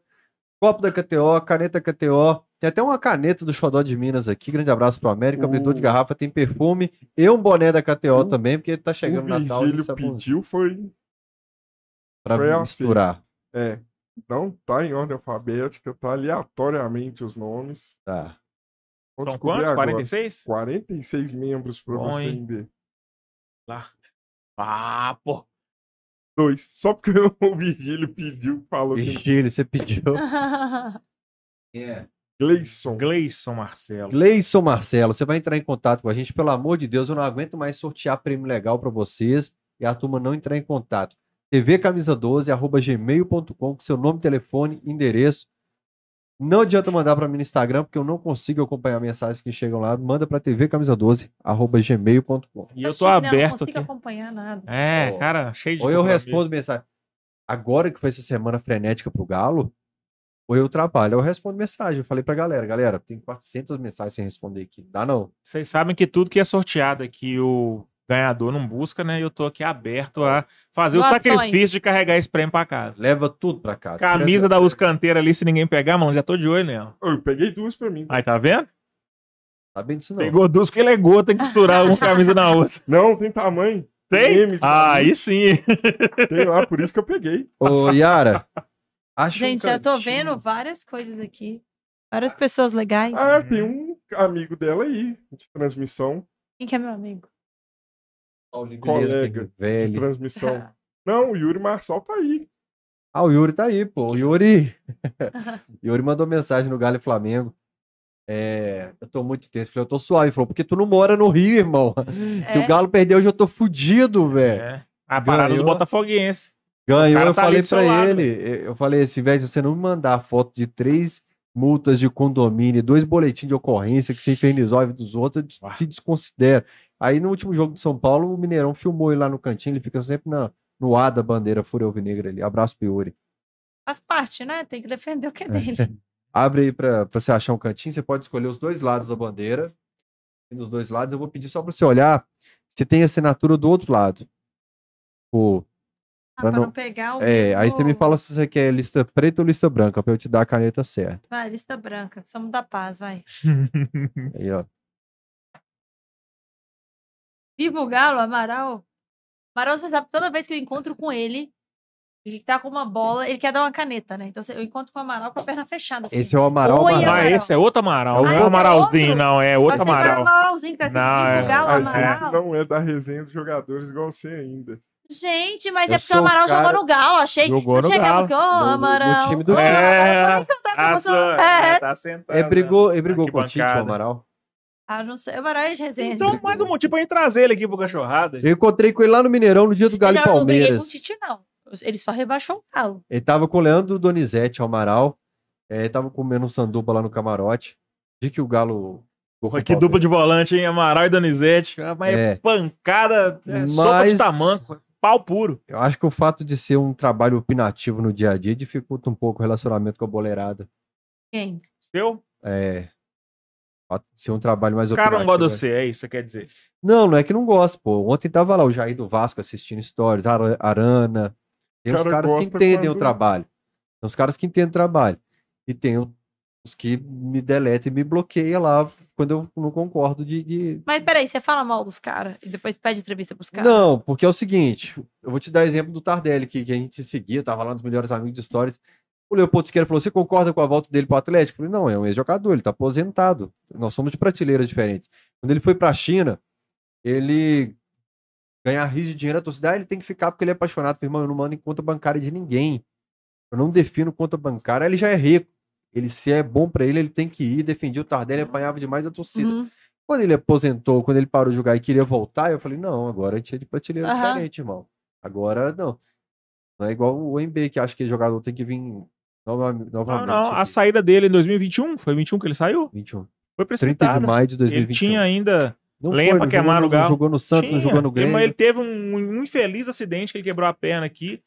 Copo da KTO, caneta KTO. Tem até uma caneta do Xodó de Minas aqui. Grande abraço pro América. Abridor de O- garrafa, tem perfume. E um boné da KTO O- também, porque tá O chegando o Natal. gente Virgílio bom pediu foi. pra foi assim. misturar. É. Não tá em ordem alfabética, tá aleatoriamente os nomes. Tá. Vou São quantos? agora. 46? 46 membros pra Bom, você ainda. Lá. Ah, pô. Dois. Só porque [LAUGHS] o Virgílio pediu, falou que. Virgílio, você pediu. [LAUGHS] É. Gleison. Gleison Marcelo. Gleison Marcelo, você vai entrar em contato com a gente, pelo amor de Deus, eu não aguento mais sortear prêmio legal para vocês e a turma não entrar em contato. tvcamisa12, arroba gmail.com, com seu nome, telefone, endereço. Não adianta mandar para mim no Instagram, porque eu não consigo acompanhar mensagens que chegam lá. Manda para tvcamisa12, arroba gmail.com. E eu tô Chique, né? Eu aberto Não consigo aqui. acompanhar nada. É, Ó. cara, cheio de Ou eu respondo mensagem. Agora que foi essa semana frenética pro Galo, ou eu trabalho, eu respondo mensagem. Eu falei pra galera, galera, tem 400 mensagens sem responder aqui. Dá não. Vocês sabem que tudo que é sorteado aqui, o ganhador não busca, né? Eu tô aqui aberto a fazer o Doações. sacrifício de carregar esse prêmio pra casa. Leva tudo pra casa. Camisa da Uscanteira ali, se ninguém pegar, mano, já tô de olho nela. Eu peguei duas pra mim. Aí, tá vendo? Tá bem disso não. Pegou duas porque ele é tem que costurar uma camisa na outra. [LAUGHS] Não, tem tamanho. Tem? M de Ah, aí sim. Tem lá, por isso que eu peguei. Ô, Yara, acha um Gente, já tô vendo várias coisas aqui. Várias pessoas legais. Ah, tem um amigo dela aí, de transmissão. Quem que é meu amigo? Colega Guilherme, De velho. transmissão. [LAUGHS] Não, o Yuri Marçal tá aí. Ah, o Yuri tá aí, pô. O Yuri. [LAUGHS] Yuri mandou mensagem no Galo e Flamengo. É, eu tô muito tenso. Falei, eu tô suave. Ele falou, porque tu não mora no Rio, irmão. [LAUGHS] Se É. o Galo perder hoje, eu tô fudido, velho. É. A parada Ganhou. do Botafoguense. Ganhou, eu tá falei lado, ele. Eu falei assim, velho, se você não me mandar foto de três multas de condomínio, dois boletins de ocorrência que você infernizou a vida dos outros, eu Ah. te- desconsidero. Aí no último jogo de São Paulo, o Mineirão filmou ele lá no cantinho, ele fica sempre na, no ar da bandeira Fúria Alvinegra ali. Abraço pro Yuri. Faz parte, né? Tem que defender o que é dele. [LAUGHS] Abre aí pra, pra você achar um cantinho, você pode escolher os dois lados da bandeira. E nos dois lados, eu vou pedir só pra você olhar se tem assinatura do outro lado. Ah, Pra pra não- não pegar o é, aí você me mesmo- fala se você quer lista preta ou lista branca, pra eu te dar a caneta certa. Vai, lista branca. Somos da paz, vai. [LAUGHS] Aí, ó. Viva o Galo, Amaral. Amaral, você sabe, toda vez que eu encontro com ele, ele tá com uma bola, ele quer dar uma caneta, né? Então eu encontro com o Amaral com a perna fechada. Assim. Esse é o Amaral Oi, Amaral. Ah, Amaral. esse é outro Amaral. Ah, Não é o é Amaralzinho, outro? não. É outro que era o Amaral. Amaralzinho que tá assim, Não, Viva é- o Galo, A Amaral. gente não é da resenha dos jogadores igual você ainda. Gente, mas Eu é porque o o Amaral cara- jogou no Galo, achei. Jogou no Galo. porque, ô, No- no- no Amaral. time do Galo. É, música. sua- É. tá sentado, É, brigou, ele né? brigou com o Tite, o. Amaral. Ah, não sei. O Amaral é de resenha. Então, mais um motivo pra gente trazer ele aqui pro Cachorrada. Eu encontrei com ele lá no Mineirão no dia do Galo e não, eu não briguei com Palmeiras. o Tite, não. Ele só rebaixou o Galo. Ele tava com o Leandro Donizete, o Amaral. É, tava comendo um sanduba lá no camarote. Vi que o Galo. Porra, que dupla de volante, hein? Amaral e Donizete. Mas É. pancada, é, sopa Mas- de tamanco, pau puro. Eu acho que o fato de ser um trabalho opinativo no dia a dia dificulta um pouco o relacionamento com a boleirada. Quem? Seu? É. O fato de ser um trabalho mais O cara não gosta de é- você, é isso que você quer dizer. Não, não é que não gosta, pô. Ontem tava lá o Jair do Vasco assistindo stories, Ara- Arana. Tem uns Cara caras que entendem o trabalho. Tem uns caras que entendem o trabalho. E tem os que me deletam e me bloqueiam lá quando eu não concordo de. de- Mas peraí, você fala mal dos caras e depois pede entrevista pros caras. Não, porque é o seguinte, eu vou te dar exemplo do Tardelli, que, que a gente se seguia, tava lá nos melhores amigos de stories. O Leopoldo Siqueira falou: você concorda com a volta dele pro Atlético? Eu falei, não, é um ex-jogador, ele tá aposentado. Nós somos de prateleiras diferentes. Quando ele foi pra China, ele ganhar rios de dinheiro, a torcida, ah, ele tem que ficar porque ele é apaixonado. Eu falei, irmão, eu não mando em conta bancária de ninguém. Eu não defino conta bancária, ele já é rico. Ele, se é bom pra ele, ele tem que ir. Defendi o Tardelli, apanhava demais a torcida. Uhum. Quando ele aposentou, quando ele parou de jogar e queria voltar, eu falei, não, agora a gente é de prateleira Aham. diferente, irmão. Agora não. Não é igual o MB, que acha que jogador tem que vir nova- Não, novamente. não, a aqui. saída dele em 2021, foi 21 que ele saiu? 21. Foi 30 de precipitado. maio de Ele 2021. tinha ainda. Não lenha foi, pra não queimar jogou no Galo. Não jogou no Santos, não tinha, jogou no Grêmio. Mas ele teve um, um infeliz acidente que ele quebrou a perna aqui.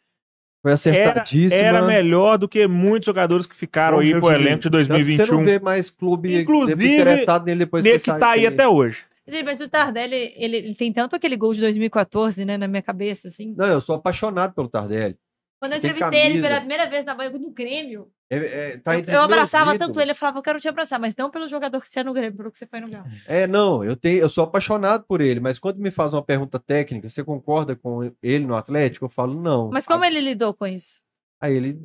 Foi Era, acertadíssimo. era melhor do que muitos jogadores que ficaram Bom aí pro elenco de Tanto que Você 2021. não vê mais clube Inclusive, interessado nele depois que que sai- tá aí que- até hoje. Gente, mas o Tardelli, ele, ele tem tanto aquele gol de 2014, né, na minha cabeça, assim. Não, eu sou apaixonado pelo Tardelli. Quando eu entrevistei ele pela primeira vez na banha do Grêmio, É, é, tá eu, eu abraçava tanto ídolos. ele, eu falava, eu quero te abraçar, mas não pelo jogador que você é no Grêmio, pelo que você foi no Galo. É, não, eu, tenho, eu sou apaixonado por ele, mas quando me faz uma pergunta técnica, você concorda com ele no Atlético? Eu falo, não. Mas como ele lidou com isso? Aí ele,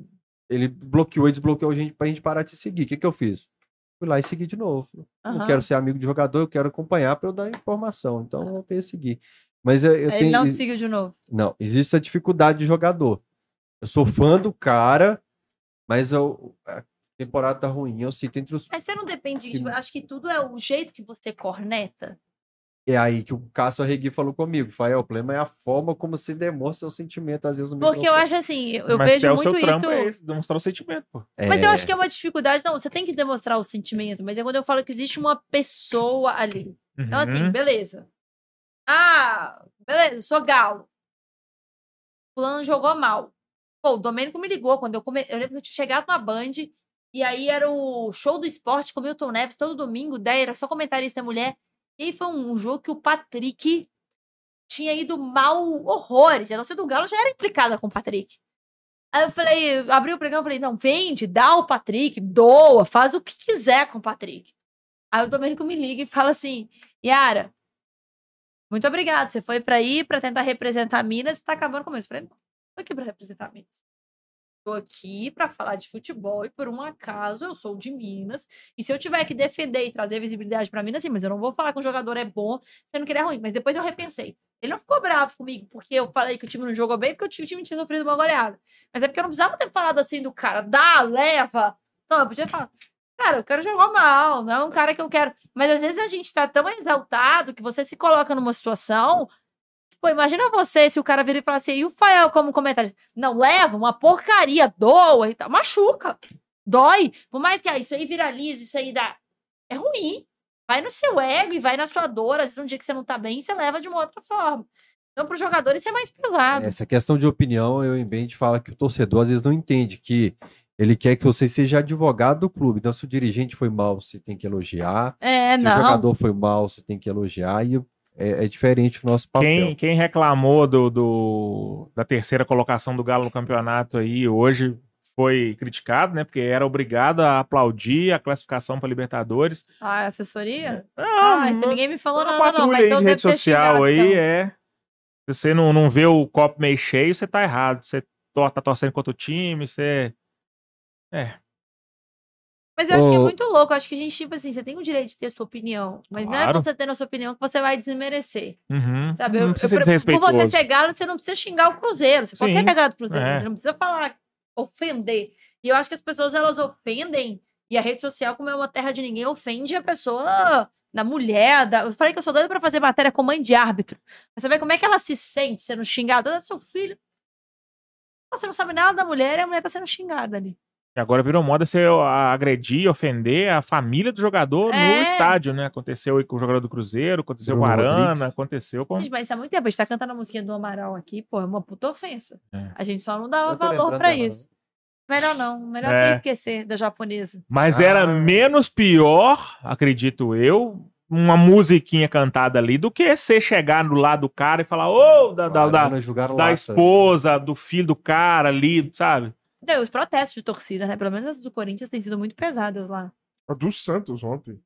ele bloqueou e desbloqueou a gente pra gente parar de se seguir. O que, que eu fiz? Fui lá e segui de novo. Aham. Não quero ser amigo de jogador, eu quero acompanhar pra eu dar informação. Então eu tenho que seguir. Mas eu, eu Aí tenho. ele não te seguiu de novo. não, existe essa dificuldade de jogador. Eu sou fã do cara, mas eu, a temporada tá ruim. Eu cito entre os. Mas você não depende disso. Que- eu Acho que tudo é o jeito que você corneta. É aí que o Cássio Arregui falou comigo. Fael, o problema é a forma como se demonstra seu sentimento, às vezes, no Porque eu acho assim, eu Mas se vejo é o muito seu trampo, isso. é esse, demonstrar o sentimento, pô. Mas eu É, acho que é uma dificuldade. Não, você tem que demonstrar o sentimento, mas é quando eu falo que existe uma pessoa ali. Então, assim, Uhum. beleza. Ah, beleza, sou galo. Fulano jogou mal. Pô, o Domênico me ligou quando eu come... Eu lembro que eu tinha chegado na Band e aí era o show do esporte com o Milton Neves todo domingo, daí era só comentarista mulher. E aí foi um, jogo que o Patrick tinha ido mal horrores. A torcida do Galo já era implicada com o Patrick. Aí eu falei, abri o programa e falei, não, vende, dá o Patrick, doa, faz o que quiser com o Patrick. Aí o Domênico me liga e fala assim, Yara, muito obrigado, você foi pra ir pra tentar representar Minas e tá acabando com isso. Eu falei, não, tô aqui pra representar Minas. Tô aqui pra falar de futebol e por um acaso eu sou de Minas. E se eu tiver que defender e trazer visibilidade pra Minas, sim, mas eu não vou falar que um jogador é bom sendo que ele é ruim. Mas depois eu repensei. Ele não ficou bravo comigo porque eu falei que o time não jogou bem, porque o time tinha sofrido uma goleada. Mas é porque eu não precisava ter falado assim do cara, dá, leva. Não, eu podia falar, cara, eu quero jogar mal, não é um cara que eu quero. Mas às vezes a gente tá tão exaltado que você se coloca numa situação. Pô, imagina você se o cara vir e falar assim, e o Fael como comentário? Não, leva uma porcaria, doa e tal. Machuca, dói. Por mais que ah, isso aí viralize, isso aí dá. É ruim. Vai no seu ego e vai na sua dor. Às vezes, um dia que você não tá bem, você leva de uma outra forma. Então, pro jogador, isso é mais pesado. Essa questão de opinião, eu em bem de fala que o torcedor às vezes não entende que ele quer que você seja advogado do clube. Então, se o dirigente foi mal, você tem que elogiar. É, se não. o jogador foi mal, você tem que elogiar. E é, é diferente o nosso papel. Quem, quem reclamou do, do- da terceira colocação do Galo no campeonato aí hoje foi criticado, né? Porque era obrigado a aplaudir a classificação para Libertadores. Ah, assessoria? Ah, Ah, então ninguém me falou nada, não. patrulha Mas aí então de rede social xingado, aí então. é. Se você não, não vê o copo meio cheio, você tá errado. Você to- tá torcendo contra o time, você. É. Mas eu acho que é muito louco. Eu acho que a gente, tipo assim, você tem o direito de ter sua opinião. Mas não é Claro. você tendo a sua opinião que você vai desmerecer. Uhum. Sabe? Não Eu- precisa eu- ser por você ser galo, você não precisa xingar o Cruzeiro. Você pode ter cagado o Cruzeiro. É. Você não precisa falar, ofender. E eu acho que as pessoas, elas ofendem. E a rede social, como é uma terra de ninguém, ofende a pessoa da mulher. Da... Eu falei que eu sou doida pra fazer matéria com mãe de árbitro. Pra saber como é que ela se sente sendo xingada. Ah, seu filho. Você não sabe nada da mulher e a mulher tá sendo xingada ali. E agora virou moda você agredir, ofender a família do jogador no É. estádio, né? Aconteceu aí com o jogador do Cruzeiro, aconteceu com o Bruno Arana, Rodrigues. aconteceu com. Gente, mas isso há muito tempo. A gente tá cantando a musiquinha do Amaral aqui, pô, é uma puta ofensa. É. A gente só não dava valor pra dela, isso. Melhor não. Melhor É. você esquecer da japonesa. Mas Ah. era menos pior, acredito eu, uma musiquinha cantada ali, do que você chegar do lado do cara e falar, ô, da, da, da, Arana jogaram da lá, esposa, do filho do cara ali, sabe? Não, os protestos de torcida, né? Pelo menos as do Corinthians têm sido muito pesadas lá. A do Santos ontem.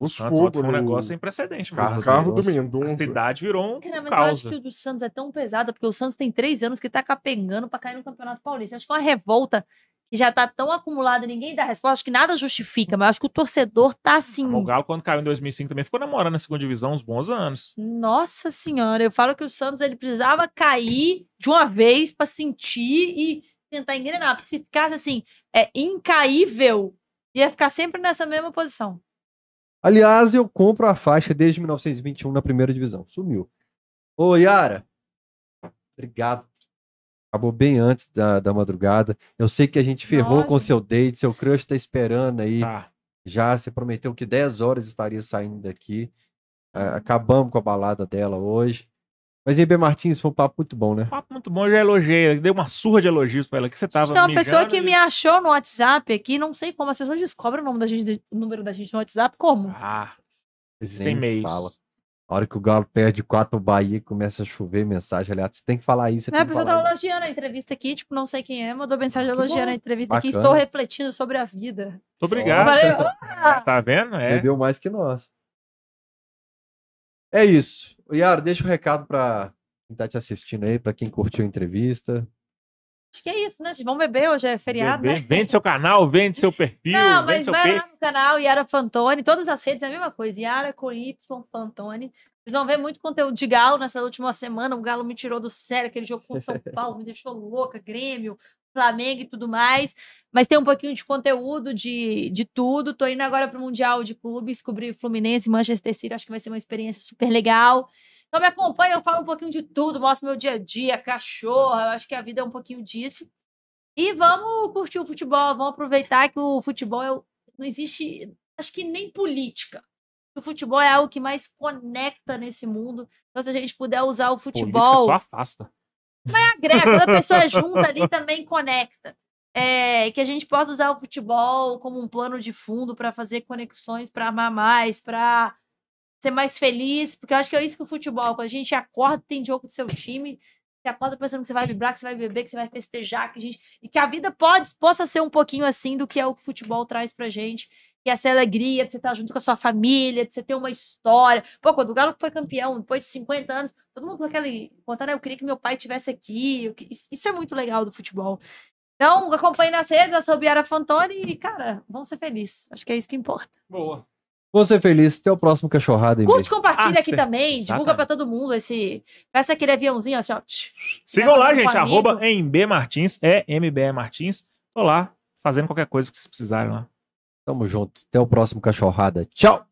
Os Santos foi um no negócio sem precedente. Carro carro do Nossa. A Mendonça. cidade virou um Cara, mas eu acho causa. que o do Santos é tão pesado, porque o Santos tem três anos que tá capengando pra cair no Campeonato Paulista. Acho que é uma revolta que já tá tão acumulada, ninguém dá resposta, acho que nada justifica, mas acho que o torcedor tá assim. O Galo, quando caiu em 2005, também ficou namorando na segunda divisão uns bons anos. Nossa senhora, eu falo que o Santos ele precisava cair de uma vez pra sentir e tentar engrenar, porque se ficasse assim, é incaível, ia ficar sempre nessa mesma posição. Aliás, eu compro a faixa desde 1921 na primeira divisão. Sumiu. Ô, Yara. Obrigado. Acabou bem antes da, da madrugada. Eu sei que a gente ferrou com Nossa. seu date, seu crush tá esperando aí. Tá. Já você prometeu que 10 horas estaria saindo daqui. Acabamos com a balada dela hoje. Mas B. Martins foi um papo muito bom, né? Papo muito bom, eu já elogiei. Dei uma surra de elogios pra ela. Que você tava tem uma pessoa que e- me achou no WhatsApp aqui, não sei como, as pessoas descobrem o nome da gente, o número da gente no WhatsApp, como? Ah, existem meios. fala. A hora que o Galo perde 4 pro Bahia, começa a chover mensagem. Aliás, você tem que falar isso. Você Né, a pessoa tá isso. elogiando a entrevista aqui, tipo, não sei quem é, mandou mensagem Que elogiando bom. a entrevista aqui, Bacana. estou refletindo sobre a vida. Muito obrigado. "Ah, [LAUGHS] Tá vendo? É. Bebeu mais que nós. É isso. Yara, deixa o recado pra quem tá te assistindo aí, pra quem curtiu a entrevista. acho que é isso, né? Vamos beber, hoje é feriado, Bebê, né? Vende seu canal, vende seu perfil, Não, mas vai lá no canal Yara Fantoni, todas as redes é a mesma coisa, Yara com Y Fantoni. Vocês vão ver muito conteúdo de Galo nessa última semana. O Galo me tirou do sério, aquele jogo com São Paulo, me deixou louca, Grêmio, Flamengo e tudo mais. Mas tem um pouquinho de conteúdo de, de tudo. Tô indo agora pro Mundial de Clubes, cobrir Fluminense Manchester City. Acho que vai ser uma experiência super legal. Então me acompanha, eu falo um pouquinho de tudo, mostro meu dia a dia, cachorra. Eu acho que a vida é um pouquinho disso. E vamos curtir o futebol, vamos aproveitar que o futebol é não existe, acho que nem política. O futebol é algo que mais conecta nesse mundo. Então, se a gente puder usar o Política futebol, só afasta. Agrega. Quando a pessoa é junta ali, também conecta. É, que a gente possa usar o futebol como um plano de fundo para fazer conexões, para amar mais, para ser mais feliz. Porque eu acho que é isso que o futebol, quando a gente acorda, tem jogo do seu time. Você acorda pensando que você vai vibrar, que você vai beber, que você vai festejar, que a gente, e que a vida pode, possa ser um pouquinho assim do que é o que o futebol traz pra gente. Que é essa alegria de você estar junto com a sua família, de você ter uma história. Pô, quando o Galo foi campeão, depois de 50 anos, todo mundo com aquele. Contando, "Ah, eu queria que meu pai tivesse aqui. eu que-" Isso- é muito legal do futebol. Então, acompanhe nas redes, eu sou Biara Fantoni e, cara, vão ser felizes. Acho que é isso que importa. Boa. Vou ser feliz. Até o próximo cachorrada aí. Curte, compartilha Ah, aqui tem- também, divulga pra todo mundo esse. Peça aquele aviãozinho assim, ó. Sigam lá, gente. Arroba MB Martins. É MBE Martins. Tô lá fazendo qualquer coisa que vocês precisarem lá. Tamo junto. Até o próximo cachorrada. Tchau!